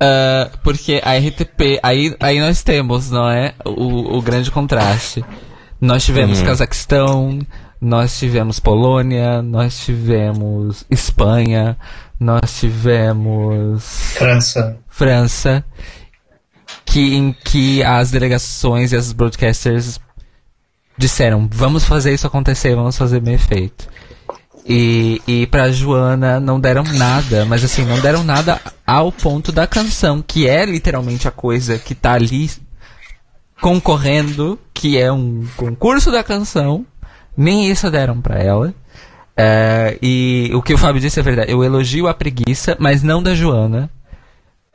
ah, porque a RTP, aí, aí nós temos, não é? O, o grande contraste. Nós tivemos Cazaquistão, nós tivemos Polônia, nós tivemos Espanha, nós tivemos França. França, que, em que as delegações e as broadcasters disseram, vamos fazer isso acontecer, vamos fazer bem feito. E, e pra Joana não deram nada, mas assim, não deram nada ao ponto da canção, que é literalmente a coisa que tá ali concorrendo, que é um concurso da canção. Nem isso deram pra ela. É, e o que o Fábio disse é verdade. Eu elogio a preguiça, mas não da Joana.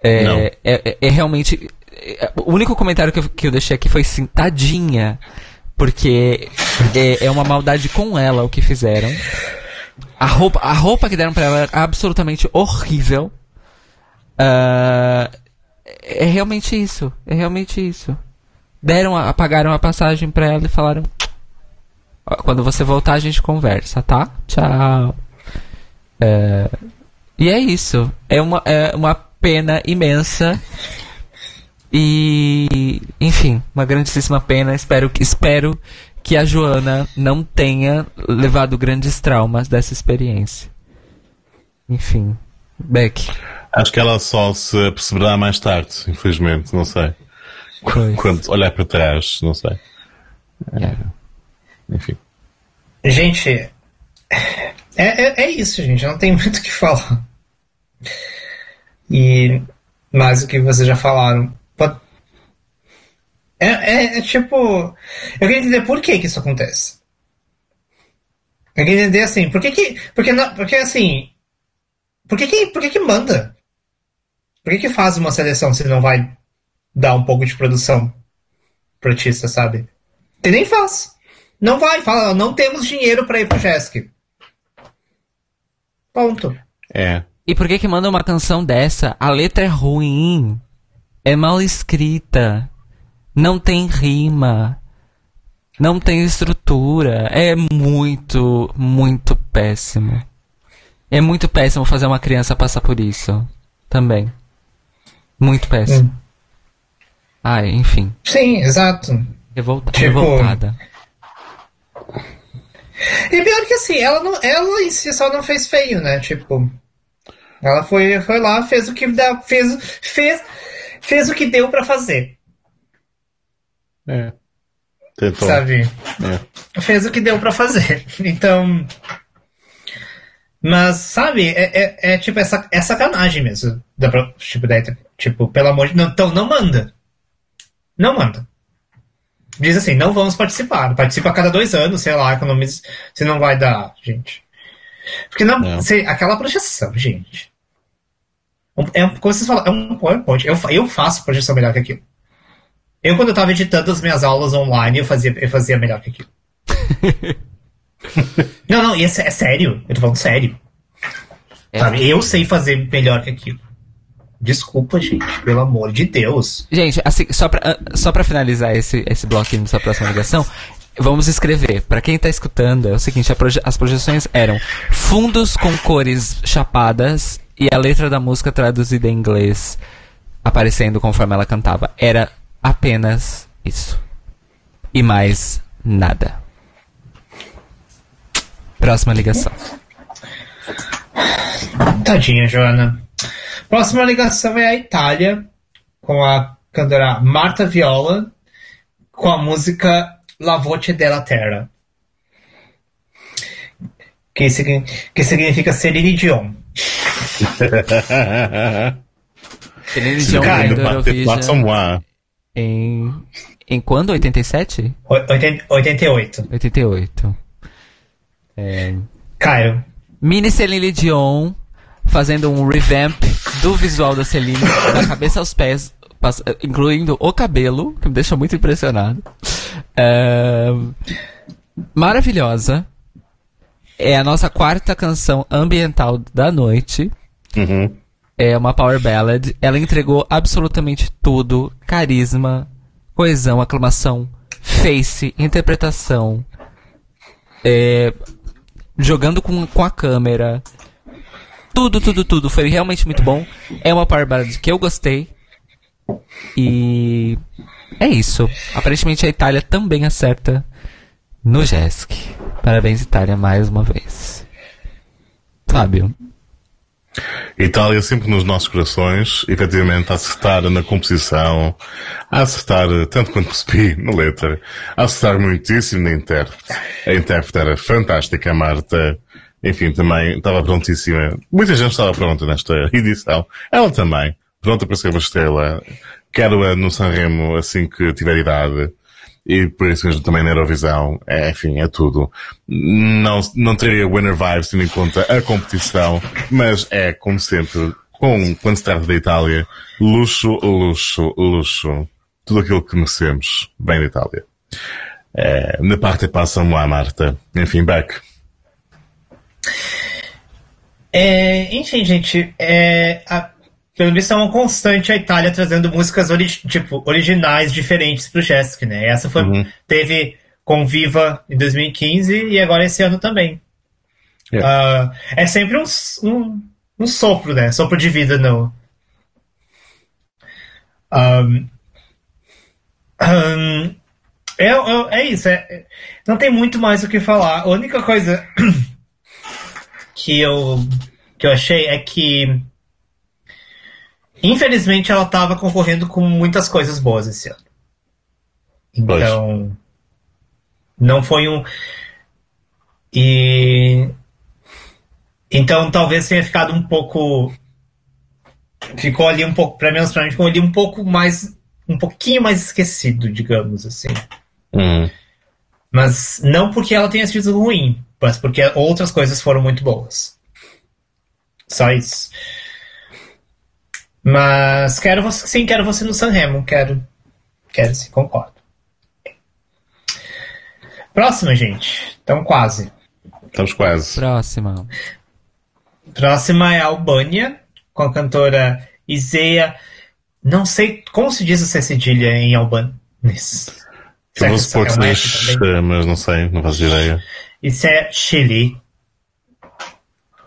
É, é, é- é realmente. é- o único comentário que eu, que eu deixei aqui foi assim, tadinha. Porque é, é uma maldade com ela o que fizeram. A roupa, a roupa que deram pra ela era absolutamente horrível. Ah, é realmente isso. É realmente isso. Deram, a, a passagem pra ela e falaram: "Ó, Quando você voltar, a gente conversa, tá? Tchau. É, e é isso. É uma, é uma pena imensa. E, enfim, uma grandíssima pena. Espero que, espero que a Joana não tenha levado grandes traumas dessa experiência. Enfim, Beck. Acho que ela só se perceberá mais tarde, infelizmente, não sei. Pois. Quando olhar para trás, não sei. É. Enfim. Gente, é, é, é isso, gente. Não tem muito o que falar. E mais o que vocês já falaram. É, é, é tipo. Eu queria entender por que, que isso acontece. Eu queria entender assim, por que que. Porque, não, porque assim. Por que que, por que que manda? Por que que faz uma seleção se não vai dar um pouco de produção pro artista, sabe? E nem faz. Não vai, fala, não temos dinheiro pra ir pro Jesk. Ponto. É. E por que que manda uma canção dessa? A letra é ruim. É mal escrita. Não tem rima. Não tem estrutura. É muito, muito péssimo. É muito péssimo fazer uma criança passar por isso. Também. Muito péssimo. Hum. Ai, enfim. Sim, exato. Revolta Tipo- Revoltada. E pior que assim, ela, não, ela em si só não fez feio, né? Tipo. Ela foi, foi lá, fez o que dá, fez, fez, fez o que deu pra fazer, É. Tentou. sabe? É. Fez o que deu pra fazer. Então. Mas, sabe, é, é, é tipo essa, é sacanagem mesmo. Dá pra, tipo, daí, tipo, pelo amor de Deus. Então, não manda. Não manda. Diz assim, não vamos participar. Participa a cada dois anos, sei lá, economiza. Se não vai dar, gente. Porque não, Não. se- aquela projeção, gente. É, um- como vocês falam, é um PowerPoint. Eu, eu faço projeção melhor que aquilo. Eu, quando eu tava editando as minhas aulas online, eu fazia, eu fazia melhor que aquilo. não, não, e é, é sério. Eu tô falando sério. É. Sabe? Eu sei fazer melhor que aquilo. Desculpa, gente, pelo amor de Deus. Gente, assim, só pra, ah, só pra finalizar esse, esse bloquinho dessa próxima ligação, vamos escrever. Pra quem tá escutando, é o seguinte, proje- as projeções eram fundos com cores chapadas e a letra da música traduzida em inglês aparecendo conforme ela cantava. Era apenas isso. E mais nada. Próxima ligação. Tadinha, Joana. Próxima ligação é a Itália, com a cantora Marta Viola, com a música La Voce della Terra. Que, signi- que significa Celine Dion. Celine Dion ganhou Eurovision em... Em quando? 87? O- oiten- 88. 88. É... Caio. Mini Celine Dion fazendo um revamp do visual da Celine, da cabeça aos pés, incluindo o cabelo, que me deixa muito impressionado. É, Maravilhosa. É a nossa quarta canção ambiental da noite. Uhum. É uma power ballad. Ela entregou absolutamente tudo: carisma, coesão, aclamação, face, interpretação, é, jogando com, com a câmera. Tudo, tudo, tudo. Foi realmente muito bom. É uma power ballad que eu gostei. E é isso. Aparentemente a Itália também acerta no JESC. Parabéns, Itália, mais uma vez. Fábio. Itália sempre nos nossos corações, efetivamente a acertar na composição, a acertar tanto quanto percebi na letra, a acertar muitíssimo na intérprete. A intérprete era fantástica, Marta. Enfim, também estava prontíssima. Muita gente estava pronta nesta edição. Ela também, pronta para ser uma estrela. Quero-a no Sanremo assim que tiver idade. E por isso mesmo também na Eurovisão, é, enfim, é tudo. Não, não teria winner vibes tendo em conta a competição, mas é, como sempre, com, quando se trata da Itália, luxo, luxo, luxo. Tudo aquilo que merecemos. Bem da Itália. É, na parte passa-me lá, Marta. Enfim, back. É, enfim, gente, é, a, pelo visto é uma constante a Itália trazendo músicas ori tipo, originais diferentes pro Jessica, né? Essa foi, Uhum. teve com Viva em 2015 e agora esse ano também. É. Ah, é sempre um, um, um sopro, né? Sopro de vida no. Ahn, ahn, é, é, é isso, é- não tem muito mais o que falar. A única coisa que eu, que eu achei é que infelizmente ela estava concorrendo com muitas coisas boas esse ano. Então, pois. não foi um. E. Então talvez tenha ficado um pouco. Ficou ali um pouco, para pra mim, ficou ali um pouco mais. Um pouquinho mais esquecido, digamos assim. Mas não porque ela tenha sido ruim, mas porque outras coisas foram muito boas. Só isso. Mas quero você, sim, quero você no Sanremo, quero, quero sim, concordo. Próxima, gente. Então quase. Estamos quase. Próxima. Próxima é a Albânia, com a cantora Iseia. Não sei como se diz essa cedilha em albanês. Eu vou supor que seja, mas não sei, não faço ideia. Isso é Chile.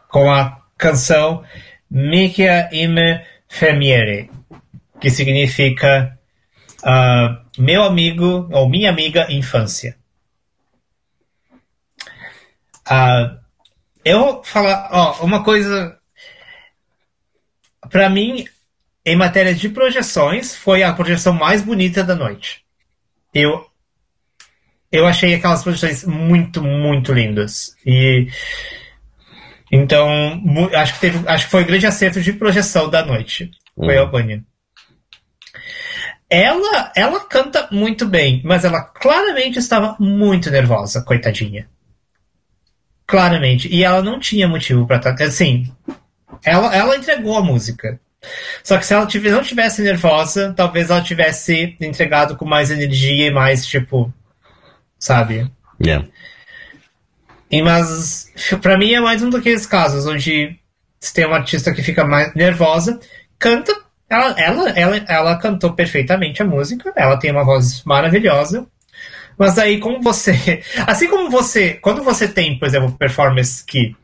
Com a canção Mikia Ime Femiere, que significa uh, meu amigo ou minha amiga infância. Uh, eu vou falar, ó, uma coisa. Para mim, em matéria de projeções, foi a projeção mais bonita da noite. Eu eu achei aquelas projeções muito, muito lindas. E então acho que teve, acho que foi o grande acerto de projeção da noite. Foi a uhum. Albânia. Ela, ela canta muito bem, mas ela claramente estava muito nervosa, coitadinha. Claramente. E ela não tinha motivo para estar. Assim, ela, ela entregou a música. Só que se ela não tivesse nervosa, talvez ela tivesse entregado com mais energia e mais, tipo, sabe? Yeah. E, mas, pra mim é mais um daqueles casos onde tem uma artista que fica mais nervosa, canta, ela, ela, ela, ela cantou perfeitamente a música, ela tem uma voz maravilhosa, mas aí como você, assim como você, quando você tem, por exemplo, performances que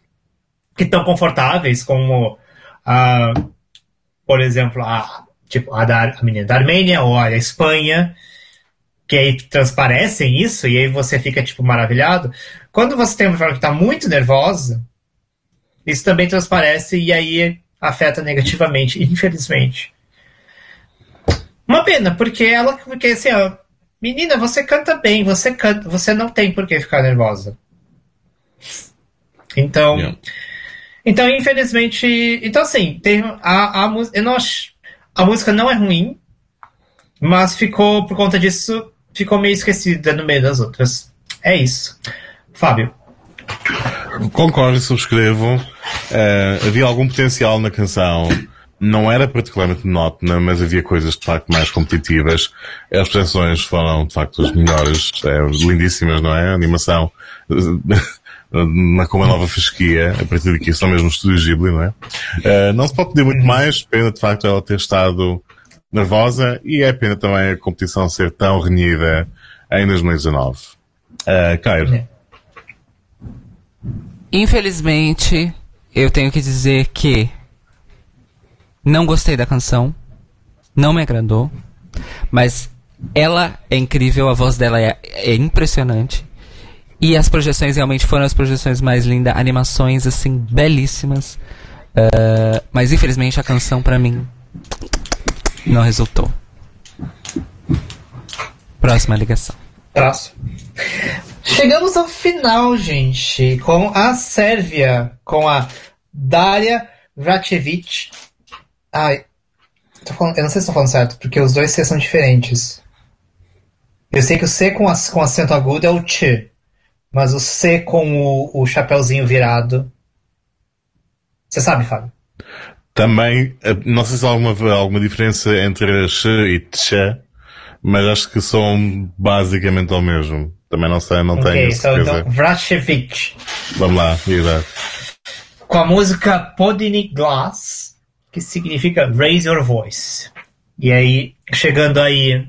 que estão confortáveis, como a, por exemplo, a tipo a da a menina da Armênia ou a da Espanha, que aí transparecem isso e aí você fica tipo maravilhado. Quando você tem uma pessoa que está muito nervosa, isso também transparece e aí afeta negativamente, infelizmente. Uma pena, porque ela, porque assim, ó, menina, você canta bem, você canta, você não tem por que ficar nervosa. Então, yeah. então infelizmente, então assim, tem a, a eu não acho, a música não é ruim, mas ficou por conta disso ficou meio esquecida no meio das outras. É isso. Fábio. Concordo e subscrevo. Uh, havia algum potencial na canção. Não era particularmente monótona, mas havia coisas de facto mais competitivas. As projeções foram de facto as melhores, é, lindíssimas, não é? A animação com uma nova fasquia, a partir daqui são mesmo estúdios Ghibli, não é? Uh, não se pode pedir muito mais, pena de facto ela ter estado nervosa e é pena também a competição ser tão renhida em 2019. Uh, Cairo. É. Infelizmente, eu tenho que dizer que não gostei da canção, não me agradou, mas ela é incrível, a voz dela é, é impressionante. E as projeções realmente foram as projeções mais lindas, animações assim belíssimas. Uh, mas infelizmente a canção para mim não resultou. Próxima ligação. Próximo. Chegamos ao final, gente, com a Sérvia, com a Daria Vracevic. Ai, falando, eu não sei se estou falando certo, porque os dois C são diferentes. Eu sei que o C com, com acento agudo é o Ch, mas o C com o, o chapéuzinho virado. Você sabe, Fábio? Também, eh, não sei se há alguma, alguma diferença entre ch e tcha, mas acho que são basicamente ao mesmo. Também não sei, não okay, tenho então, certeza. Então, Vracevic. Vamos lá, exato. Com a música Podny Glass, que significa Raise Your Voice. E aí, chegando aí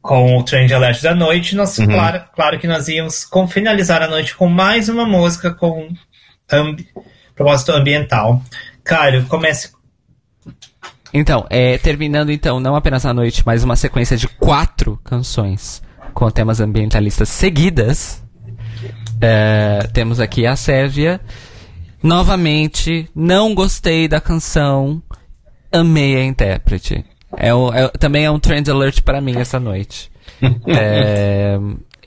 com o Trend Alert da noite, nós, uhum. claro, claro que nós íamos com, finalizar a noite com mais uma música com ambi propósito ambiental. Caio, comece. Então, é, terminando então, não apenas a noite, mas uma sequência de quatro canções com temas ambientalistas seguidas. É, temos aqui a Sérvia. Novamente, não gostei da canção. amei a intérprete. É, o- é- também é um trend alert pra mim essa noite. É,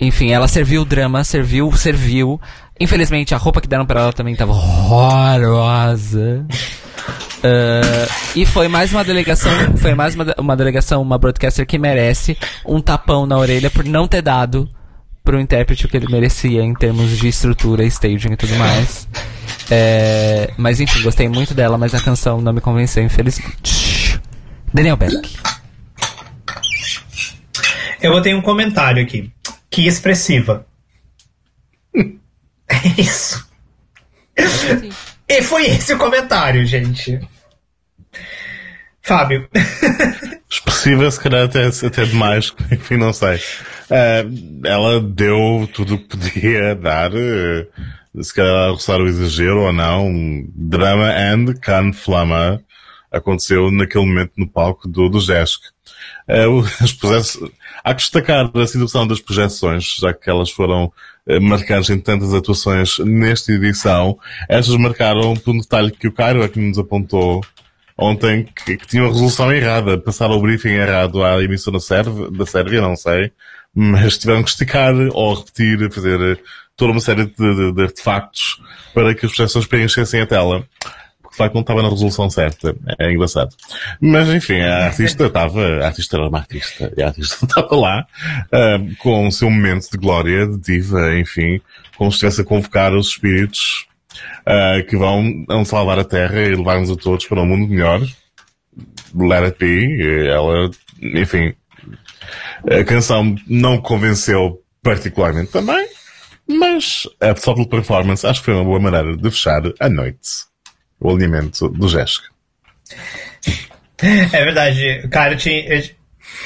enfim, ela serviu o drama, serviu, serviu. Infelizmente, a roupa que deram pra ela também tava horrorosa. Ah, e foi mais uma delegação, foi mais uma, uma delegação, uma broadcaster que merece um tapão na orelha por não ter dado pro intérprete o que ele merecia em termos de estrutura, staging e tudo mais. É, mas enfim, gostei muito dela, mas a canção não me convenceu, infelizmente. Daniel Beck. Eu botei um comentário aqui. Que expressiva. É isso. E foi esse o comentário, gente. Fábio. Expressiva, se calhar até, até demais, enfim, não sei. Eh, ela deu tudo o que podia dar, eh, se calhar roçar o exagero ou não. Drama and Can Flama aconteceu naquele momento no palco do, do JESC. Projeções- há que destacar a situação das projeções, já que elas foram eh, marcadas em tantas atuações nesta edição. Estas marcaram por um detalhe que o Cairo aqui nos apontou ontem que, que tinha uma resolução errada, passaram o briefing errado à emissora Sérvia, da Sérvia, não sei, mas tiveram que esticar ou repetir, fazer toda uma série de, de- de artefactos para que as projeções preenchessem a tela. De facto não estava na resolução certa. É engraçado. Mas enfim, a artista estava, a artista era uma artista, e a artista estava lá, ah, com o seu momento de glória, de diva, enfim, como se estivesse a convocar os espíritos ah, que vão, vão salvar a Terra e levar-nos a todos para um mundo melhor. Let it be. Ela, enfim, a canção não convenceu particularmente também, mas a só pela performance acho que foi uma boa maneira de fechar a noite. O alinhamento do Jéssica. É verdade. Cara, eu tinha. Eu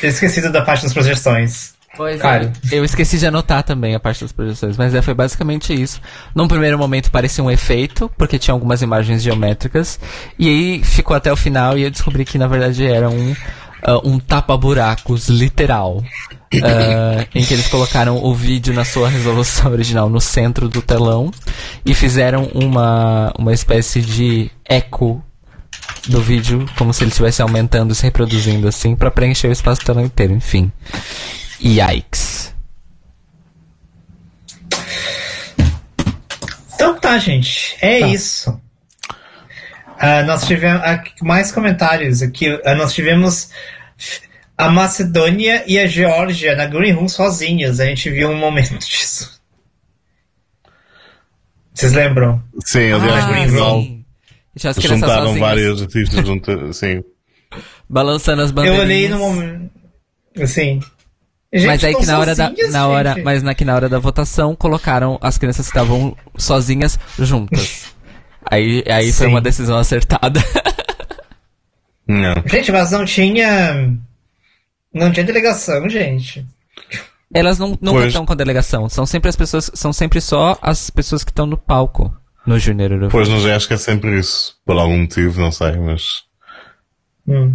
eu esquecido da parte das projeções. Pois Cara. é. Eu esqueci de anotar também a parte das projeções, mas é, foi basicamente isso. Num primeiro momento parecia um efeito, porque tinha algumas imagens geométricas, e aí ficou até o final e eu descobri que na verdade era um, ah, um tapa-buracos literal. Ah, em que eles colocaram o vídeo na sua resolução original no centro do telão e fizeram uma, uma espécie de eco do vídeo, como se ele estivesse aumentando e se reproduzindo assim, pra preencher o espaço do telão inteiro, enfim. Yikes. Então tá, gente. É Tá. isso. Ah, nós tivemos aqui mais comentários aqui. Ah, nós tivemos a Macedônia e a Geórgia na Green Room sozinhas. A gente viu um momento disso. Vocês lembram? Sim, aliás, Ah, Green. Deixa as crianças juntaram vários artistas juntos, sim. balançando as Eu bandeirinhas. olhei no momento. Assim. Gente, Mas aí que na hora da, na hora, gente. mas na, que na hora da votação colocaram as crianças que estavam sozinhas juntas. Aí, aí foi uma decisão acertada. Não. Gente, mas não tinha. Não tinha delegação, gente. Elas não, nunca Pois. estão com delegação. São sempre as pessoas, são sempre só as pessoas que estão no palco no Junior Eurovision. Pois no Jéssica é sempre isso. Por algum motivo, não sei, mas. Hum.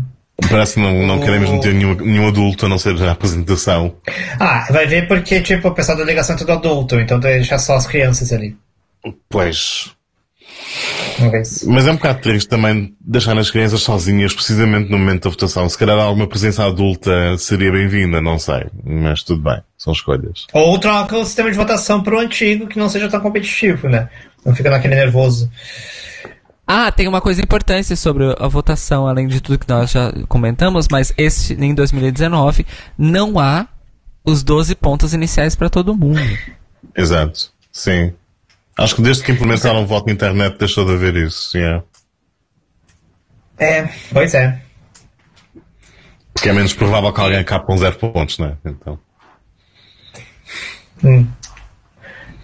Parece que não, não Oh. queremos meter nenhum, nenhum adulto a não ser a apresentação. Ah, vai ver porque, tipo, o pessoal da delegação é tudo adulto, então deixa só as crianças ali. Pois. Mas é um bocado triste também deixar as crianças sozinhas, precisamente no momento da votação. Se calhar alguma presença adulta seria bem-vinda, não sei. Mas tudo bem, são escolhas. Ou troca o sistema de votação pro antigo, que não seja tão competitivo, né? Não fica naquele nervoso. Ah, tem uma coisa importante sobre a votação, além de tudo que nós já comentamos, mas este, em 2019, não há os 12 pontos iniciais para todo mundo. Exato. Sim. Acho que desde que implementaram o voto na internet deixou de haver isso. Yeah. É, pois é. Porque é menos provável que alguém acabe com zero pontos, né? Então. Hum.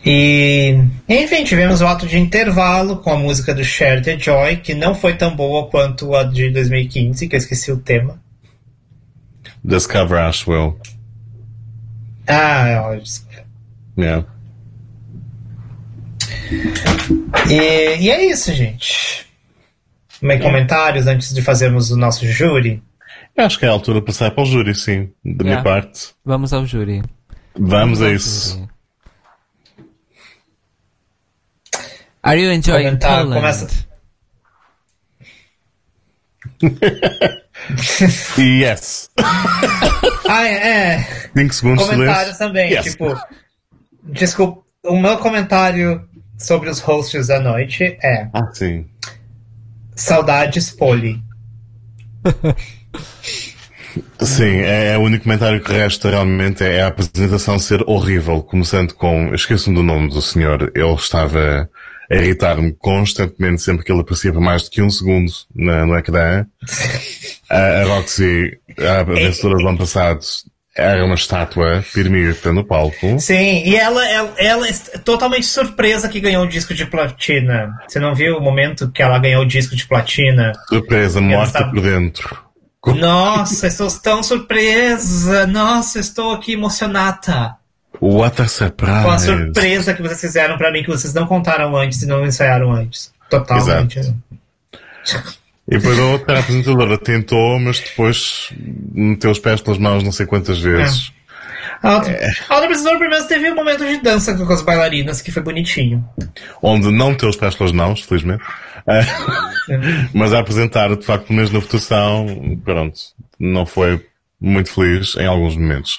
E, enfim, tivemos o ato de intervalo com a música do Share the Joy, que não foi tão boa quanto a de 2015, que eu esqueci o tema. Discover Ashwell. Ah, ó, desculpa. Yeah. E, e é isso, gente. Meio comentários antes de fazermos o nosso júri. Eu Acho que é a altura para sair para o júri, sim. Da minha Yeah. parte. Vamos ao júri. Vamos a ao isso. júri. Are you enjoying Comentar, Poland? começa- yes. Ah, é. é. 5 segundos de Comentários silêncio. também, Yes. tipo. Desculpa, o meu comentário sobre os hosts da noite é Ah, sim. saudades poli. Sim, é, é o único comentário que resta realmente é a apresentação ser horrível, começando com, esqueço-me do nome do senhor, ele estava a irritar-me constantemente sempre que ele aparecia por mais do que um segundo na, no ecrã. A, a Roxy, a vencedora do ano passado, era uma estátua firmita no palco. Sim, e ela, ela, ela é totalmente surpresa que ganhou o disco de platina. Você não viu o momento que ela ganhou o disco de platina? Surpresa, morta estava- por dentro. Nossa, estou tão surpresa! Nossa, estou aqui emocionada What a com a surprise. surpresa que vocês fizeram pra mim, que vocês não contaram antes e não ensaiaram antes. Totalmente. E depois a outra apresentadora tentou, mas depois meteu os pés pelas mãos não sei quantas vezes. A outra, a outra apresentadora pelo menos teve um momento de dança com as bailarinas, que foi bonitinho. Onde não meteu os pés pelas mãos, felizmente. Ah, mas a apresentar, de facto, pelo menos na votação, pronto, não foi muito feliz em alguns momentos.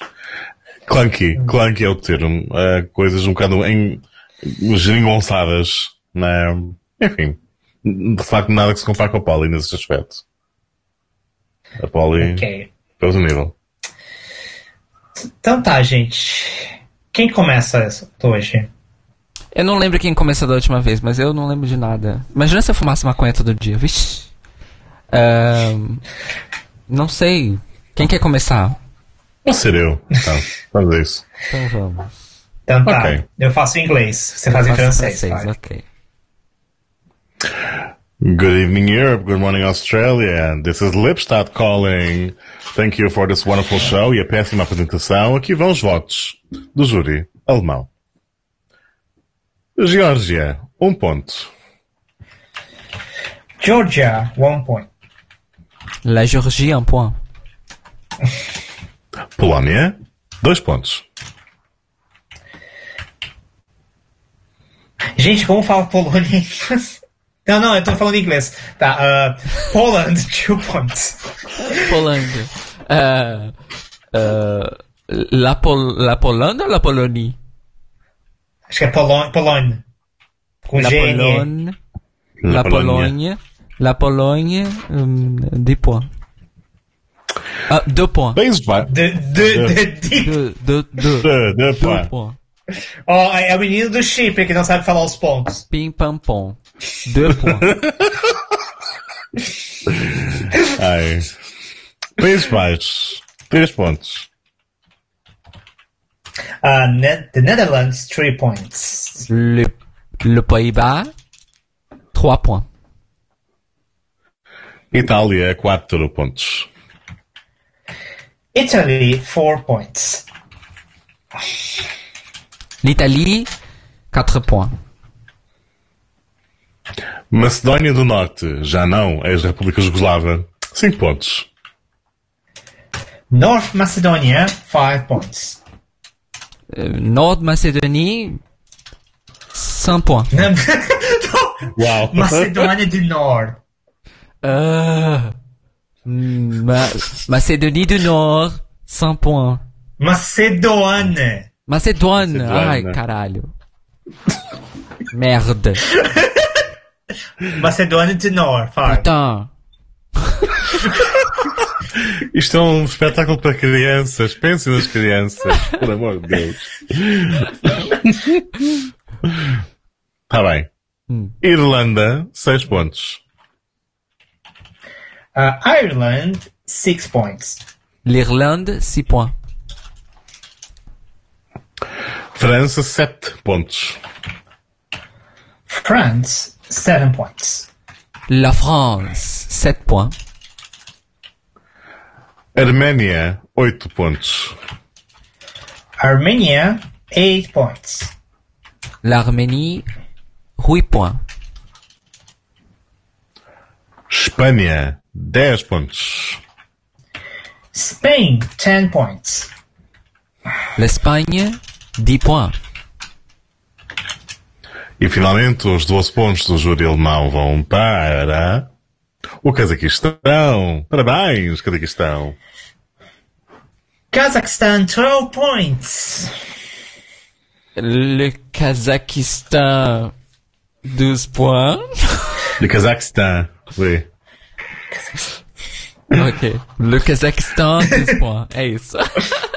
Clunky, clunky é o termo. Ah, coisas um bocado em geringonçadas, né? Enfim, de facto nada que se compare com a Polly nesse aspecto. A Polly, Ok. é outro nível. Então tá, gente. Quem começa essa hoje? Eu não lembro quem começou da última vez, mas eu não lembro de nada. Imagina se eu fumasse maconha todo dia, vixi. Ahn, não sei. Quem quer começar? Vou ser eu. Então, vamos isso. Então vamos. Então tá. Ok. Eu faço em inglês. Você faz em francês. vai. ok. Good evening, Europe. Good morning, Australia. This is Lipstadt calling. Thank you for this wonderful show e a péssima apresentação. Aqui vão os votos do júri alemão. Geórgia, um ponto. Georgia, one point. La Georgie, un point. Polónia, dois pontos. Gente, como fala Polônia em inglês? Não, não, eu tô falando em inglês. Tá, uh, Poland, two points. Polândia. Ah, ah, la, Pol la Polanda ou la Polonie? Acho que é Polônia. Polônia. Com La GN. Pologne. La Polônia. La hum, 10 points. Ah, 2 points. Baixos. De, de, de, de. 2, 2, 2. De, de, 2 pá. points. Ó, é o menino do Chipre que não sabe falar os pontos. Pim pam pom. 2 points. Ai. Países Baixos, três pontos. Uh, ne the Netherlands, three points. Le, le Pays-Bas, 3 points. Itália, quatro pontos. Italy, four points. L'Italie, 4 points. Macedónia do Norte, já não, ex-República Jugoslava, cinco pontos. North Macedonia, five points. Euh, Nord-Macédonie, 5 points. Uau! Macedônia do Norte. Euh, Ma- Macédonie du Nord, 5 points. Macedônia. Macédoine. ai caralho. Merde. Macedônia do Norte. Putain. Isto é um espetáculo para crianças. Pensem nas crianças, por amor de Deus. Tá bem. Hum. Irlanda, seis pontos. Uh, Ireland, six points. L'Irlande, 6 points. França, sete pontos. France, seven points. La France, 7 points. Arménia, oito pontos. Armenia, eight points. L'Arménie, 8 points. Espanha, dez pontos. Spain, ten points. L'Espagne, 10 points. E finalmente os 12 pontos do júri alemão vão para o Cazaquistão. Parabéns, Cazaquistão. Kazakhstan 12 points. Le Kazakhstan 12 points. Le Cazaquistão. Oui. ok. Le Kazakhstan 12 points. É isso.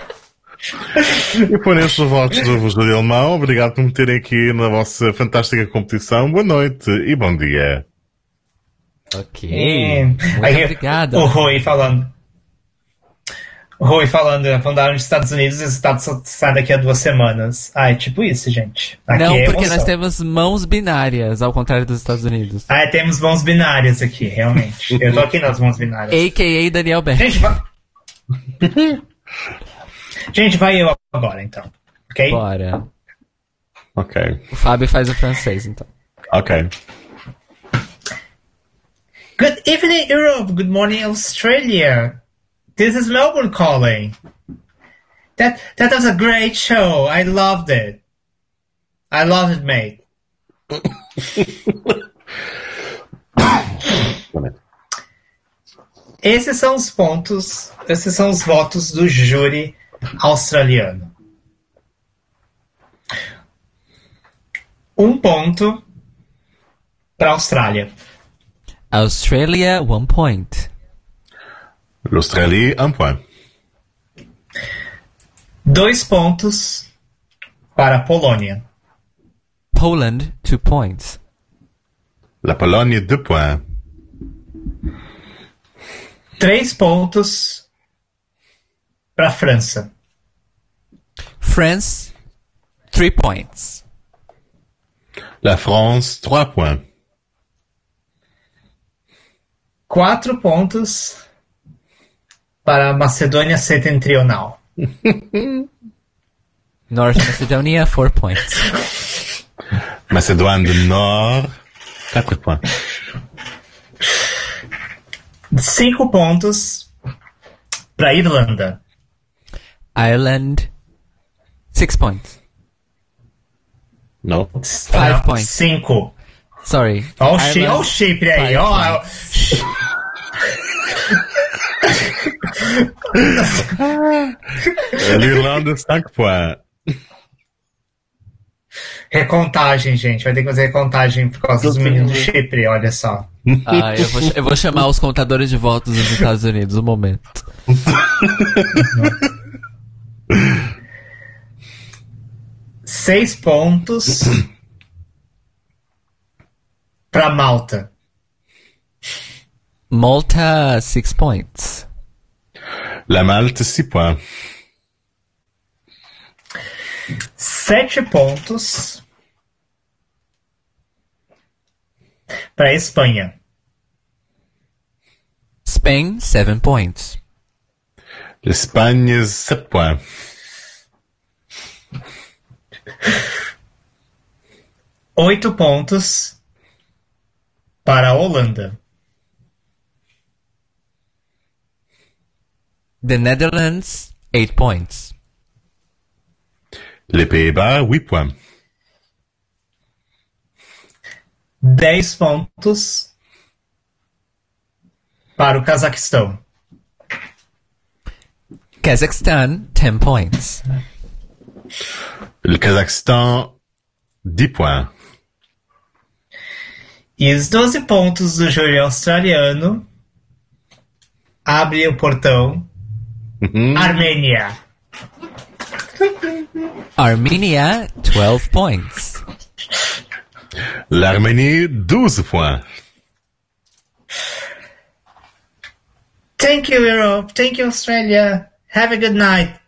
E por estes votos do Júlio Alemão, obrigado por me terem aqui na vossa fantástica competição. Boa noite e bom dia. Ok. É. Muito Aí, obrigada. O Rui falando. O Rui falando, fundaram nos Estados Unidos e os Estados Unidos saem daqui a duas semanas. Ah, é tipo isso, gente. Aqui Não, é porque nós temos mãos binárias, ao contrário dos Estados Unidos. Ah, temos mãos binárias aqui, realmente. Eu tô aqui nas mãos binárias. A.K.A. Daniel Beck. Gente. gente, vai eu agora, então. Ok? Bora. Ok. O Fábio faz o francês, então. Ok. Good evening, Europe. Good morning, Australia. This is Melbourne calling. That that was a great show. I loved it. I loved it, mate. Esses são os pontos, esses são os votos do júri australiano. Um ponto para a Austrália. Australia, one point. L'Australie, un point. Dois pontos para a Polônia. Poland, two points. La Pologne, deux points. Três pontos para a França. France, three points. La France, trois points. Quatro pontos para a Macedônia Setentrional. North Macedonia, four points. Macédoine du Nord, quatre points. Cinco pontos para a Irlanda. Ireland, six points. No. Five Não, points. Cinco. Sorry. Ó o, Chipre aí, ó. L'Irlande, cinq points. Recontagem, gente. Vai ter que fazer recontagem por causa dos meninos do Chipre, olha só. Ah, eu vou, eu vou chamar os contadores de votos dos Estados Unidos, um momento. Seis pontos para Malta. Malta, six points. La Malte, six points. Sete pontos para Espanha. Spain, seven points. L'Espagne, sept points. Oito pontos para a Holanda. The Netherlands, eight points. Les Pays-Bas, huit points. Dez pontos para o Cazaquistão. Kazakhstan, ten points. Le Kazakhstan, dix points. E os 12 pontos do júri australiano abre o portão Armênia. Armenia, 12 points. L'Arménie, douze points. Thank you, Europe. Thank you, Australia. Have a good night.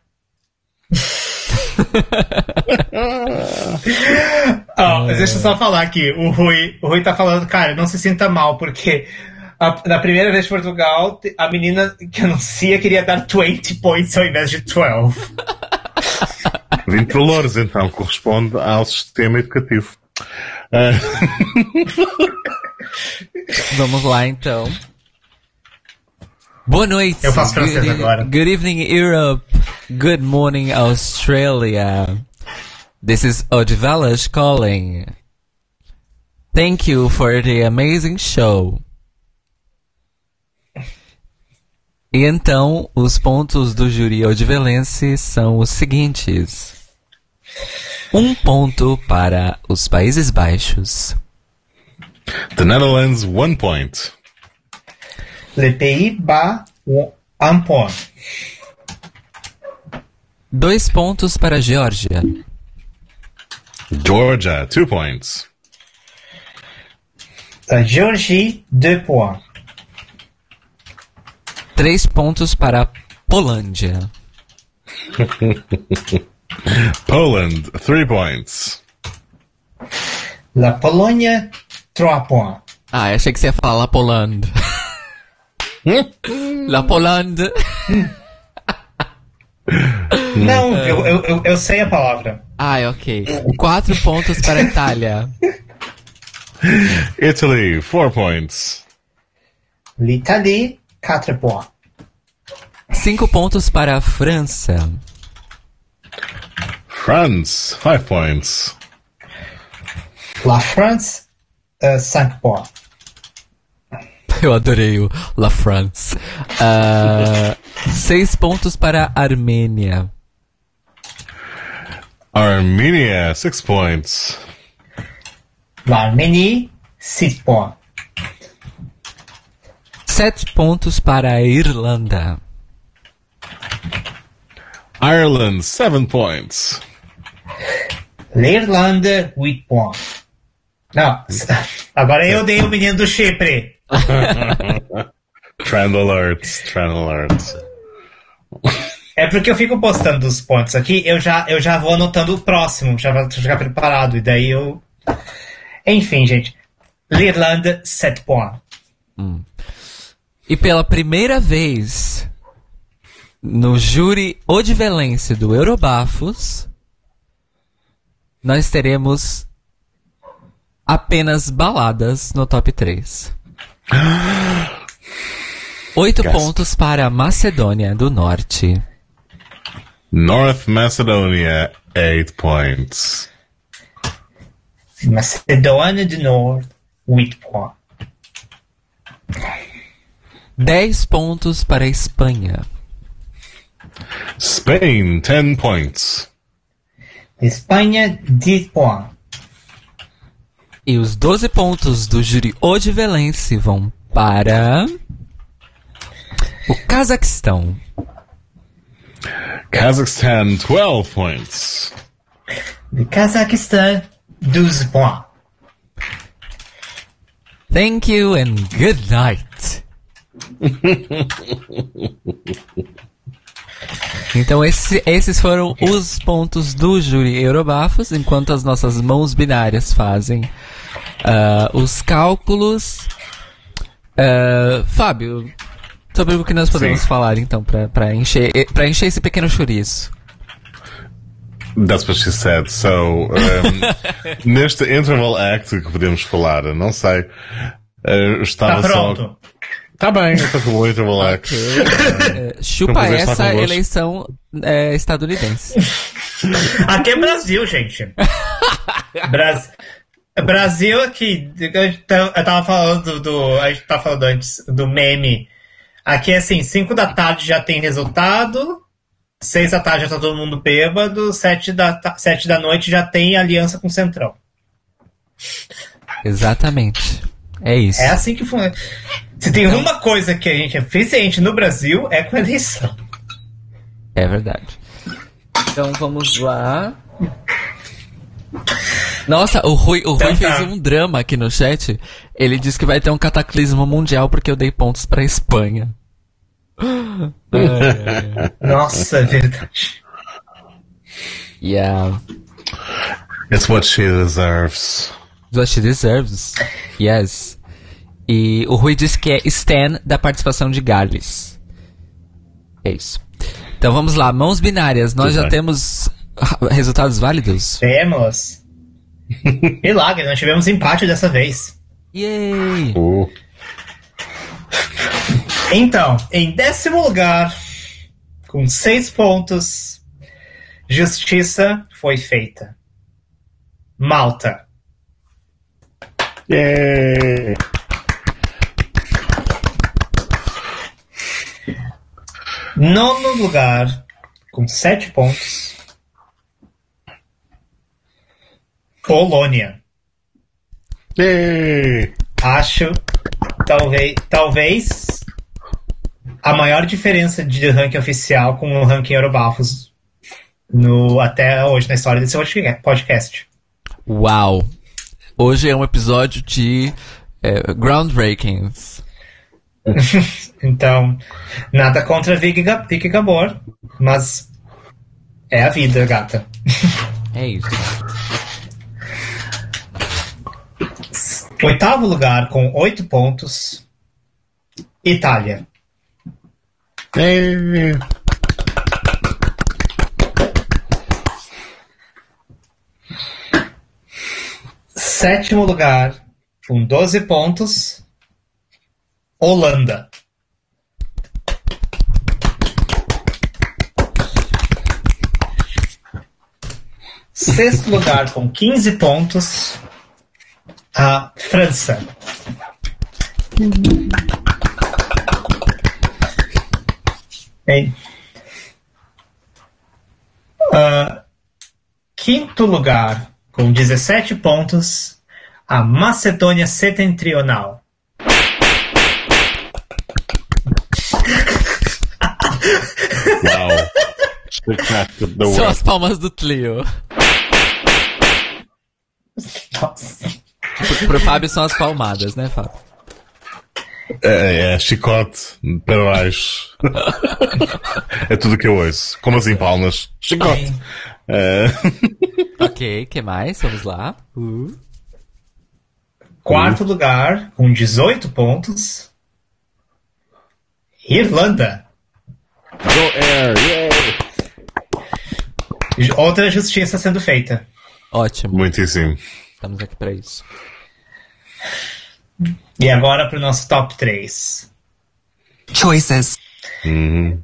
Ó, deixa eu só falar aqui. O Rui, o Rui tá falando, cara, não se sinta mal, porque a- na primeira vez de Portugal, a menina que anuncia queria dar 20 points ao invés de 12. 20 valores, então, corresponde ao sistema educativo. Ah, Vamos lá, então. Boa noite. Eu faço francês good, agora. Good evening, Europe. Good morning, Australia. This is Odivelas calling. Thank you for the amazing show. E então, os pontos do júri odivelense são os seguintes. Um ponto para os Países Baixos. The Netherlands, one point. Le Pays-Bas, un point. Dois pontos para a Geórgia. Georgia, two points. La Géorgie, deux points. Três pontos para a Polândia. Poland, three points. La Pologne, trois points. Ah, achei que você ia falar La Polande. La Polande. Não, eu, eu, eu, eu sei a palavra. Ah, ok. Quatro pontos para a Itália. Italy, four points. L'Italie, quatre points. Cinco pontos para a França. France, five points. La France, euh, cinq points. Eu adorei o La France. Ah, seis pontos para a Armênia. Armenia, six points. L'Arménie, six points. Sete pontos para a Irlanda. Ireland, seven points. L'Irlande, huit points. Não, agora eu dei o menino do Chipre. Trend alerts, trend alerts. É porque eu fico postando os pontos aqui, eu já, eu já vou anotando o próximo, já vou ficar preparado, e daí eu. Enfim, gente. L'Irlande, 7 points. E pela primeira vez no júri odivelense do Eurobafos, nós teremos apenas baladas no top 3. Oito Gasp. pontos para a Macedônia do Norte. North Macedonia, eight points. Macedônia do Norte, 8 points. Dez pontos para a Espanha. Spain, ten points. Espanha, 10 points. E os 12 pontos do júri odivelense vão para o Cazaquistão. Kazakhstan, twelve points. Le Cazaquistan, 12 points. Thank you and good night. Então esse- esses foram os pontos do júri Eurobafos, enquanto as nossas mãos binárias fazem ah, os cálculos. Ah, Fábio, sobre o que nós podemos Sim. falar então pra encher para encher esse pequeno chouriço. That's what she said. So, um, neste interval act que podemos falar, não sei. uh, estava Tá só. pronto. Tá bem, eu estou com o interval act. Eh, chupa Vamos ver se tá essa eleição eh, estadunidense. Aqui é Brasil, gente. Bras... Brasil aqui. Eu ta- eu tava falando do, do- A gente tava falando antes do meme. Aqui é assim, 5 da tarde já tem resultado. 6 da tarde já tá todo mundo bêbado. 7 da, ta- sete da noite já tem aliança com o Centrão. Exatamente. É isso. É assim que funciona. Se tem uma coisa que a gente é eficiente no Brasil, é com eleição. É verdade. Então vamos lá. Nossa, o Rui, o Rui Então tá. fez um drama aqui no chat. Ele disse que vai ter um cataclismo mundial porque eu dei pontos pra Espanha. Nossa, é verdade. Yeah. It's what she deserves. What she deserves. Yes. E o Rui disse que é Stan da participação de Gales. É isso. Então vamos lá, mãos binárias. Nós Tudo já bem. temos resultados válidos? Temos. Milagre, nós tivemos empate dessa vez. Yay! Uh, Então, em décimo lugar, com seis pontos, justiça foi feita. Malta. yay! Nono lugar, com sete pontos. Polônia. Yay! Acho, talvez, talvez a maior diferença de ranking oficial com o ranking Eurobafos no, até hoje na história desse podcast. Uau! Hoje é um episódio de é, groundbreakings. então, nada contra Vicky Gabor, mas é a vida, gata. É isso. Oitavo lugar com oito pontos, Itália. Yay! Sétimo lugar com 12 pontos, Holanda. Sexto lugar com 15 pontos, a França. Bem, uh, quinto lugar com 17 pontos, a Macedônia Setentrional. Uau! São as palmas do Tlio. Nossa. Pro, pro Fábio são as palmadas, né, Fábio? É, é chicote para baixo. é tudo que eu ouço. Como assim, palmas? Chicote. É. Ok, que mais? Vamos lá. Uh. Quarto lugar, com 18 pontos, Irlanda. Go Air! Yay! Outra justiça sendo feita. Ótimo. Muitíssimo. Estamos aqui pra isso. E agora para o nosso top 3. Choices. Uhum.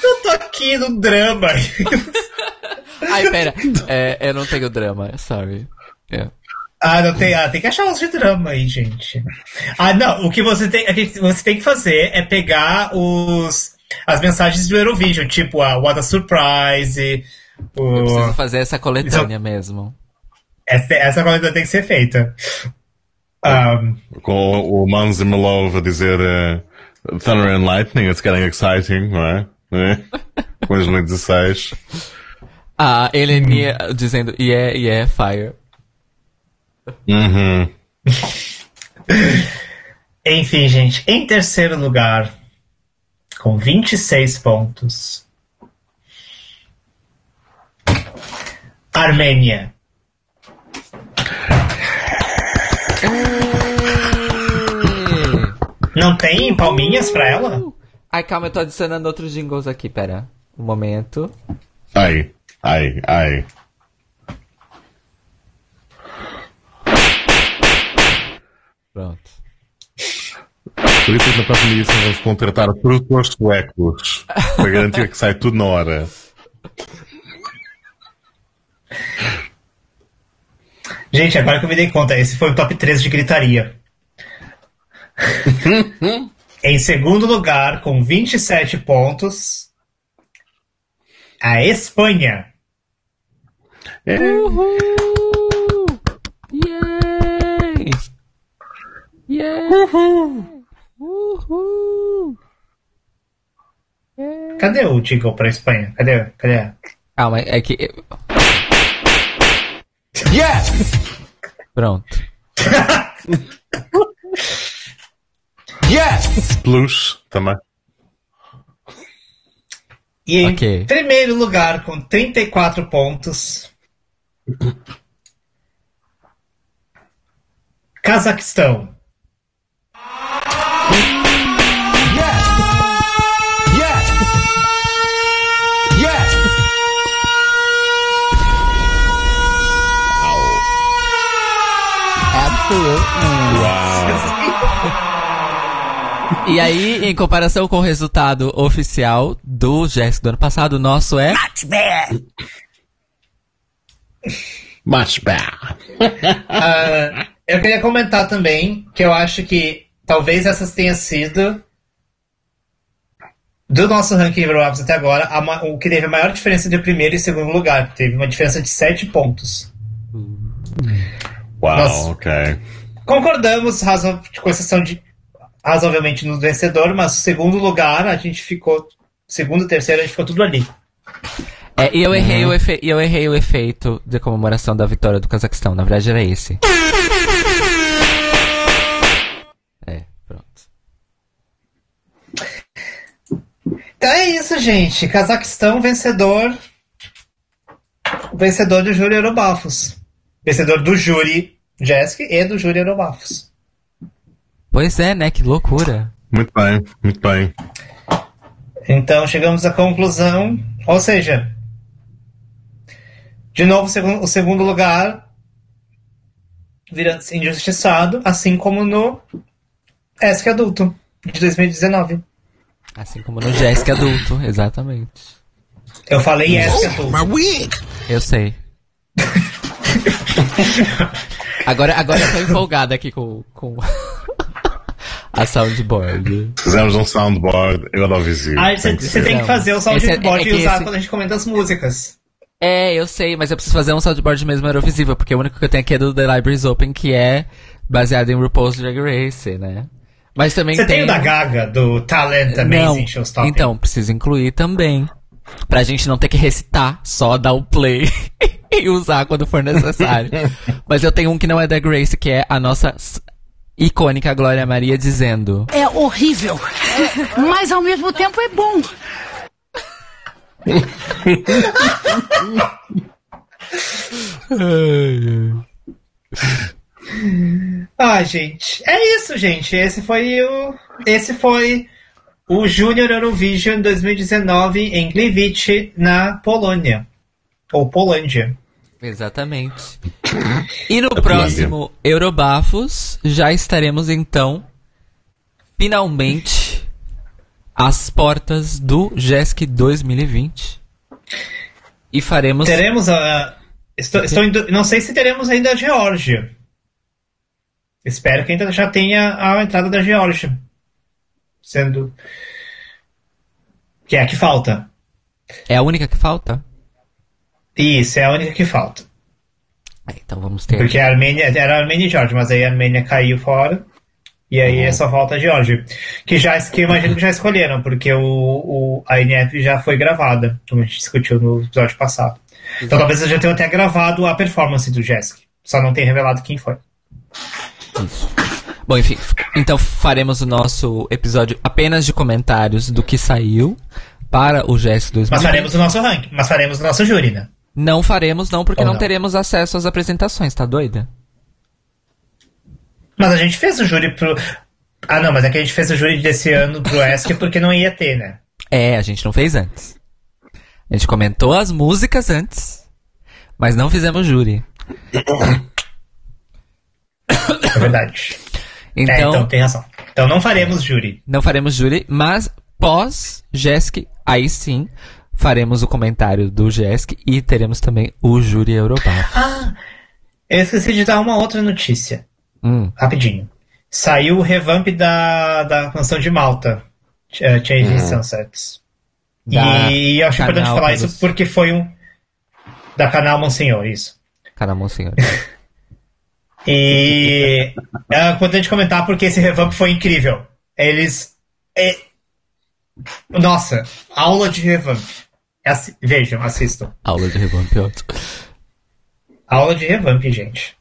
Eu tô aqui no drama. Ai, pera. É, eu não tenho drama, sorry. É. Ah, não tem. Ah, tem que achar uns de drama aí, gente. Ah, não. O que você tem, o que você tem que fazer é pegar os as mensagens do Eurovision, tipo a What a Surprise. Eu preciso O, fazer essa coletânea mesmo. essa, essa coisa tem que ser feita. Um, Com o Mans Malov a dizer eh, Thunder and Lightning, it's getting exciting, não é? Não é? 2016. A Elenia dizendo Yeah, yeah, fire. Uhum. enfim, gente. Em terceiro lugar, com 26 pontos, Armênia. Não tem palminhas pra ela? Ai, calma, eu tô adicionando outros jingles aqui, pera. Um momento. Ai, ai, ai. Pronto. Por isso é na próxima edição vamos contratar produtores suecos para garantir que sai tudo na hora. Gente, agora que eu me dei conta, esse foi o top 3 de gritaria. em segundo lugar, com 27 pontos, a Espanha. Uhul! Yay! Yay! Uhul! Cadê o jingle pra Espanha? Cadê? Cadê? Calma, é que. Yes! Pronto. Yes! Plus também. E em Ok. primeiro lugar, com 34 pontos, Cazaquistão. Uau! E aí, em comparação com o resultado oficial do Jéssica do ano passado, o nosso é. Much better. Ah, eu queria comentar também que eu acho que talvez essas tenha sido do nosso ranking Euroapps até agora, o que teve a maior diferença de primeiro e segundo lugar. Teve uma diferença de 7 pontos. Uau, Nossa. ok. Concordamos, razo- com exceção de razoavelmente no vencedor, mas segundo lugar a gente ficou. Segundo e terceiro a gente ficou tudo ali. É, e eu errei, Uhum. o efe... e eu errei o efeito de comemoração da vitória do Cazaquistão. Na verdade era esse. É, pronto. Então é isso, gente. Cazaquistão vencedor. Vencedor do júri Eurobafos. Vencedor do júri Jesk e do júri Eurobafos. Pois é, né? Que loucura. Muito bem, muito bem. Então chegamos à conclusão. Ou seja, de novo o segundo, o segundo lugar vira injustiçado, assim como no ESC Adulto de 2019. Assim como no Jéssica adulto, exatamente. Eu falei ESC Adulto. Eu sei. agora, agora eu tô empolgada aqui com, com a soundboard. Fizemos um soundboard Eurovisivo. Ah, você Tem que tem que fazer o Esse é- soundboard é e que usar esse- quando a gente comenta as músicas. É, eu sei, mas eu preciso fazer um soundboard mesmo Eurovisível, porque o único que eu tenho aqui é do The Libraries Open, que é baseado em RuPaul's Drag Race, né? Mas também Você tem tem... o da Gaga, do Talent não, Amazing Showstopper. então, preciso incluir também. Pra gente não ter que recitar, só dar o play e usar quando for necessário. Mas eu tenho um que não é da Grace, que é a nossa icônica Glória Maria dizendo... É horrível, mas ao mesmo tempo é bom. Ah, gente. É isso, gente. Esse foi o. Esse foi o Junior Eurovision 2019 em Gliwice, na Polônia. Ou Polândia. Exatamente. E no Polônia. próximo Eurobafos, já estaremos então, finalmente, às portas do GESC 2020. E faremos... Teremos a. Estou, estou indo- não sei se teremos ainda a Geórgia. Espero que ainda já tenha a entrada da Geórgia. Sendo. Que é a que falta. É a única que falta? Isso, é a única que falta. É, Então vamos ter... Porque a Armênia era a Armênia e Geórgia, mas aí a Armênia caiu fora. E aí só falta a Geórgia. Que já que eu imagino que já escolheram, porque o, o, a NF já foi gravada, como a gente discutiu no episódio passado. Então talvez eles já tenham até gravado a performance do Jesk. Só não tem revelado quem foi. Isso. Bom, enfim. Então faremos o nosso episódio apenas de comentários do que saiu para o GESC 2020. Mas faremos o nosso ranking, mas faremos o nosso júri, né? Não faremos, não, porque não, não? teremos acesso às apresentações, tá doida? Mas a gente fez o júri pro. Ah, não, mas é que a gente fez o júri desse ano pro ESC porque não ia ter, né? É, a gente não fez antes. A gente comentou as músicas antes, mas não fizemos júri. É verdade. Então, é, então tem razão. Então não faremos júri. não faremos júri, mas pós GESC, aí sim, faremos o comentário do GESC e teremos também o júri Europar. Ah, eu esqueci de dar uma outra notícia. Hum, Rapidinho. Saiu o revamp da, da canção de Malta, uh, Changing Sunsets. Da E eu acho importante canal falar isso porque foi um. Da canal Monsenhor, isso. caramba, senhor. E é importante comentar porque esse revamp foi incrível. Eles. é- Nossa, aula de revamp. Assi- Vejam, assistam. Aula de revamp ótimo. Aula de revamp, gente.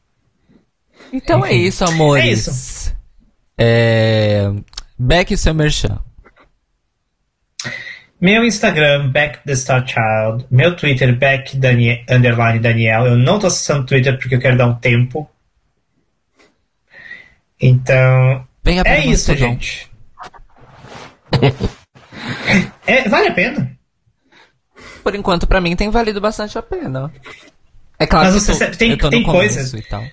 Então é isso, amores. É isso. É... Beck seu merchan. Meu Instagram, Back the Star Child. Meu Twitter, Back Danie- underline Daniel. Eu não tô acessando o Twitter porque eu quero dar um tempo. Então. Venha para É isso, Mastodon. gente. É, vale a pena. Por enquanto, pra mim, tem valido bastante a pena. É claro Mas que você tô, tem- eu tô tem coisas- e tal.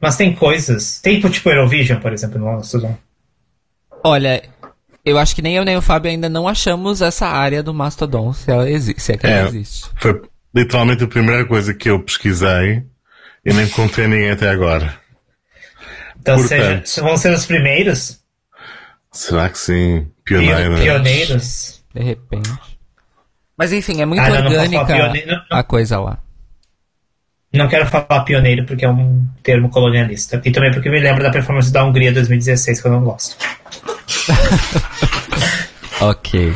Mas tem coisas. Tem tipo Eurovision, por exemplo, no Mastodon. Olha, eu acho que nem eu nem o Fábio ainda não achamos essa área do Mastodon, se ela existe, se é que ela É. existe. Foi literalmente a primeira coisa que eu pesquisei e nem encontrei ninguém até agora. Então seja, vão ser os primeiros Será que sim? pio- Pioneira. pioneiros. De repente. Mas enfim, é muito Ah, orgânica pioneiro, a coisa lá. Não quero falar pioneiro porque é um termo colonialista. E também porque me lembra da performance da Hungria 2016 que eu não gosto. Ok.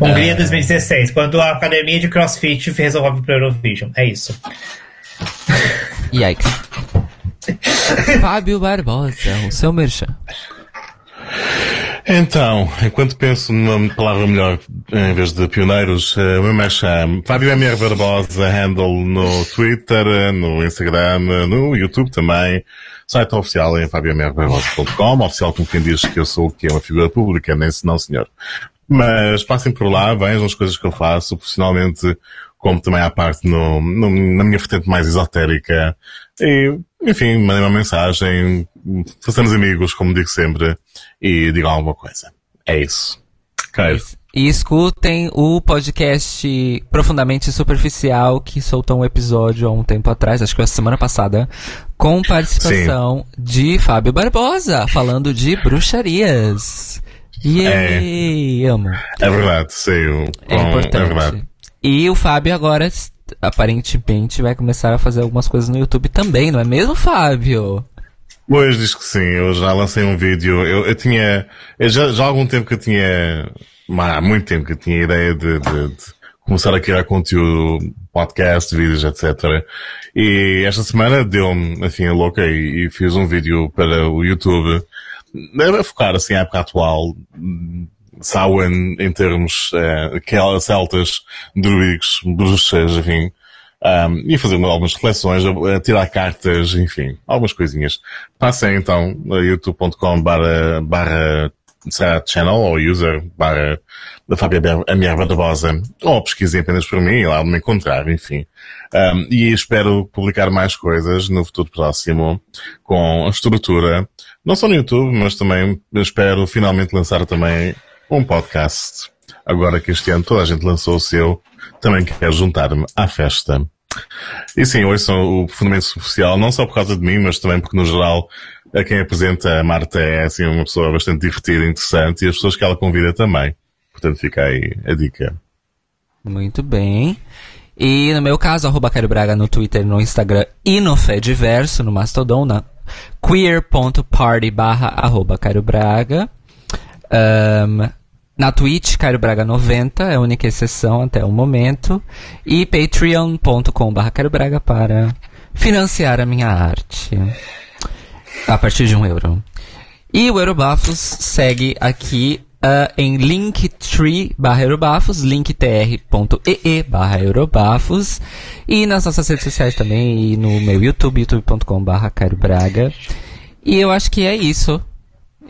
Hungria 2016, quando a academia de CrossFit resolveu vir para Eurovision. É isso. Yikes. Fábio Barbosa, o seu merchan. Então, enquanto penso numa palavra melhor em vez de pioneiros, eh, o meu merchan, Fábio MR Barbosa, handle no Twitter, no Instagram, no YouTube também. Site oficial em fabiomrbarbosa.com, oficial como quem diz que eu sou que é uma figura pública, nem se não senhor. Mas passem por lá, vejam as coisas que eu faço profissionalmente, como também à parte no, no- na minha vertente mais esotérica. E, enfim, mandem uma mensagem, façamos amigos, como digo sempre, e digam alguma coisa. É isso. Quero. E escutem o podcast Profundamente Superficial, que soltou um episódio há um tempo atrás, acho que foi a semana passada, com participação de Fábio Barbosa, falando de bruxarias. Yay! Amo. É verdade, sei. o- É com- importante. É verdade. E o Fábio agora, aparentemente, vai começar a fazer algumas coisas no YouTube também, não é mesmo, Fábio? Pois diz que sim, eu já lancei um vídeo. Eu, eu tinha. eu já, já há algum tempo que eu tinha. Há muito tempo que eu tinha a ideia de, de- de começar a criar conteúdo, podcast, vídeos, etc. E esta semana deu-me, assim, a louca e, e fiz um vídeo para o YouTube. Deve focar, assim, à época atual. Samhain em termos aquelas celtas, druídicos, bruxas, enfim. Um, e fazer algumas reflexões, tirar cartas, enfim, algumas coisinhas. Passem então a youtube.com barra, barra será channel ou user barra da Fábia Amiar Barbosa ou pesquisem apenas por mim, lá me encontrar, enfim. Um, e espero publicar mais coisas no futuro próximo com a estrutura, não só no YouTube, mas também espero finalmente lançar também um podcast. Agora que este ano toda a gente lançou o seu, também quero juntar-me à festa. E sim, hoje são o Fundamento Superficial, não só por causa de mim, mas também porque no geral a quem apresenta a Marta é assim uma pessoa bastante divertida interessante e as pessoas que ela convida também. Portanto fica aí a dica. Muito bem. E no meu caso, arroba Cairo Braga no Twitter, no Instagram e no Fediverso, no Mastodon, na queer.party barra arroba Cairo Braga. Ahn, na Twitch, Cairo Braga 90, é a única exceção até o momento. E patreon.com barra Cairo Braga para financiar a minha arte. A partir de um euro. E o Eurobafos segue aqui ah, em linktree barra Eurobafos, linktr.ee barra Eurobafos e nas nossas redes sociais também e no meu YouTube, youtube.com Braga. E eu acho que é isso.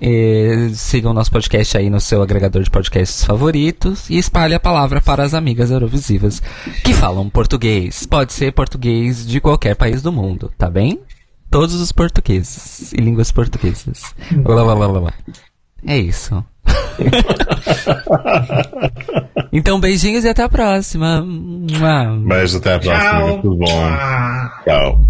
Eh, sigam o nosso podcast aí no seu agregador de podcasts favoritos e espalhe a palavra para as amigas eurovisivas que falam português. Pode ser português de qualquer país do mundo, tá bem? Todos os portugueses e línguas portuguesas. Blá, blá, blá, blá. É isso. então, beijinhos e até a próxima. Beijo, até à próxima. Tchau. Tudo bom. Tchau.